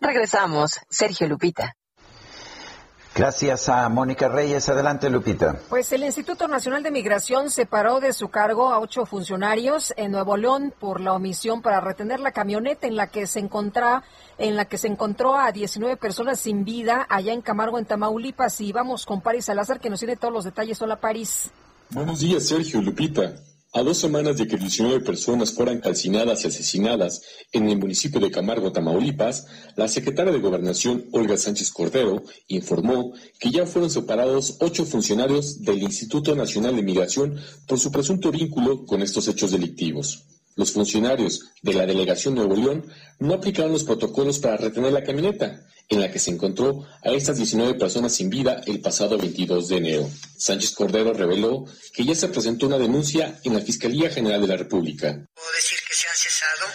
Regresamos, Sergio Lupita. Gracias a Mónica Reyes. Adelante, Lupita. Pues el Instituto Nacional de Migración separó de su cargo a ocho funcionarios en Nuevo León por la omisión para retener la camioneta en la que se encontró, en la que se encontró a 19 personas sin vida allá en Camargo, en Tamaulipas. Y vamos con Paris Salazar, que nos tiene todos los detalles. Hola, Paris. Buenos días, Sergio Lupita. A dos semanas de que 19 personas fueran calcinadas y asesinadas en el municipio de Camargo, Tamaulipas, la secretaria de Gobernación, Olga Sánchez Cordero, informó que ya fueron separados ocho funcionarios del Instituto Nacional de Migración por su presunto vínculo con estos hechos delictivos. Los funcionarios de la delegación Nuevo León no aplicaron los protocolos para retener la camioneta, en la que se encontró a estas 19 personas sin vida el pasado 22 de enero. Sánchez Cordero reveló que ya se presentó una denuncia en la Fiscalía General de la República. Puedo decir que se han cesado,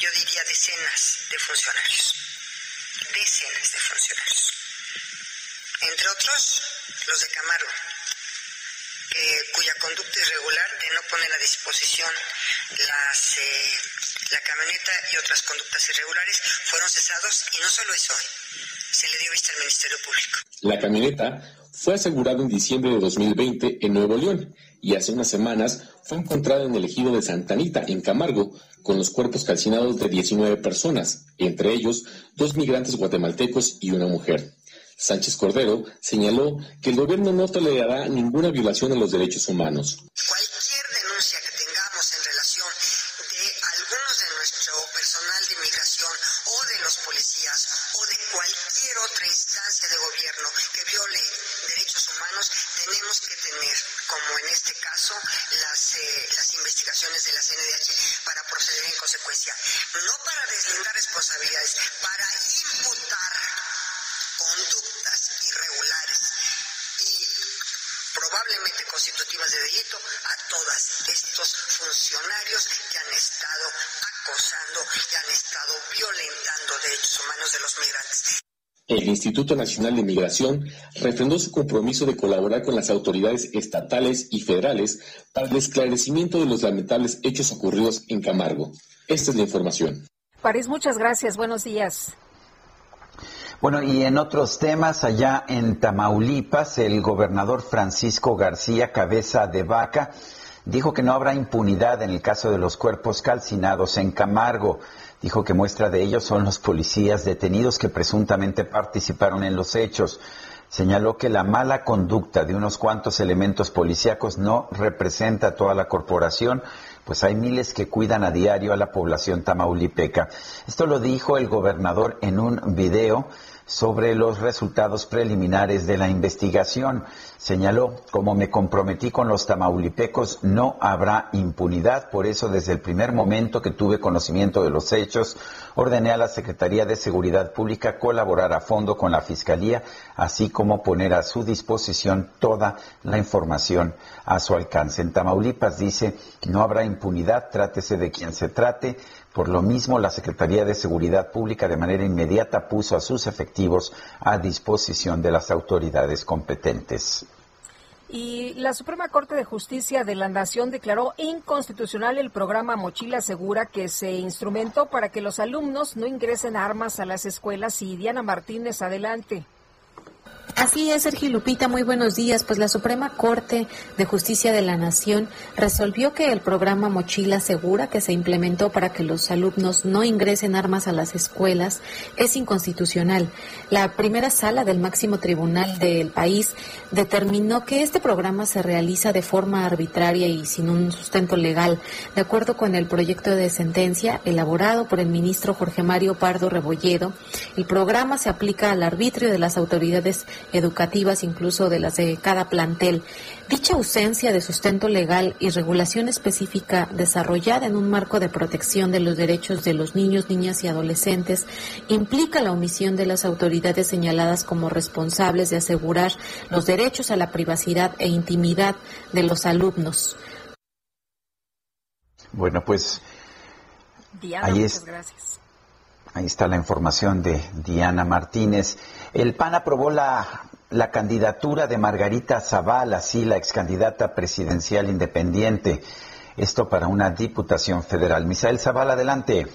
yo diría decenas de funcionarios, decenas de funcionarios, entre otros los de Camargo, que- cuya conducta irregular de no poner a disposición las, eh, la camioneta y otras conductas irregulares fueron cesados y no solo eso, se le dio vista al Ministerio Público. La camioneta fue asegurada en diciembre de 2020 en Nuevo León y hace unas semanas fue encontrada en el ejido de Santa Anita, en Camargo, con los cuerpos calcinados de 19 personas, entre ellos dos migrantes guatemaltecos y una mujer. Sánchez Cordero señaló que el gobierno no tolerará ninguna violación a los derechos humanos. Instituto Nacional de Migración refrendó su compromiso de colaborar con las autoridades estatales y federales para el esclarecimiento de los lamentables hechos ocurridos en Camargo. Esta es la información. París, muchas gracias. Buenos días. Bueno, y en otros temas, allá en Tamaulipas, el gobernador Francisco García Cabeza de Vaca dijo que no habrá impunidad en el caso de los cuerpos calcinados en Camargo. Dijo que muestra de ello son los policías detenidos que presuntamente participaron en los hechos. Señaló que la mala conducta de unos cuantos elementos policíacos no representa a toda la corporación, pues hay miles que cuidan a diario a la población tamaulipeca. Esto lo dijo el gobernador en un video sobre los resultados preliminares de la investigación. Señaló, como me comprometí con los tamaulipecos, no habrá impunidad. Por eso, desde el primer momento que tuve conocimiento de los hechos, ordené a la Secretaría de Seguridad Pública colaborar a fondo con la Fiscalía, así como poner a su disposición toda la información a su alcance. En Tamaulipas dice, no habrá impunidad, trátese de quien se trate. Por lo mismo, la Secretaría de Seguridad Pública de manera inmediata puso a sus efectivos a disposición de las autoridades competentes. Y la Suprema Corte de Justicia de la Nación declaró inconstitucional el programa Mochila Segura que se instrumentó para que los alumnos no ingresen armas a las escuelas. Y Diana Martínez, adelante. Así es, Sergio Lupita, muy buenos días. Pues la Suprema Corte de Justicia de la Nación resolvió que el programa Mochila Segura, que se implementó para que los alumnos no ingresen armas a las escuelas, es inconstitucional. La primera sala del máximo tribunal del país determinó que este programa se realiza de forma arbitraria y sin un sustento legal, de acuerdo con el proyecto de sentencia elaborado por el ministro Jorge Mario Pardo Rebolledo. El programa se aplica al arbitrio de las autoridades educativas, incluso de las de cada plantel. Dicha ausencia de sustento legal y regulación específica desarrollada en un marco de protección de los derechos de los niños, niñas y adolescentes implica la omisión de las autoridades señaladas como responsables de asegurar los derechos a la privacidad e intimidad de los alumnos. Bueno, pues Diana, Ahí muchas es- gracias. Ahí está la información de Diana Martínez. El PAN aprobó la, la candidatura de Margarita Zavala, sí, la excandidata presidencial independiente. Esto para una diputación federal. Misael Zavala, adelante.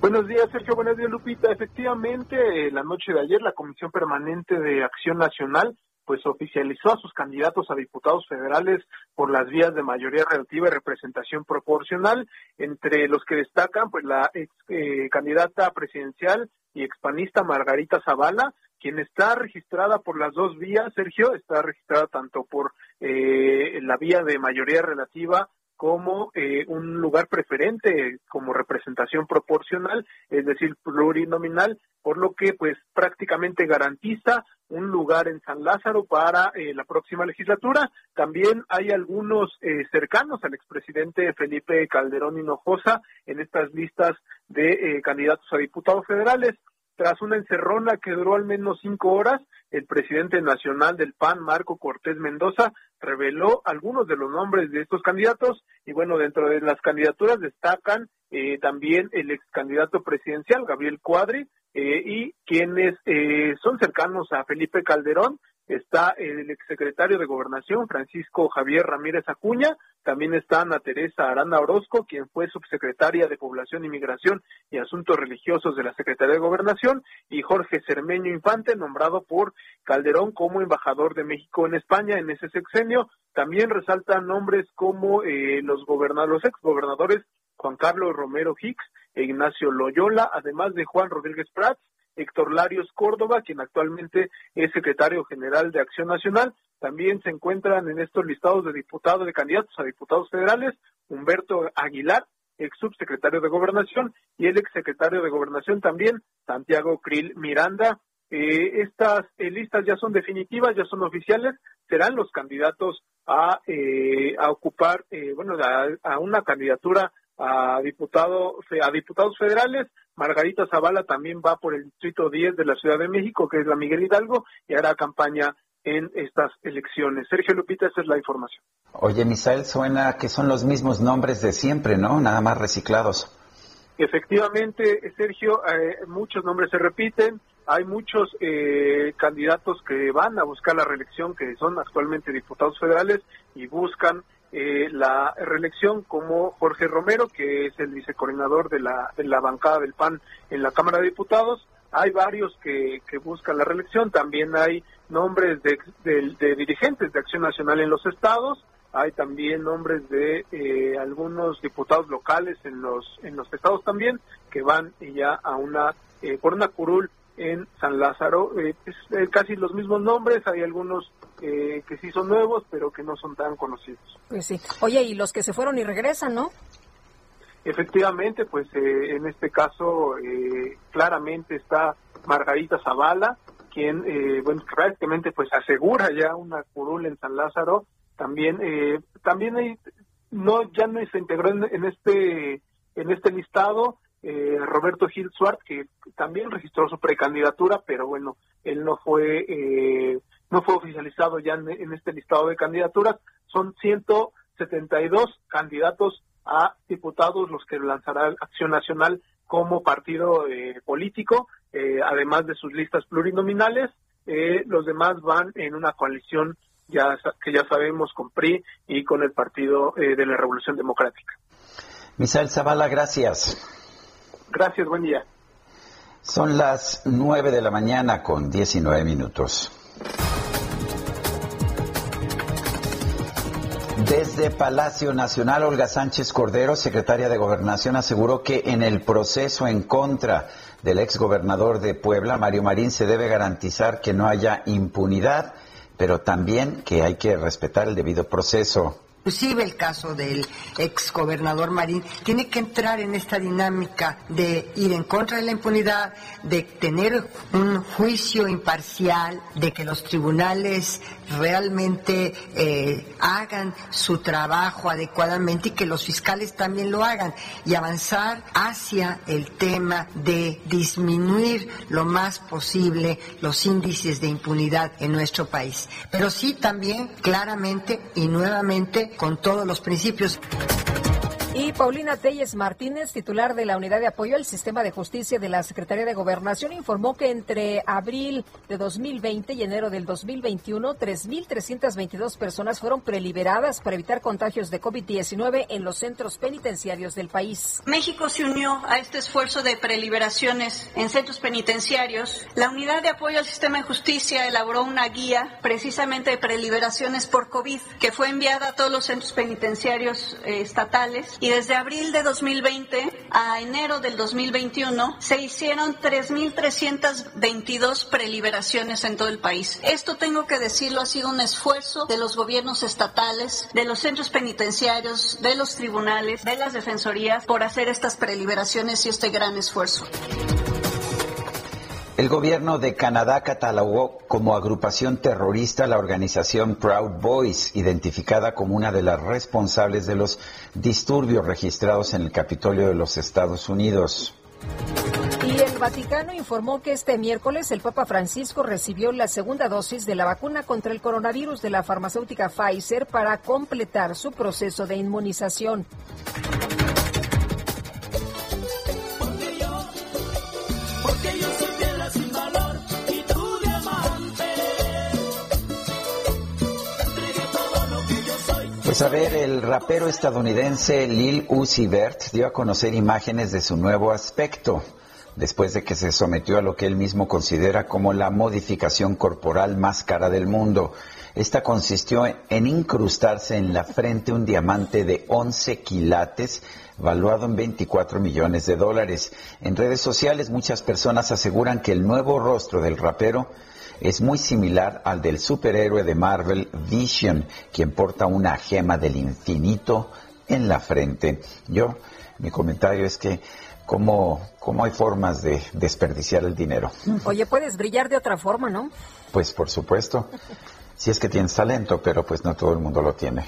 Buenos días, Sergio. Buenos días, Lupita. Efectivamente, eh, la noche de ayer, la Comisión Permanente de Acción Nacional pues oficializó a sus candidatos a diputados federales por las vías de mayoría relativa y representación proporcional, entre los que destacan pues la ex eh, candidata presidencial y expanista Margarita Zavala, quien está registrada por las dos vías, Sergio, está registrada tanto por eh, la vía de mayoría relativa como eh, un lugar preferente como representación proporcional, es decir, plurinominal, por lo que pues prácticamente garantiza un lugar en San Lázaro para eh, la próxima legislatura. También hay algunos eh, cercanos al expresidente Felipe Calderón Hinojosa en estas listas de eh, candidatos a diputados federales. Tras una encerrona que duró al menos cinco horas, el presidente nacional del PAN, Marco Cortés Mendoza, reveló algunos de los nombres de estos candidatos y bueno, dentro de las candidaturas destacan eh, también el ex candidato presidencial, Gabriel Cuadri, eh, y quienes eh, son cercanos a Felipe Calderón, está el exsecretario de Gobernación, Francisco Javier Ramírez Acuña, también está Ana Teresa Aranda Orozco, quien fue subsecretaria de Población y Migración y Asuntos Religiosos de la Secretaría de Gobernación, y Jorge Cermeño Infante, nombrado por Calderón como embajador de México en España en ese sexenio. También resaltan nombres como eh, los, los exgobernadores Juan Carlos Romero Hicks Ignacio Loyola, además de Juan Rodríguez Prats, Héctor Larios Córdoba, quien actualmente es secretario general de Acción Nacional. También se encuentran en estos listados de diputados, de candidatos a diputados federales, Humberto Aguilar, ex subsecretario de Gobernación, y el exsecretario de Gobernación también, Santiago Krill Miranda. Eh, estas eh, listas ya son definitivas, ya son oficiales, serán los candidatos a, eh, a ocupar, eh, bueno, a una candidatura a diputado a diputados federales. Margarita Zavala también va por el distrito 10 de la Ciudad de México, que es la Miguel Hidalgo, y hará campaña en estas elecciones. Sergio Lupita, esa es la información. Oye, Misael, suena que son los mismos nombres de siempre, ¿no? Nada más reciclados. Efectivamente, Sergio, eh, muchos nombres se repiten. Hay muchos eh, candidatos que van a buscar la reelección, que son actualmente diputados federales y buscan eh, la reelección como Jorge Romero, que es el vicecoordinador de la, de la bancada del PAN en la Cámara de Diputados. Hay varios que, que buscan la reelección, también hay nombres de, de- de dirigentes de Acción Nacional en los estados, hay también nombres de eh, algunos diputados locales en los en los estados también que van ya a una eh, por una curul en San Lázaro Eh, es, eh, casi los mismos nombres hay algunos eh, que sí son nuevos pero que no son tan conocidos Pues sí. Oye, y los que se fueron y regresan, ¿no? efectivamente pues eh, en este caso eh, claramente está Margarita Zavala quien eh, bueno prácticamente pues asegura ya una curul en San Lázaro también eh, también hay no ya no se integró en, en este en este listado eh, Roberto Gil Suart que también registró su precandidatura pero bueno él no fue eh, no fue oficializado ya en, este listado de candidaturas son 172 candidatos a diputados los que lanzará Acción Nacional como partido eh, político, eh, además de sus listas plurinominales. eh, los demás van en una coalición ya que ya sabemos con PRI y con el Partido eh, de la Revolución Democrática. Misael Zavala, gracias. Gracias, buen día. Son las 9 de la mañana con 19 minutos. Desde Palacio Nacional, Olga Sánchez Cordero, secretaria de Gobernación, aseguró que en el proceso en contra del exgobernador de Puebla, Mario Marín, se debe garantizar que no haya impunidad, pero también que hay que respetar el debido proceso. Inclusive el caso del ex gobernador Marín tiene que entrar en esta dinámica de ir en contra de la impunidad, de tener un juicio imparcial, de que los tribunales realmente eh, hagan su trabajo adecuadamente y que los fiscales también lo hagan y avanzar hacia el tema de disminuir lo más posible los índices de impunidad en nuestro país. Pero sí también claramente y nuevamente con todos los principios. Y Paulina Telles Martínez, titular de la Unidad de Apoyo al Sistema de Justicia de la Secretaría de Gobernación, informó que entre abril de 2020 y enero del 2021, 3.322 personas fueron preliberadas para evitar contagios de COVID-19 en los centros penitenciarios del país. México se unió a este esfuerzo de preliberaciones en centros penitenciarios. La Unidad de Apoyo al Sistema de Justicia elaboró una guía precisamente de preliberaciones por COVID que fue enviada a todos los centros penitenciarios eh, estatales y desde abril de 2020 a enero del 2021 se hicieron 3.322 preliberaciones en todo el país. Esto tengo que decirlo, ha sido un esfuerzo de los gobiernos estatales, de los centros penitenciarios, de los tribunales, de las defensorías por hacer estas preliberaciones y este gran esfuerzo. El gobierno de Canadá catalogó como agrupación terrorista la organización Proud Boys, identificada como una de las responsables de los disturbios registrados en el Capitolio de los Estados Unidos. Y el Vaticano informó que este miércoles el Papa Francisco recibió la segunda dosis de la vacuna contra el coronavirus de la farmacéutica Pfizer para completar su proceso de inmunización. Pues a ver, el rapero estadounidense Lil Uzi Vert dio a conocer imágenes de su nuevo aspecto, después de que se sometió a lo que él mismo considera como la modificación corporal más cara del mundo. Esta consistió en incrustarse en la frente un diamante de 11 quilates, valuado en 24 millones de dólares. En redes sociales muchas personas aseguran que el nuevo rostro del rapero es muy similar al del superhéroe de Marvel Vision, quien porta una gema del infinito en la frente. Yo, mi comentario es que cómo, cómo hay formas de desperdiciar el dinero. Oye, puedes brillar de otra forma, ¿no? Pues por supuesto, si es que tienes talento, pero pues no todo el mundo lo tiene.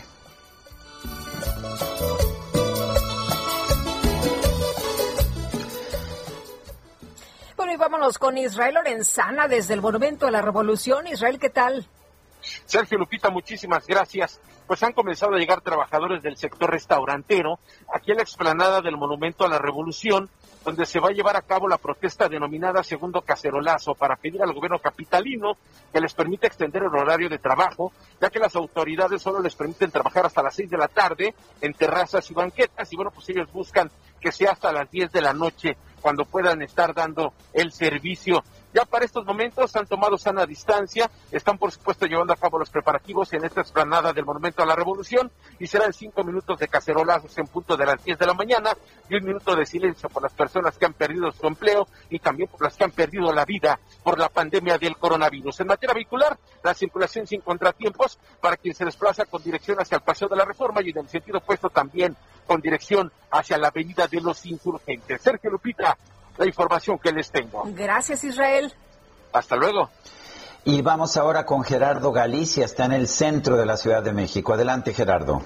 Vámonos con Israel Lorenzana desde el Monumento a la Revolución. Israel, ¿qué tal? Sergio Lupita, muchísimas gracias. Pues han comenzado a llegar trabajadores del sector restaurantero aquí en la explanada del Monumento a la Revolución, donde se va a llevar a cabo la protesta denominada Segundo Cacerolazo para pedir al gobierno capitalino que les permita extender el horario de trabajo, ya que las autoridades solo les permiten trabajar hasta las seis de la tarde en terrazas y banquetas, y bueno, pues ellos buscan que sea hasta las 10 de la noche cuando puedan estar dando el servicio. Ya para estos momentos han tomado sana distancia, están por supuesto llevando a cabo los preparativos en esta explanada del Monumento a la Revolución y serán cinco minutos de cacerolazos en punto de las 10 de la mañana y un minuto de silencio por las personas que han perdido su empleo y también por las que han perdido la vida por la pandemia del coronavirus. En materia vehicular, la circulación sin contratiempos para quien se desplaza con dirección hacia el Paseo de la Reforma y en el sentido opuesto también con dirección hacia la Avenida de los Insurgentes. Sergio Lupita, la información que les tengo. Gracias, Israel. Hasta luego. Y vamos ahora con Gerardo Galicia, está en el centro de la Ciudad de México. Adelante, Gerardo.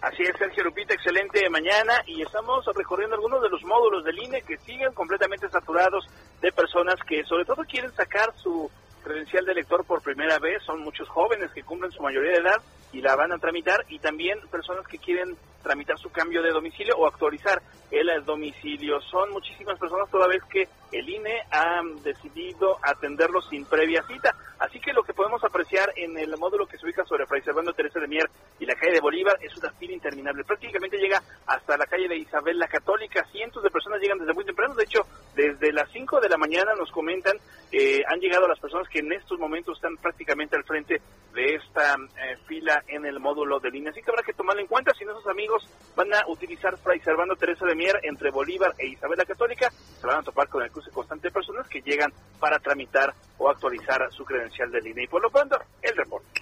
Así es, Sergio Lupita, excelente mañana y estamos recorriendo algunos de los módulos del INE que siguen completamente saturados de personas que sobre todo quieren sacar su credencial de elector por primera vez. Son muchos jóvenes que cumplen su mayoría de edad y la van a tramitar y también personas que quieren tramitar su cambio de domicilio o actualizar el domicilio. Son muchísimas personas toda vez que el INE ha decidido atenderlos sin previa cita. Así que lo que podemos apreciar en el módulo que se ubica sobre Fray Servando Teresa de Mier y la calle de Bolívar es una fila interminable. Prácticamente llega hasta la calle de Isabel la Católica. Cientos de personas llegan desde muy temprano. De hecho, desde las 5 de la mañana nos comentan, eh, han llegado las personas que en estos momentos están prácticamente al frente de esta eh, fila en el módulo del INE. Así que habrá que tomarlo en cuenta. Si nuestros amigos van a utilizar Fray Servando Teresa de Mier entre Bolívar e Isabel la Católica, se van a topar con el cruce constante de personas que llegan para tramitar o actualizar su credencial del INE. Y por lo pronto, el reporte.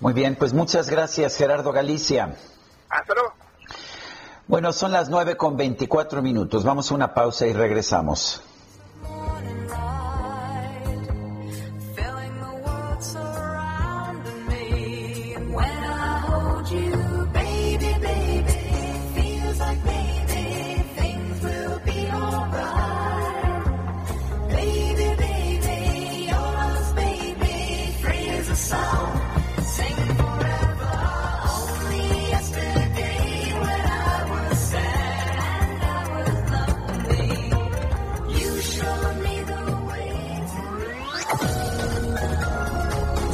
Muy bien, pues muchas gracias, Gerardo Galicia. Hasta luego. Bueno, son las 9 con 24 minutos. Vamos a una pausa y regresamos.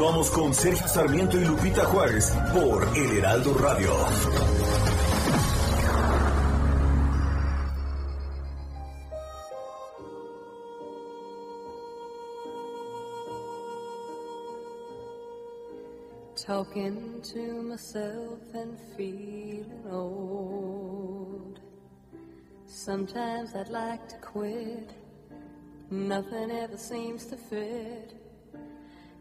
Continuamos con Sergio Sarmiento y Lupita Juárez por El Heraldo Radio. Talking to myself and feeling old. Sometimes I'd like to quit. Nothing ever seems to fit.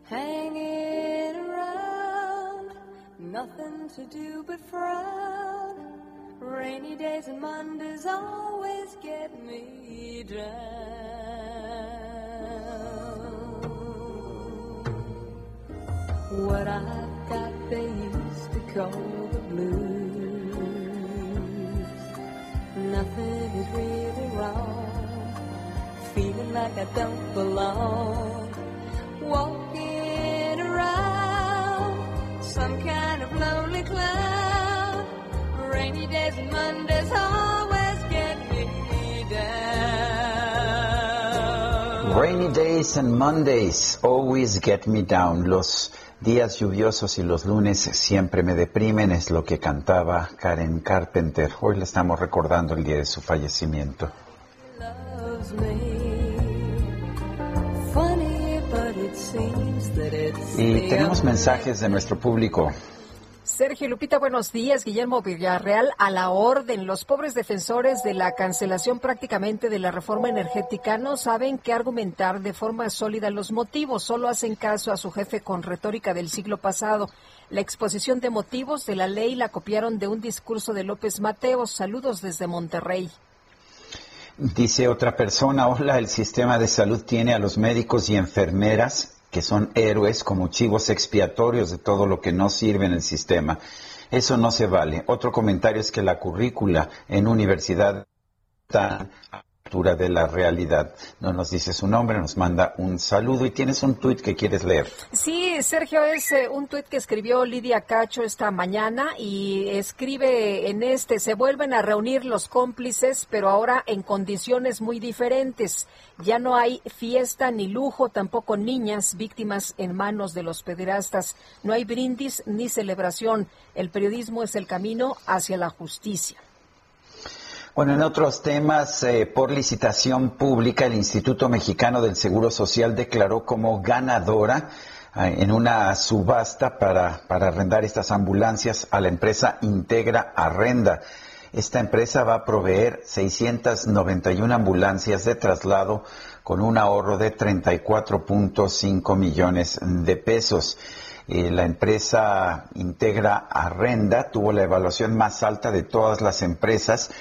Hanging around, nothing to do but frown. Rainy days and Mondays always get me down. What I've got they used to call the blues. Nothing is really wrong. Feeling like I don't belong. Walking around some kind of lonely cloud. Rainy days and Mondays always get me down. Rainy days and Mondays always get me down. Los días lluviosos y los lunes siempre me deprimen, es lo que cantaba Karen Carpenter. Hoy le estamos recordando el día de su fallecimiento. loves me. Y tenemos mensajes de nuestro público. Sergio Lupita, buenos días. Guillermo Villarreal, a la orden. Los pobres defensores de la cancelación prácticamente de la reforma energética no saben qué argumentar de forma sólida los motivos, solo hacen caso a su jefe con retórica del siglo pasado. La exposición de motivos de la ley la copiaron de un discurso de López Mateos. Saludos desde Monterrey. Dice otra persona, hola, el sistema de salud tiene a los médicos y enfermeras que son héroes como chivos expiatorios de todo lo que no sirve en el sistema. Eso no se vale. Otro comentario es que la currícula en universidad está de la realidad. No nos dice su nombre, nos manda un saludo y tienes un tuit que quieres leer. Sí, Sergio, es eh, un tuit que escribió Lidia Cacho esta mañana y escribe en este, se vuelven a reunir los cómplices, pero ahora en condiciones muy diferentes. Ya no hay fiesta ni lujo, tampoco niñas víctimas en manos de los pederastas. No hay brindis ni celebración. El periodismo es el camino hacia la justicia. Bueno, en otros temas, eh, por licitación pública, el Instituto Mexicano del Seguro Social declaró como ganadora eh, en una subasta para, para arrendar estas ambulancias a la empresa Integra Arrenda. Esta empresa va a proveer 691 ambulancias de traslado con un ahorro de 34.5 millones de pesos. Eh, la empresa Integra Arrenda tuvo la evaluación más alta de todas las empresas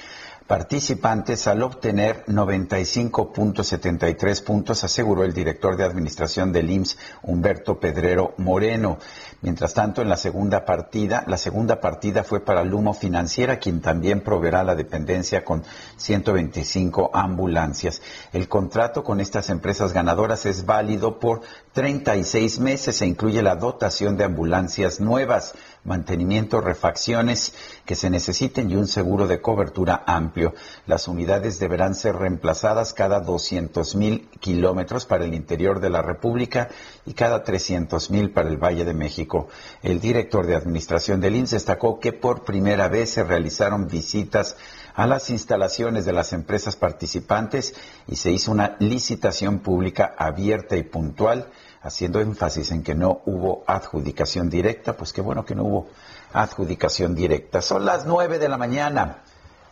participantes al obtener 95.73 puntos, aseguró el director de administración del IMSS, Humberto Pedrero Moreno. Mientras tanto, en la segunda partida, la segunda partida fue para Lumo Financiera, quien también proveerá la dependencia con 125 ambulancias. El contrato con estas empresas ganadoras es válido por 36 meses e incluye la dotación de ambulancias nuevas, mantenimiento, refacciones que se necesiten y un seguro de cobertura amplio. Las unidades deberán ser reemplazadas cada 200 mil kilómetros para el interior de la República y cada 300 mil para el Valle de México. El director de administración del IMSS destacó que por primera vez se realizaron visitas a las instalaciones de las empresas participantes y se hizo una licitación pública abierta y puntual, haciendo énfasis en que no hubo adjudicación directa, pues qué bueno que no hubo adjudicación directa. Son las nueve de la mañana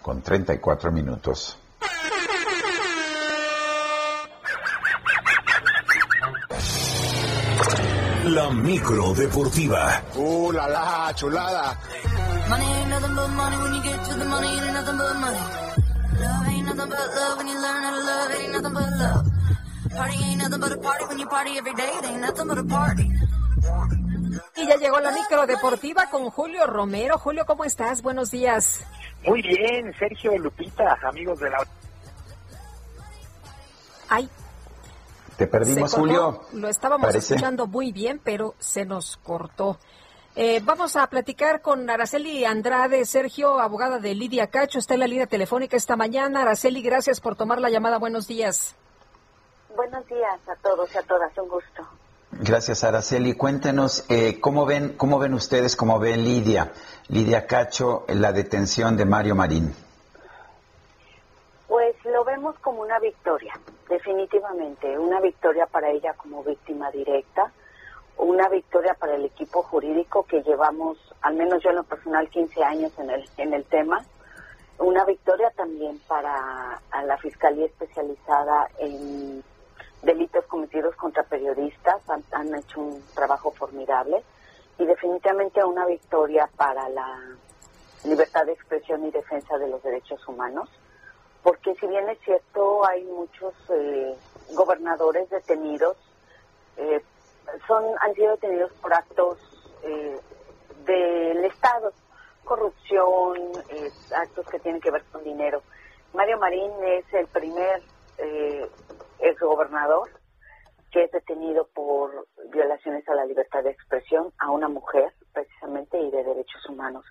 con 34 minutos. La micro deportiva. Uh, la la, chulada. Party ain't nothing but a party when you party every day, it ain't nothing but a party. Y ya llegó la micro deportiva con Julio Romero. Julio, ¿cómo estás? Buenos días. Muy bien, Sergio Lupita, amigos de la... Ay, Te perdimos, cortó. Julio. Lo estábamos Parece. escuchando muy bien, pero se nos cortó. Eh, vamos a platicar con Araceli Andrade, Sergio, abogada de Lidia Cacho, está en la línea telefónica esta mañana. Araceli, gracias por tomar la llamada. Buenos días. Buenos días a todos y a todas, un gusto. Gracias, Araceli. Cuéntenos eh, cómo ven, cómo ven ustedes, cómo ve Lidia, Lidia Cacho, la detención de Mario Marín. Pues lo vemos como una victoria, definitivamente, una victoria para ella como víctima directa, una victoria para el equipo jurídico que llevamos, al menos yo en lo personal, 15 años en el, en el tema, una victoria también para a la Fiscalía Especializada en delitos cometidos contra periodistas, han, han hecho un trabajo formidable y definitivamente una victoria para la libertad de expresión y defensa de los derechos humanos, porque si bien es cierto hay muchos eh, gobernadores detenidos, eh, son han sido detenidos por actos eh, del Estado, corrupción, eh, actos que tienen que ver con dinero. Mario Marín es el primer eh, exgobernador que es detenido por violaciones a la libertad de expresión a una mujer, precisamente, y de derechos humanos.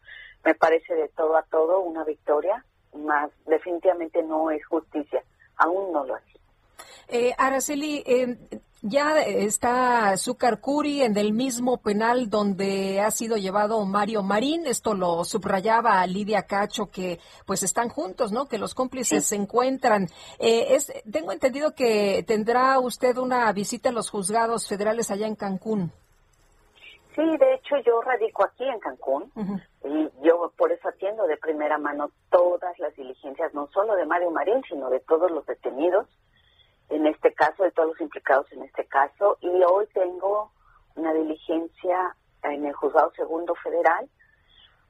Me parece de todo a todo una victoria, más definitivamente no es justicia, aún no lo es. Eh, Araceli, eh, ya está Zúcar Curi en el mismo penal donde ha sido llevado Mario Marín. Esto lo subrayaba Lidia Cacho, que pues están juntos, ¿no? Que los cómplices se encuentran. Eh, es, tengo entendido que tendrá usted una visita a los juzgados federales allá en Cancún. Sí, de hecho yo radico aquí en Cancún y yo por eso atiendo de primera mano todas las diligencias, no solo de Mario Marín, sino de todos los detenidos, en este caso, de todos los implicados en este caso. Y hoy tengo una diligencia en el Juzgado Segundo Federal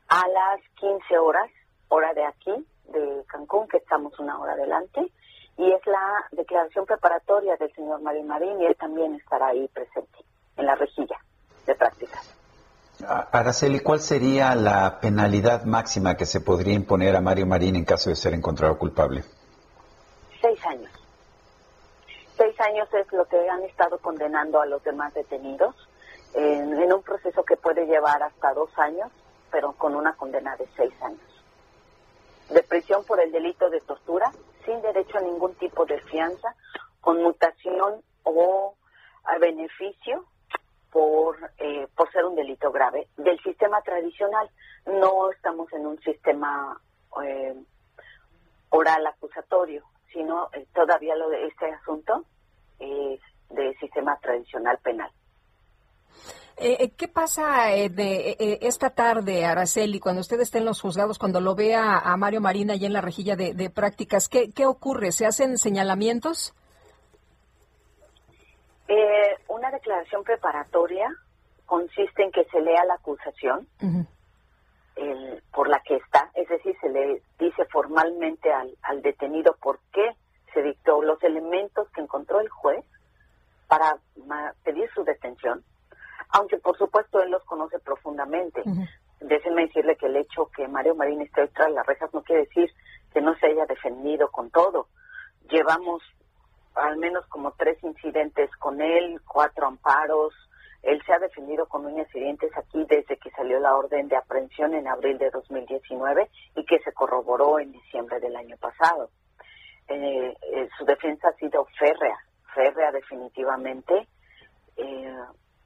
a las 15 horas, hora de aquí, de Cancún, que estamos una hora adelante, y es la declaración preparatoria del señor Marín Marín y él también estará ahí presente en la rejilla de prácticas. Araceli, ¿cuál sería la penalidad máxima que se podría imponer a Mario Marín en caso de ser encontrado culpable? Seis años. Seis años es lo que han estado condenando a los demás detenidos en, un proceso que puede llevar hasta dos años, pero con una condena de seis años. De prisión por el delito de tortura, sin derecho a ningún tipo de fianza, con mutación o a beneficio por, eh, por ser un delito grave. Del sistema tradicional, no estamos en un sistema eh, oral acusatorio, sino eh, todavía lo de este asunto es de sistema tradicional penal. Eh, eh, ¿Qué pasa eh, de eh, esta tarde, Araceli, cuando usted esté en los juzgados, cuando lo vea a Mario Marina allá en la rejilla de, de prácticas? ¿qué, ¿Qué ocurre? ¿Se hacen señalamientos? Eh, una declaración preparatoria consiste en que se lea la acusación el- por la que está, es decir, se le dice formalmente al, al detenido por qué se dictó los elementos que encontró el juez para pedir su detención, aunque por supuesto él los conoce profundamente. Déjenme decirle que el hecho que Mario Marín esté hoy tras las rejas no quiere decir que no se haya defendido con todo. Llevamos al menos como tres incidentes con él, cuatro amparos. Él se ha defendido con uñas y dientes aquí desde que salió la orden de aprehensión en abril de 2019 y que se corroboró en diciembre del año pasado. Eh, eh, su defensa ha sido férrea, férrea definitivamente, eh,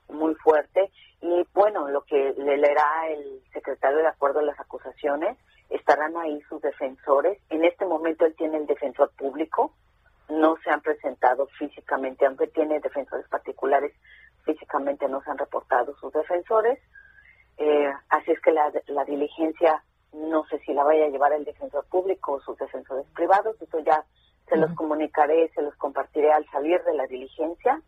muy fuerte. Y bueno, lo que le leerá el secretario de acuerdo a las acusaciones, estarán ahí sus defensores. En este momento él tiene el defensor público, no se han presentado físicamente, aunque tiene defensores particulares, físicamente no se han reportado sus defensores. Eh, así es que la, la diligencia no sé si la vaya a llevar el defensor público o sus defensores privados, eso ya se los comunicaré, se los compartiré al salir de la diligencia.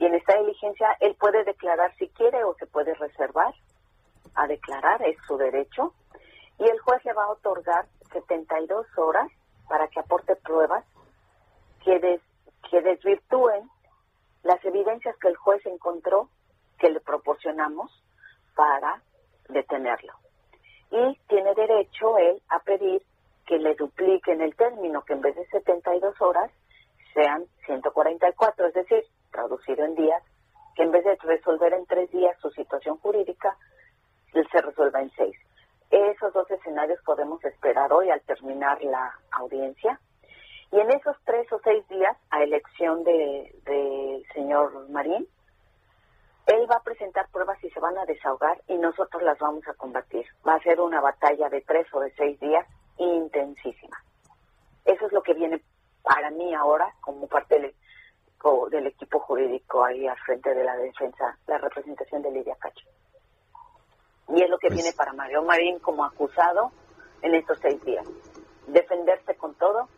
Y en esta diligencia él puede declarar si quiere o se puede reservar a declarar, es su derecho. Y el juez le va a otorgar 72 horas para que aporte pruebas que, des- que desvirtúen las evidencias que el juez encontró que le proporcionamos para detenerlo. Y tiene derecho él a pedir que le dupliquen el término, que en vez de 72 horas sean 144, es decir, traducido en días, que en vez de resolver en tres días su situación jurídica, se resuelva en seis. Esos dos escenarios podemos esperar hoy al terminar la audiencia. Y en esos tres o seis días, a elección del de, señor Marín, él va a presentar pruebas y se van a desahogar y nosotros las vamos a combatir. Va a ser una batalla de tres o de seis días intensísima. Eso es lo que viene para mí ahora como parte del, del equipo jurídico ahí al frente de la defensa, la representación de Lidia Cacho. Y es lo que viene para Mario Marín como acusado en estos seis días. Defenderse con todo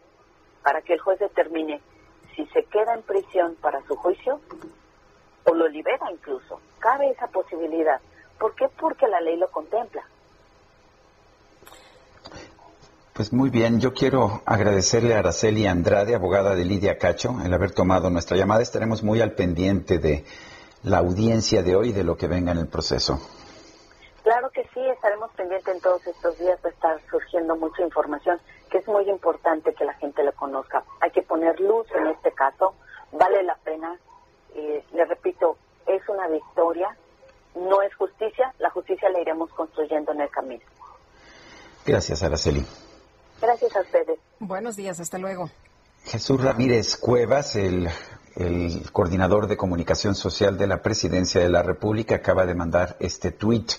para que el juez determine si se queda en prisión para su juicio o lo libera incluso. Cabe esa posibilidad. ¿Por qué? Porque la ley lo contempla. Pues muy bien, yo quiero agradecerle a Araceli Andrade, abogada de Lidia Cacho, el haber tomado nuestra llamada. Estaremos muy al pendiente de la audiencia de hoy y de lo que venga en el proceso. Claro que sí, estaremos pendientes en todos estos días, va a estar surgiendo mucha información que es muy importante que la gente lo conozca. Hay que poner luz en este caso, vale la pena. Eh, le repito, es una victoria, no es justicia, la justicia la iremos construyendo en el camino. Gracias, Araceli. Gracias a ustedes. Buenos días, hasta luego. Jesús Ramírez Cuevas, el, el coordinador de comunicación social de la Presidencia de la República, acaba de mandar este tuit.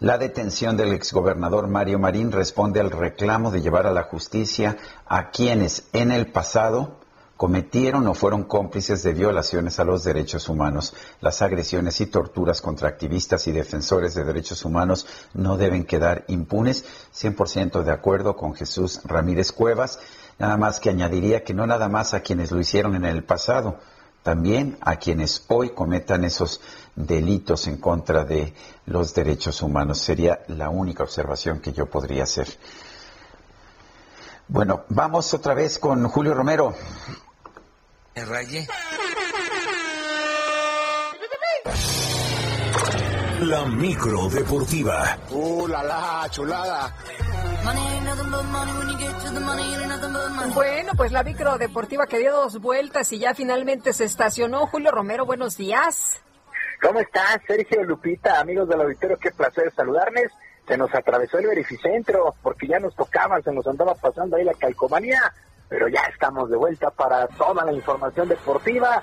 La detención del exgobernador Mario Marín responde al reclamo de llevar a la justicia a quienes en el pasado cometieron o fueron cómplices de violaciones a los derechos humanos. Las agresiones y torturas contra activistas y defensores de derechos humanos no deben quedar impunes. 100% de acuerdo con Jesús Ramírez Cuevas. Nada más que añadiría que no nada más a quienes lo hicieron en el pasado, también a quienes hoy cometan esos delitos en contra de los derechos humanos. Sería la única observación que yo podría hacer. Bueno, vamos otra vez con Julio Romero. Rayé. La micro deportiva. Uh, la la, chulada. Bueno, pues la micro deportiva que dio dos vueltas y ya finalmente se estacionó. Julio Romero, buenos días. ¿Cómo estás, Sergio Lupita, amigos del auditorio? Qué placer saludarles. Se nos atravesó el verificentro porque ya nos tocaba, se nos andaba pasando ahí la calcomanía, pero ya estamos de vuelta para toda la información deportiva.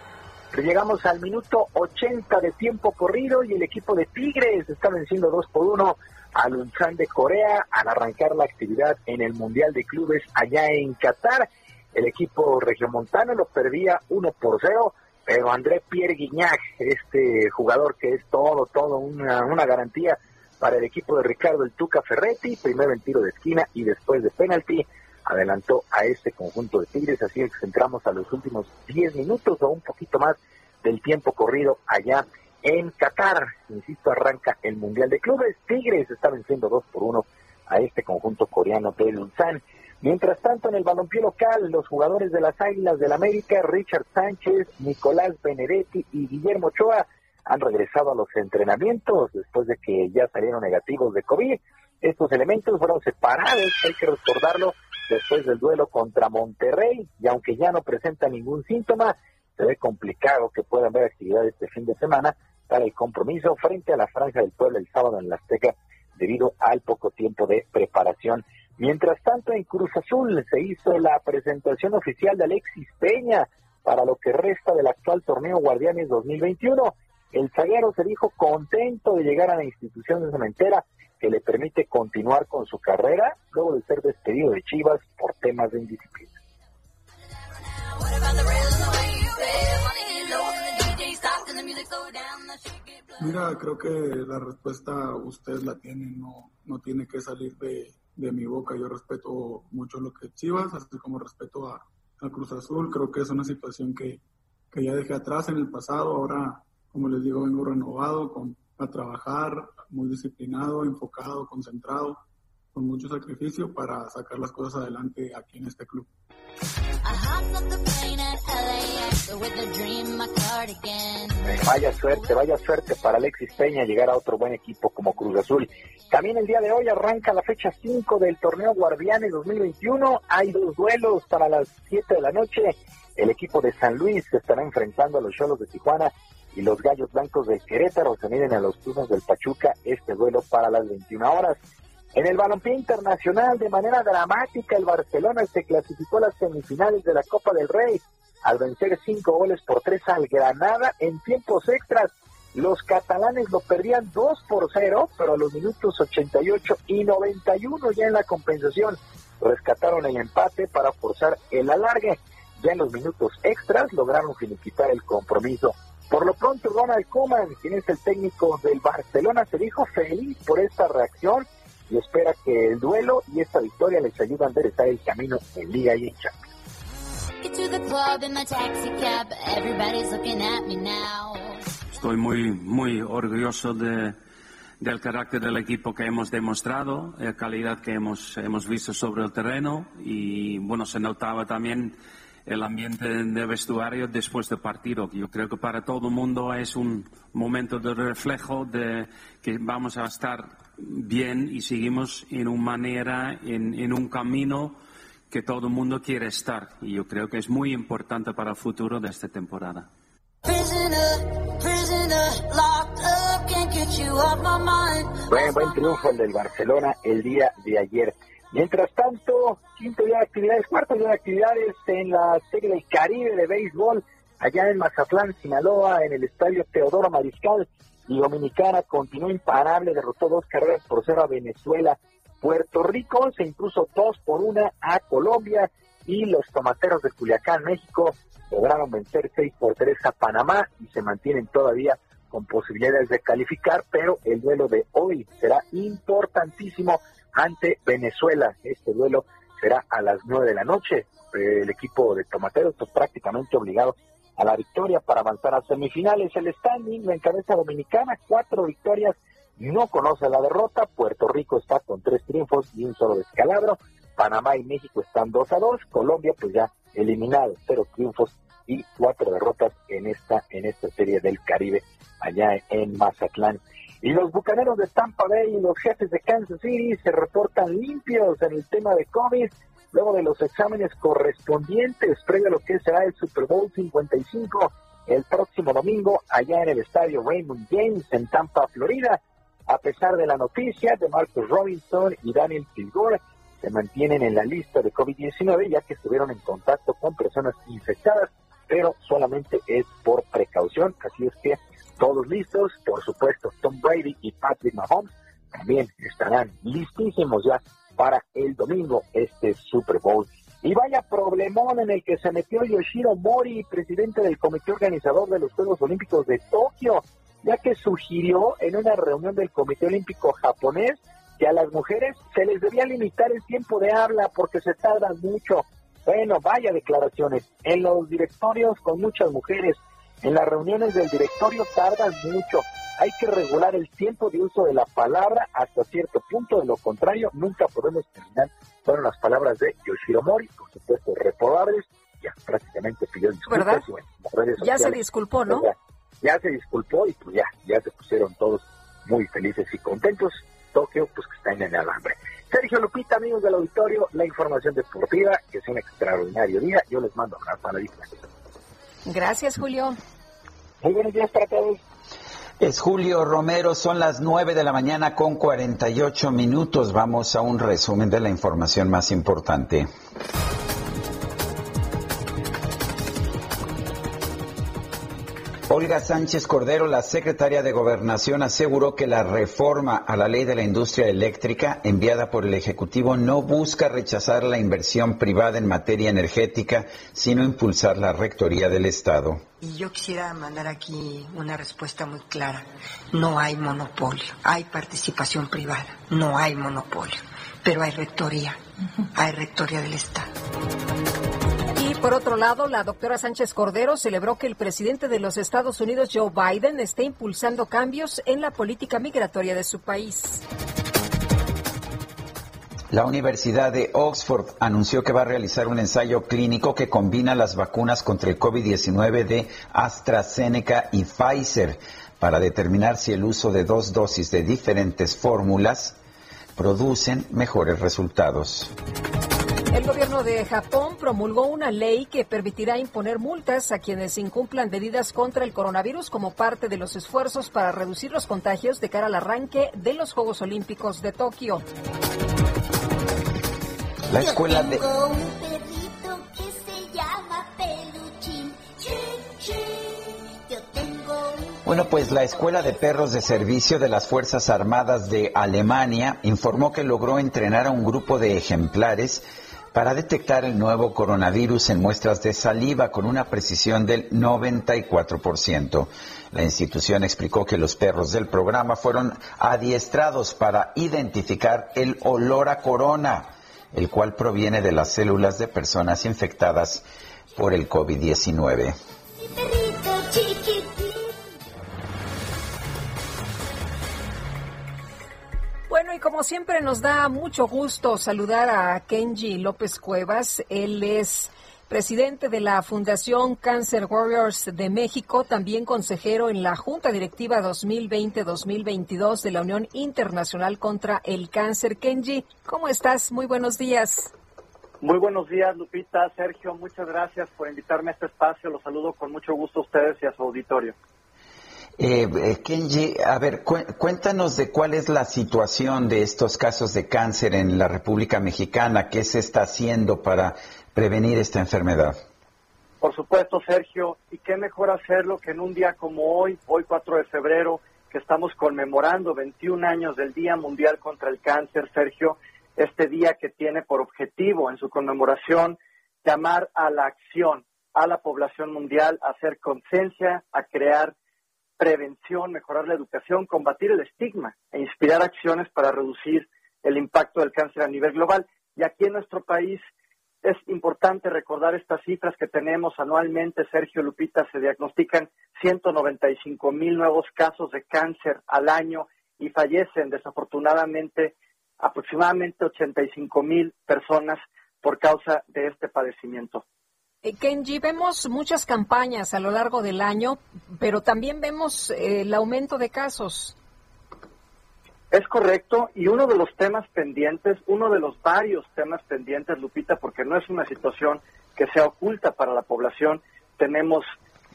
Llegamos al minuto 80 de tiempo corrido y el equipo de Tigres está venciendo 2 por 1 al Ulsan de Corea al arrancar la actividad en el Mundial de Clubes allá en Qatar. El equipo regiomontano lo perdía 1 por 0, pero André Pierre Guignac, este jugador que es todo, todo una, una garantía para el equipo de Ricardo el Tuca Ferretti, primero en tiro de esquina y después de penalti, adelantó a este conjunto de Tigres, así que entramos a los últimos 10 minutos o un poquito más del tiempo corrido allá en Qatar. Insisto, arranca el Mundial de Clubes. Tigres está venciendo 2 por 1 a este conjunto coreano de Ulsan. Mientras tanto, en el balompié local, los jugadores de las Águilas del América, Richard Sánchez, Nicolás Benedetti y Guillermo Ochoa, han regresado a los entrenamientos después de que ya salieron negativos de COVID. Estos elementos fueron separados, hay que recordarlo, después del duelo contra Monterrey, y aunque ya no presenta ningún síntoma, se ve complicado que puedan haber actividad este fin de semana para el compromiso frente a la Franja del Pueblo el sábado en la Azteca debido al poco tiempo de preparación. Mientras tanto, en Cruz Azul se hizo la presentación oficial de Alexis Peña para lo que resta del actual torneo Guardianes 2021. El zaguero se dijo contento de llegar a la institución de cementera que le permite continuar con su carrera luego de ser despedido de Chivas por temas de indisciplina. Mira, creo que la respuesta usted la tiene, no, no tiene que salir de, de mi boca. Yo respeto mucho lo que Chivas, así como respeto a, a Cruz Azul. Creo que es una situación que, que ya dejé atrás en el pasado. Ahora, como les digo, vengo renovado con, a trabajar, muy disciplinado, enfocado, concentrado, con mucho sacrificio para sacar las cosas adelante aquí en este club. Vaya suerte, vaya suerte para Alexis Peña llegar a otro buen equipo como Cruz Azul. También el día de hoy arranca la fecha 5 del torneo Guardianes 2021. Hay dos duelos para las 7 de la noche. El equipo de San Luis se estará enfrentando a los Cholos de Tijuana y los Gallos Blancos de Querétaro se miden a los turnos del Pachuca este duelo para las 21 horas. En el balompié internacional, de manera dramática, el Barcelona se clasificó a las semifinales de la Copa del Rey al vencer cinco goles por tres al Granada en tiempos extras. Los catalanes lo perdían 2 por 0, pero a los minutos 88 y 91 ya en la compensación rescataron el empate para forzar el alargue. Ya en los minutos extras lograron finiquitar el compromiso. Por lo pronto, Ronald Koeman, quien es el técnico del Barcelona, se dijo feliz por esta reacción y espera que el duelo y esta victoria les ayude a enderezar el camino en Liga y en Champions. Estoy muy, muy orgulloso de, del carácter del equipo que hemos demostrado, la calidad que hemos, hemos visto sobre el terreno y bueno, se notaba también el ambiente de vestuario después del partido. Yo creo que para todo el mundo es un momento de reflejo de que vamos a estar bien y seguimos en una manera, en, en un camino que todo el mundo quiere estar. Y yo creo que es muy importante para el futuro de esta temporada. Buen, buen triunfo el del Barcelona el día de ayer. Mientras tanto, quinto día de actividades, cuarto día de actividades en la Serie del Caribe de Béisbol, allá en Mazatlán, Sinaloa, en el estadio Teodoro Mariscal, y Dominicana continuó imparable, derrotó dos carreras por cero a Venezuela. Puerto Rico se impuso dos por una a Colombia y los tomateros de Culiacán, México, lograron vencer seis por tres a Panamá y se mantienen todavía con posibilidades de calificar, pero el duelo de hoy será importantísimo ante Venezuela. Este duelo será a las nueve de la noche. El equipo de tomateros pues, prácticamente obligado a la victoria para avanzar a semifinales. El standing la encabeza dominicana, cuatro victorias, no conoce la derrota. Puerto Rico está con tres triunfos y un solo descalabro. Panamá y México están dos a dos. Colombia, pues ya eliminado, cero triunfos y cuatro derrotas en esta en esta serie del Caribe allá en Mazatlán. Y los bucaneros de Tampa Bay y los jefes de Kansas City se reportan limpios en el tema de COVID luego de los exámenes correspondientes previo lo que será el Super Bowl 55 el próximo domingo allá en el estadio Raymond James en Tampa, Florida. A pesar de la noticia de Marcus Robinson y Daniel Kilgore, se mantienen en la lista de COVID-19 ya que estuvieron en contacto con personas infectadas, pero solamente es por precaución. Así es que todos listos, por supuesto, Tom Brady y Patrick Mahomes también estarán listísimos ya para el domingo este Super Bowl. Y vaya problemón en el que se metió Yoshiro Mori, presidente del comité organizador de los Juegos Olímpicos de Tokio, ya que sugirió en una reunión del Comité Olímpico japonés que a las mujeres se les debía limitar el tiempo de habla porque se tardan mucho. Bueno, vaya declaraciones. En los directorios con muchas mujeres, en las reuniones del directorio tardan mucho. Hay que regular el tiempo de uso de la palabra hasta cierto punto, de lo contrario nunca podemos terminar. Fueron las palabras de Yoshiro Mori, por supuesto reprobables, ya prácticamente pidió disculpas. ¿Verdad? y bueno, las redes Ya se disculpó, ¿no? ya, ya se disculpó y pues ya, ya se pusieron todos muy felices y contentos. Tokio, pues que está en el alambre. Sergio Lupita, amigos del auditorio, la información deportiva, que es un extraordinario día. Yo les mando abrazo a la distancia. Gracias, Julio. Muy buenos días para todos. Es Julio Romero, son las 9 de la mañana con 48 minutos. Vamos a un resumen de la información más importante. Olga Sánchez Cordero, la secretaria de Gobernación, aseguró que la reforma a la ley de la industria eléctrica enviada por el Ejecutivo no busca rechazar la inversión privada en materia energética, sino impulsar la rectoría del Estado. Y yo quisiera mandar aquí una respuesta muy clara. No hay monopolio, hay participación privada, no hay monopolio, pero hay rectoría, hay rectoría del Estado. Por otro lado, la doctora Sánchez Cordero celebró que el presidente de los Estados Unidos, Joe Biden, esté impulsando cambios en la política migratoria de su país. La Universidad de Oxford anunció que va a realizar un ensayo clínico que combina las vacunas contra el COVID-19 de AstraZeneca y Pfizer para determinar si el uso de dos dosis de diferentes fórmulas producen mejores resultados. El gobierno de Japón promulgó una ley que permitirá imponer multas a quienes incumplan medidas contra el coronavirus como parte de los esfuerzos para reducir los contagios de cara al arranque de los Juegos Olímpicos de Tokio. La escuela de... Tengo un perrito que se llama Peluchín. Chin, chin. Yo tengo un Bueno, pues la Escuela de Perros de Servicio de las Fuerzas Armadas de Alemania informó que logró entrenar a un grupo de ejemplares para detectar el nuevo coronavirus en muestras de saliva con una precisión del 94%. La institución explicó que los perros del programa fueron adiestrados para identificar el olor a corona, el cual proviene de las células de personas infectadas por el COVID-19. Bueno, y como siempre nos da mucho gusto saludar a Kenji López Cuevas. Él es presidente de la Fundación Cancer Warriors de México, también consejero en la Junta Directiva 2020-2022 de la Unión Internacional contra el Cáncer. Kenji, ¿cómo estás? Muy buenos días. Muy buenos días, Lupita, Sergio, muchas gracias por invitarme a este espacio. Los saludo con mucho gusto a ustedes y a su auditorio. Eh, eh, Kenji, a ver, cuéntanos de cuál es la situación de estos casos de cáncer en la República Mexicana, qué se está haciendo para prevenir esta enfermedad. Por supuesto, Sergio, y qué mejor hacerlo que en un día como hoy, hoy 4 de febrero, que estamos conmemorando 21 años del Día Mundial contra el Cáncer, Sergio, este día que tiene por objetivo en su conmemoración llamar a la acción a la población mundial, a hacer conciencia, a crear prevención, mejorar la educación, combatir el estigma e inspirar acciones para reducir el impacto del cáncer a nivel global. Y aquí en nuestro país es importante recordar estas cifras que tenemos anualmente. Sergio Lupita, se diagnostican 195 mil nuevos casos de cáncer al año y fallecen desafortunadamente aproximadamente 85 mil personas por causa de este padecimiento. Eh, Kenji, vemos muchas campañas a lo largo del año, pero también vemos eh, el aumento de casos. Es correcto, y uno de los temas pendientes, uno de los varios temas pendientes, Lupita, porque no es una situación que sea oculta para la población, tenemos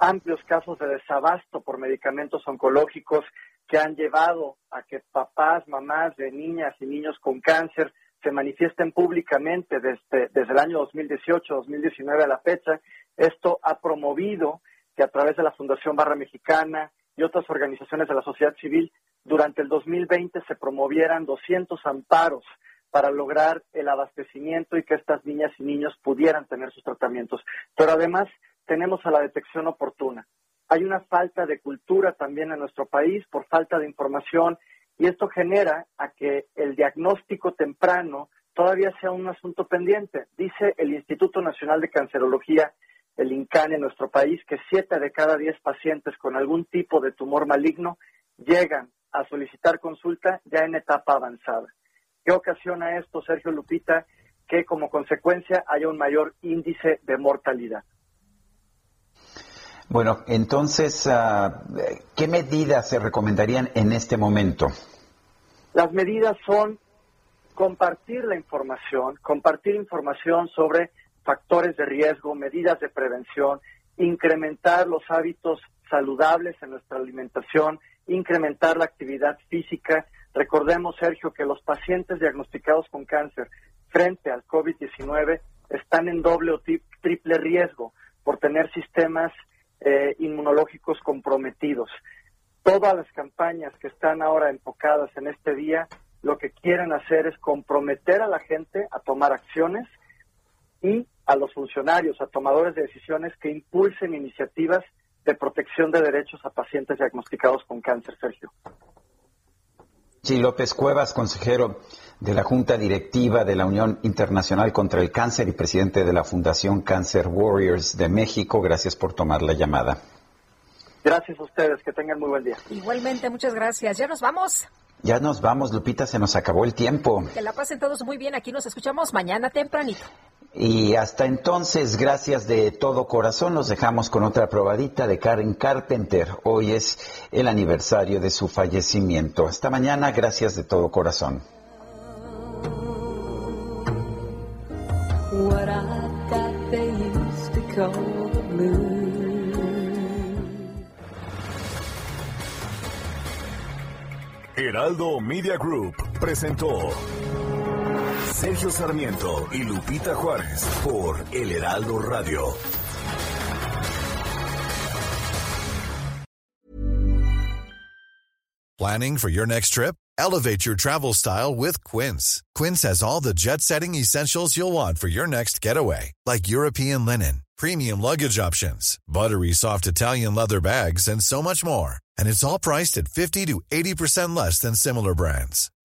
amplios casos de desabasto por medicamentos oncológicos que han llevado a que papás, mamás de niñas y niños con cáncer se manifiesten públicamente desde, desde el año 2018-2019 a la fecha. Esto ha promovido que a través de la Fundación Barra Mexicana y otras organizaciones de la sociedad civil, durante el 2020 se promovieran 200 amparos para lograr el abastecimiento y que estas niñas y niños pudieran tener sus tratamientos. Pero además tenemos a la detección oportuna. Hay una falta de cultura también en nuestro país por falta de información y esto genera a que el diagnóstico temprano todavía sea un asunto pendiente. Dice el Instituto Nacional de Cancerología, el INCAN en nuestro país, que siete de cada diez pacientes con algún tipo de tumor maligno llegan a solicitar consulta ya en etapa avanzada. ¿Qué ocasiona esto, Sergio Lupita? Que como consecuencia haya un mayor índice de mortalidad. Bueno, entonces, ah, ¿qué medidas se recomendarían en este momento? Las medidas son compartir la información, compartir información sobre factores de riesgo, medidas de prevención, incrementar los hábitos saludables en nuestra alimentación, incrementar la actividad física. Recordemos, Sergio, que los pacientes diagnosticados con cáncer frente al COVID-19 están en doble o triple riesgo por tener sistemas eh, inmunológicos comprometidos. Todas las campañas que están ahora enfocadas en este día, lo que quieren hacer es comprometer a la gente a tomar acciones y a los funcionarios, a tomadores de decisiones que impulsen iniciativas de protección de derechos a pacientes diagnosticados con cáncer, Sergio. Sí, López Cuevas, consejero de la Junta Directiva de la Unión Internacional contra el Cáncer y presidente de la Fundación Cancer Warriors de México. Gracias por tomar la llamada. Gracias a ustedes, que tengan muy buen día. Igualmente, muchas gracias. Ya nos vamos. Ya nos vamos, Lupita, se nos acabó el tiempo. Que la pasen todos muy bien. Aquí nos escuchamos mañana tempranito. Y hasta entonces, gracias de todo corazón, nos dejamos con otra probadita de Karen Carpenter. Hoy es el aniversario de su fallecimiento. Hasta mañana, gracias de todo corazón. Heraldo Media Group presentó Sergio Sarmiento y Lupita Juárez por El Heraldo Radio. Planning for your next trip? Elevate your travel style with Quince. Quince has all the jet setting essentials you'll want for your next getaway, like European linen, premium luggage options, buttery soft Italian leather bags, and so much more. And it's all priced at 50 to 80% less than similar brands.